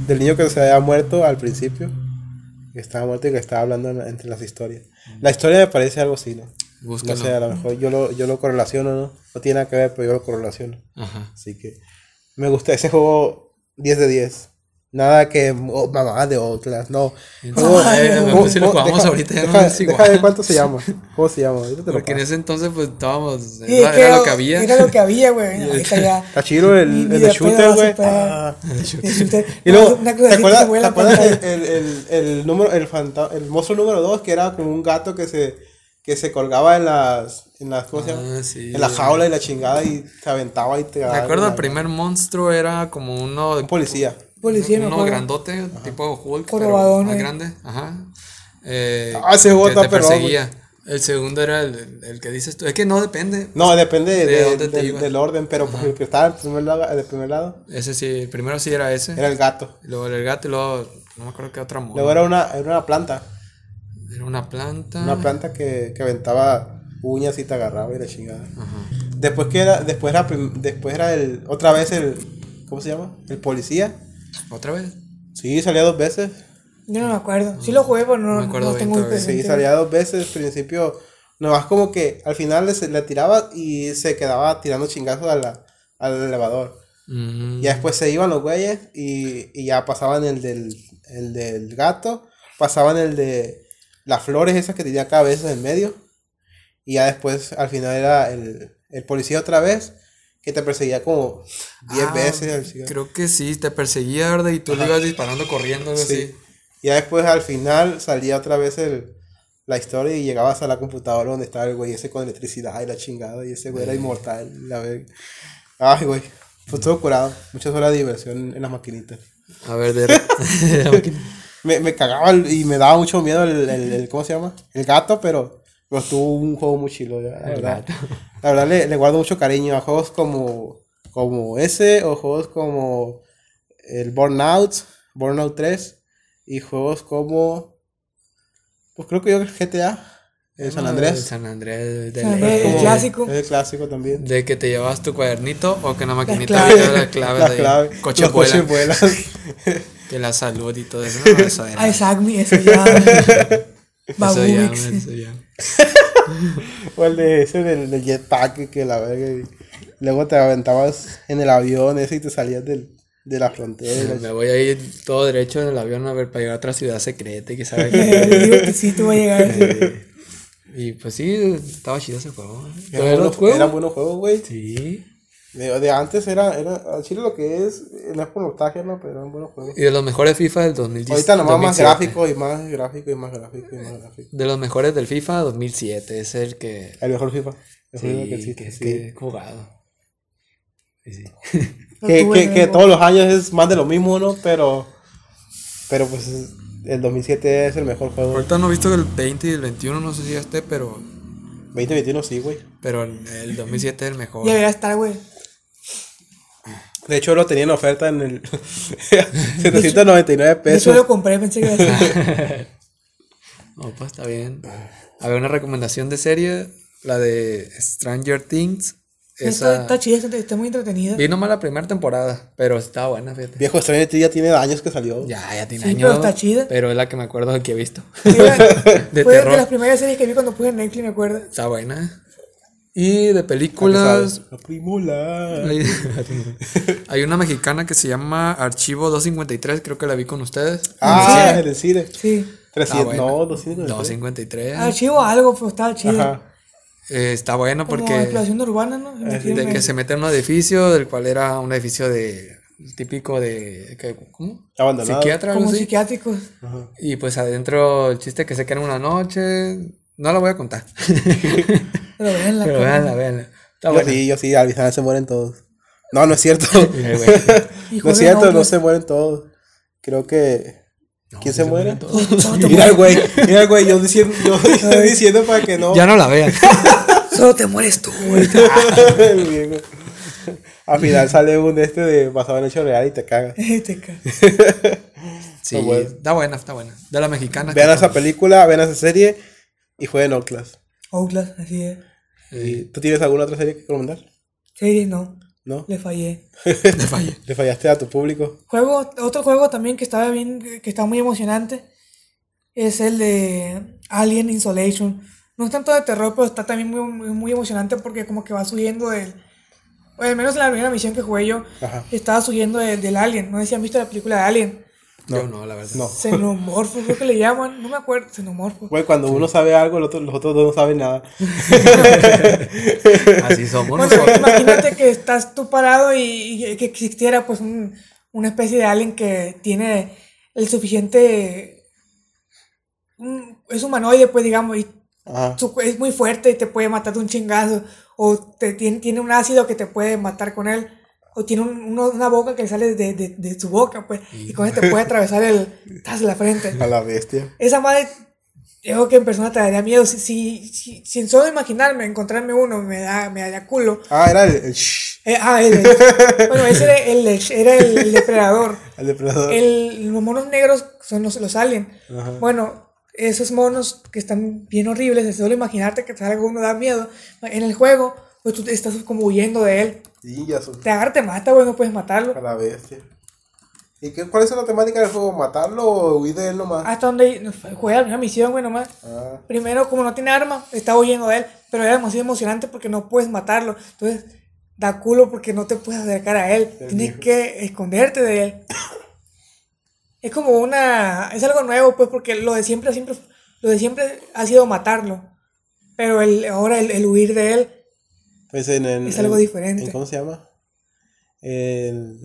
[SPEAKER 1] Del niño que se había muerto al principio. Que estaba muerto y que estaba hablando en- entre las historias. La historia me parece algo así, ¿no? No
[SPEAKER 3] Búscalo.
[SPEAKER 1] sé, a lo mejor yo lo, yo lo correlaciono, ¿no? No tiene nada que ver, pero yo lo correlaciono.
[SPEAKER 3] Ajá.
[SPEAKER 1] Así que me gusta ese juego 10 de 10. Nada que oh, mamá de Outlast, no. Juego-
[SPEAKER 3] Ay,
[SPEAKER 1] juego-
[SPEAKER 3] si lo jugamos
[SPEAKER 1] deja-
[SPEAKER 3] ahorita ya no
[SPEAKER 1] deja,
[SPEAKER 3] es
[SPEAKER 1] deja
[SPEAKER 3] igual.
[SPEAKER 1] ver cuánto se llama. ¿Cómo se llama?
[SPEAKER 3] Porque en ese entonces, pues estábamos.
[SPEAKER 2] Sí,
[SPEAKER 3] era,
[SPEAKER 2] es que
[SPEAKER 3] era lo que había.
[SPEAKER 2] Era lo que había, güey. Ahorita ya.
[SPEAKER 1] Está chido el,
[SPEAKER 2] Ni-
[SPEAKER 1] el de
[SPEAKER 2] de
[SPEAKER 1] shooter, güey.
[SPEAKER 2] superar.
[SPEAKER 1] Ah.
[SPEAKER 2] El shooter.
[SPEAKER 1] Y luego, ¿te acuerdas, ¿te acuerdas el, el, el, el número, el, el monstruo número 2 que era como un gato que se, que se colgaba en las, en las, ¿cómo se llama?
[SPEAKER 3] Ah, sí.
[SPEAKER 1] En la jaula y la chingada y se aventaba y te
[SPEAKER 3] Me acuerdo, el primer monstruo era como uno.
[SPEAKER 1] Un policía.
[SPEAKER 2] Policía, me
[SPEAKER 3] uno
[SPEAKER 2] acuerdo.
[SPEAKER 3] grandote, tipo Hulk, pero más
[SPEAKER 2] eh.
[SPEAKER 3] grande. Ajá. Eh,
[SPEAKER 1] Ah, ese juego
[SPEAKER 3] que te perseguía. El segundo era el, el que dices tú. Es que no depende.
[SPEAKER 1] No, depende
[SPEAKER 3] ¿De
[SPEAKER 1] de-
[SPEAKER 3] dónde te
[SPEAKER 1] del- del orden, pero por el que estaba en el primer lado, el primer lado
[SPEAKER 3] Ese sí, el primero sí era ese.
[SPEAKER 1] era el gato.
[SPEAKER 3] Luego el gato y luego. No me acuerdo qué otra moda.
[SPEAKER 1] Luego era una, era una planta.
[SPEAKER 3] Era una planta.
[SPEAKER 1] Una planta que, que aventaba uñas y te agarraba y la chingada.
[SPEAKER 3] Ajá.
[SPEAKER 1] Después que era, después era, después era el, otra vez el, ¿cómo se llama? El policía.
[SPEAKER 3] ¿Otra vez?
[SPEAKER 1] Sí, salía dos veces.
[SPEAKER 2] Yo no me acuerdo. Sí lo jugué, pero no,
[SPEAKER 3] me acuerdo
[SPEAKER 2] no tengo muy.
[SPEAKER 1] Sí, salía dos veces. Al principio, nomás como que al final le, le tiraba y se quedaba tirando chingazos a la- al elevador.
[SPEAKER 3] Mm,
[SPEAKER 1] Ya después se iban los güeyes y, y ya pasaban el del, el del gato, pasaban el de las flores esas que tenía cabezas en medio. Y ya después al final era el, el policía otra vez que te perseguía como 10
[SPEAKER 3] ah,
[SPEAKER 1] veces.
[SPEAKER 3] Creo que sí, te perseguía, ¿verdad? Y tú le ibas disparando corriendo,
[SPEAKER 1] Sí.
[SPEAKER 3] así.
[SPEAKER 1] Y ya después al final salía otra vez el, la historia y llegabas a la computadora donde estaba el güey ese con electricidad y la chingada. Y ese güey era inmortal. La verga. Ay, güey. Pues todo curado. Muchas horas de diversión en las maquinitas.
[SPEAKER 3] A ver, de. la máquina.
[SPEAKER 1] Me, me cagaba el- y me daba mucho miedo el, el, el- ¿cómo se llama? El gato, pero, pero estuvo un juego muy chilo, la verdad. La verdad le, le guardo mucho cariño a juegos como, como ese o juegos como el Burnout, Burnout 3 y juegos como, pues creo que yo GTA, El San
[SPEAKER 3] El
[SPEAKER 1] Andrés.
[SPEAKER 3] San Andrés. de
[SPEAKER 2] San Andrés, el clásico.
[SPEAKER 1] El clásico también.
[SPEAKER 3] De que te llevabas tu cuadernito o que en la maquinita la clave
[SPEAKER 1] La
[SPEAKER 3] de
[SPEAKER 1] clave.
[SPEAKER 3] coche vuela, que la salud y todo eso. No, eso era.
[SPEAKER 2] Ah, es Acme, eso ya.
[SPEAKER 3] eso ya, eso ya.
[SPEAKER 1] o el de ese del, del jetpack que la verga. y Luego te aventabas en el avión ese y te salías del, de la frontera.
[SPEAKER 3] Me voy a ir todo derecho en el avión a ver para llegar a otra ciudad secreta y que sabe
[SPEAKER 2] Digo que sí, tú vas a llegar.
[SPEAKER 3] Y pues sí, estaba chido ese juego. ¿eh? ¿Era
[SPEAKER 1] buenos,
[SPEAKER 3] juego?
[SPEAKER 1] eran buenos juegos, güey.
[SPEAKER 3] Sí.
[SPEAKER 1] De, de antes era, era, al chile lo que es, no es por nostalgia, no, pero eran buenos juegos.
[SPEAKER 3] Y de los mejores FIFA del 2010.
[SPEAKER 1] Ahorita nomás más
[SPEAKER 3] 2007.
[SPEAKER 1] gráfico y más gráfico y más gráfico y más gráfico.
[SPEAKER 3] De los mejores del FIFA 2007. Es el que.
[SPEAKER 1] El mejor FIFA. El
[SPEAKER 3] Sí,
[SPEAKER 1] mejor FIFA que
[SPEAKER 3] que,
[SPEAKER 1] existe, sí.
[SPEAKER 3] que he jugado. Sí, sí.
[SPEAKER 1] Que, que, que todos los años es más de lo mismo, ¿no? Pero, pero pues el 2007 es el mejor juego.
[SPEAKER 3] Ahorita no he visto el 20 y el 21, no sé si ya esté, pero.
[SPEAKER 1] 2021 sí, güey.
[SPEAKER 3] Pero el 2007 es el mejor.
[SPEAKER 2] Ya debería estar, güey.
[SPEAKER 1] De hecho lo tenía en oferta en el 799
[SPEAKER 2] Yo
[SPEAKER 1] pesos.
[SPEAKER 2] solo lo compré, pensé que iba a ser.
[SPEAKER 3] No, pues está bien. A ver, una recomendación de serie, la de Stranger Things.
[SPEAKER 2] Está,
[SPEAKER 3] Esa.
[SPEAKER 2] está chida, está, está muy entretenida.
[SPEAKER 3] Vi nomás la primera temporada, pero está buena, fíjate.
[SPEAKER 1] Viejo Stranger Things ya tiene años que salió.
[SPEAKER 3] Ya, ya tiene
[SPEAKER 2] Sí,
[SPEAKER 3] años.
[SPEAKER 2] pero está chida.
[SPEAKER 3] Pero es la que me acuerdo que he visto.
[SPEAKER 2] Sí.
[SPEAKER 3] De
[SPEAKER 2] Fue
[SPEAKER 3] terror.
[SPEAKER 2] de las primeras series que vi cuando puse en Netflix, me acuerdo.
[SPEAKER 3] Está buena. Y de
[SPEAKER 1] ¿A qué
[SPEAKER 3] películas.
[SPEAKER 1] sabes? La primula.
[SPEAKER 3] Hay, hay una mexicana que se llama Archivo 253, creo que la vi con ustedes.
[SPEAKER 1] Ah, el cine.
[SPEAKER 2] Sí.
[SPEAKER 1] 300,
[SPEAKER 3] buena.
[SPEAKER 1] no, 200.
[SPEAKER 3] 253.
[SPEAKER 2] Archivo algo, pero estaba chido.
[SPEAKER 1] Ajá.
[SPEAKER 3] Eh, está bueno
[SPEAKER 2] Como
[SPEAKER 3] porque
[SPEAKER 2] exploración urbana, ¿no? Metieron
[SPEAKER 3] de que se mete en un edificio, del cual era un edificio de típico de ¿qué? ¿cómo?
[SPEAKER 1] Abandonado.
[SPEAKER 3] Psiquiatra,
[SPEAKER 2] Como
[SPEAKER 3] así.
[SPEAKER 2] psiquiátricos.
[SPEAKER 3] Y pues adentro el chiste que se queda en una noche, no la voy a contar.
[SPEAKER 2] Pero veanla.
[SPEAKER 3] Pero véanla, véanla. Está
[SPEAKER 1] Yo
[SPEAKER 3] buena.
[SPEAKER 1] sí, yo sí, al final se mueren todos. No, no es cierto. No es
[SPEAKER 2] de
[SPEAKER 1] cierto, no
[SPEAKER 2] pues.
[SPEAKER 1] se mueren todos. Creo que. ¿Quién se, muere?
[SPEAKER 3] todos.
[SPEAKER 2] Solo te
[SPEAKER 1] Mira güey, mira güey, yo diciendo, yo estoy diciendo para que no.
[SPEAKER 3] Ya no la vean.
[SPEAKER 2] Solo te mueres tú, güey.
[SPEAKER 1] Al final sale un este de basado en hecho real y te caga.
[SPEAKER 2] Te ca-
[SPEAKER 3] Sí,
[SPEAKER 1] Está bueno.
[SPEAKER 3] está buena, está buena. De la mexicana.
[SPEAKER 1] Vean esa película, vean esa serie y jueguen Outlast.
[SPEAKER 2] Outlast, así es.
[SPEAKER 1] ¿Y ¿Tú tienes alguna otra serie que recomendar?
[SPEAKER 2] Series no.
[SPEAKER 1] ¿No?
[SPEAKER 2] Le fallé.
[SPEAKER 3] Le fallé.
[SPEAKER 1] Le fallaste a tu público.
[SPEAKER 2] Juego, otro juego también que estaba bien, que está muy emocionante, es el de Alien Isolation. No es tanto de terror, pero está también muy, muy, muy emocionante porque como que va subiendo del... O al menos en la primera misión que jugué yo,
[SPEAKER 1] Ajá.
[SPEAKER 2] estaba subiendo del, del Alien. No sé si han visto la película de Alien.
[SPEAKER 3] Yo no, la verdad.
[SPEAKER 1] No.
[SPEAKER 2] Xenomorfo, creo que le llaman. No me acuerdo. Xenomorfo.
[SPEAKER 1] Güey, cuando uno sabe algo, los otros, los otros dos no saben nada.
[SPEAKER 3] Así somos
[SPEAKER 2] Bueno,
[SPEAKER 3] nosotros.
[SPEAKER 2] imagínate que estás tú parado y, y que existiera pues un- una especie de alien que tiene el suficiente... un- es humanoide, pues digamos, y su- es muy fuerte y te puede matar de un chingazo. O te, tiene, tiene un ácido que te puede matar con él. O tiene un- uno- una boca que sale de, de- de su boca, pues. Y con eso te puede atravesar el... Tras la frente.
[SPEAKER 1] A la bestia.
[SPEAKER 2] Esa madre, yo creo que en persona te daría miedo. Si, si, si, si en solo imaginarme, encontrarme uno, me da, me daría culo.
[SPEAKER 1] Ah, era el, el, shh,
[SPEAKER 2] Eh, ah, el, bueno, ese era el, era el depredador.
[SPEAKER 1] el depredador.
[SPEAKER 2] El, los monos negros son los, los alien.
[SPEAKER 1] Ajá.
[SPEAKER 2] Bueno, esos monos que están bien horribles, solo imaginarte que salga uno da miedo. En el juego, pues tú estás como huyendo de él.
[SPEAKER 1] Sí, ya son.
[SPEAKER 2] Te agarra, te mata, güey, no puedes matarlo.
[SPEAKER 1] A la bestia. ¿Y qué, cuál es la temática del juego? ¿Matarlo o huir de él nomás?
[SPEAKER 2] Hasta donde juega la primera misión, güey, nomás.
[SPEAKER 1] Ah,
[SPEAKER 2] Primero, como no tiene arma, está huyendo de él, pero era demasiado emocionante porque no puedes matarlo. Entonces, da culo porque no te puedes acercar a él.
[SPEAKER 1] El
[SPEAKER 2] Tienes
[SPEAKER 1] viejo.
[SPEAKER 2] que esconderte de él. Es como una. Es algo nuevo, pues, porque lo de siempre, siempre. Lo de siempre ha sido matarlo. Pero el, ahora el, el huir de él.
[SPEAKER 1] Pues en, en-
[SPEAKER 2] Es algo
[SPEAKER 1] en-
[SPEAKER 2] diferente.
[SPEAKER 1] en- ¿Cómo se llama? En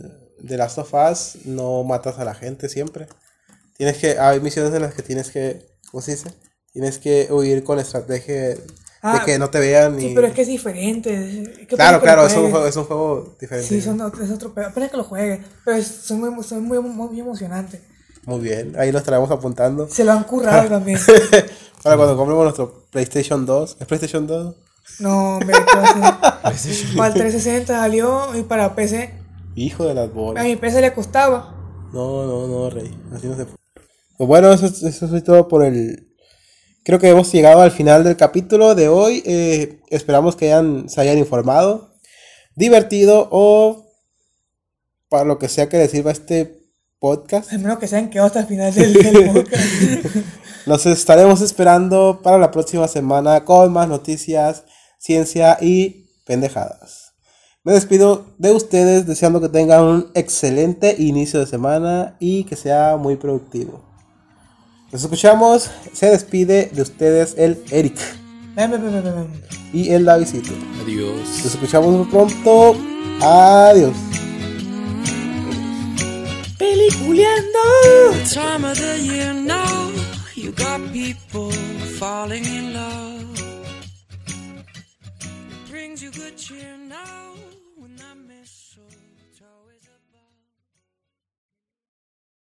[SPEAKER 1] The Last of Us no matas a la gente siempre. Tienes que. Hay misiones en las que tienes que. ¿Cómo se dice? Tienes que huir con estrategia de
[SPEAKER 2] Ah,
[SPEAKER 1] que no te vean.
[SPEAKER 2] Sí,
[SPEAKER 1] y-
[SPEAKER 2] pero es que es diferente.
[SPEAKER 1] Claro, claro, es un,
[SPEAKER 2] juegues.
[SPEAKER 1] juego, es un juego diferente.
[SPEAKER 2] Sí, son, es otro pedo. Apenas que lo juegue. Pero es, son muy, son muy, muy emocionantes.
[SPEAKER 1] Muy bien, ahí lo estaremos apuntando.
[SPEAKER 2] Se lo han currado también.
[SPEAKER 1] Para cuando compremos nuestro PlayStation 2. ¿Es PlayStation 2?
[SPEAKER 2] No, hombre, ¿qué va a? Para el 360 salió y para PC.
[SPEAKER 1] Hijo de las
[SPEAKER 2] A
[SPEAKER 1] bolas.
[SPEAKER 2] mi PC le costaba.
[SPEAKER 1] No, no, no, rey. Así no se puede. Pues bueno, eso, es- eso es todo por el Creo que hemos llegado al final del capítulo de hoy. Eh, esperamos que hayan, se hayan informado, divertido o para lo que sea que les sirva este podcast.
[SPEAKER 2] Al menos que sean que hasta el final del, del podcast.
[SPEAKER 1] Nos estaremos esperando para la próxima semana con más noticias, ciencia y pendejadas. Me despido de ustedes deseando que tengan un excelente inicio de semana y que sea muy productivo. Nos escuchamos. Se despide de ustedes el Eric y el Davidito.
[SPEAKER 3] Adiós.
[SPEAKER 1] Nos escuchamos muy pronto. Adiós.
[SPEAKER 2] Peliculeando.
[SPEAKER 4] time of the year now. You got people falling in love.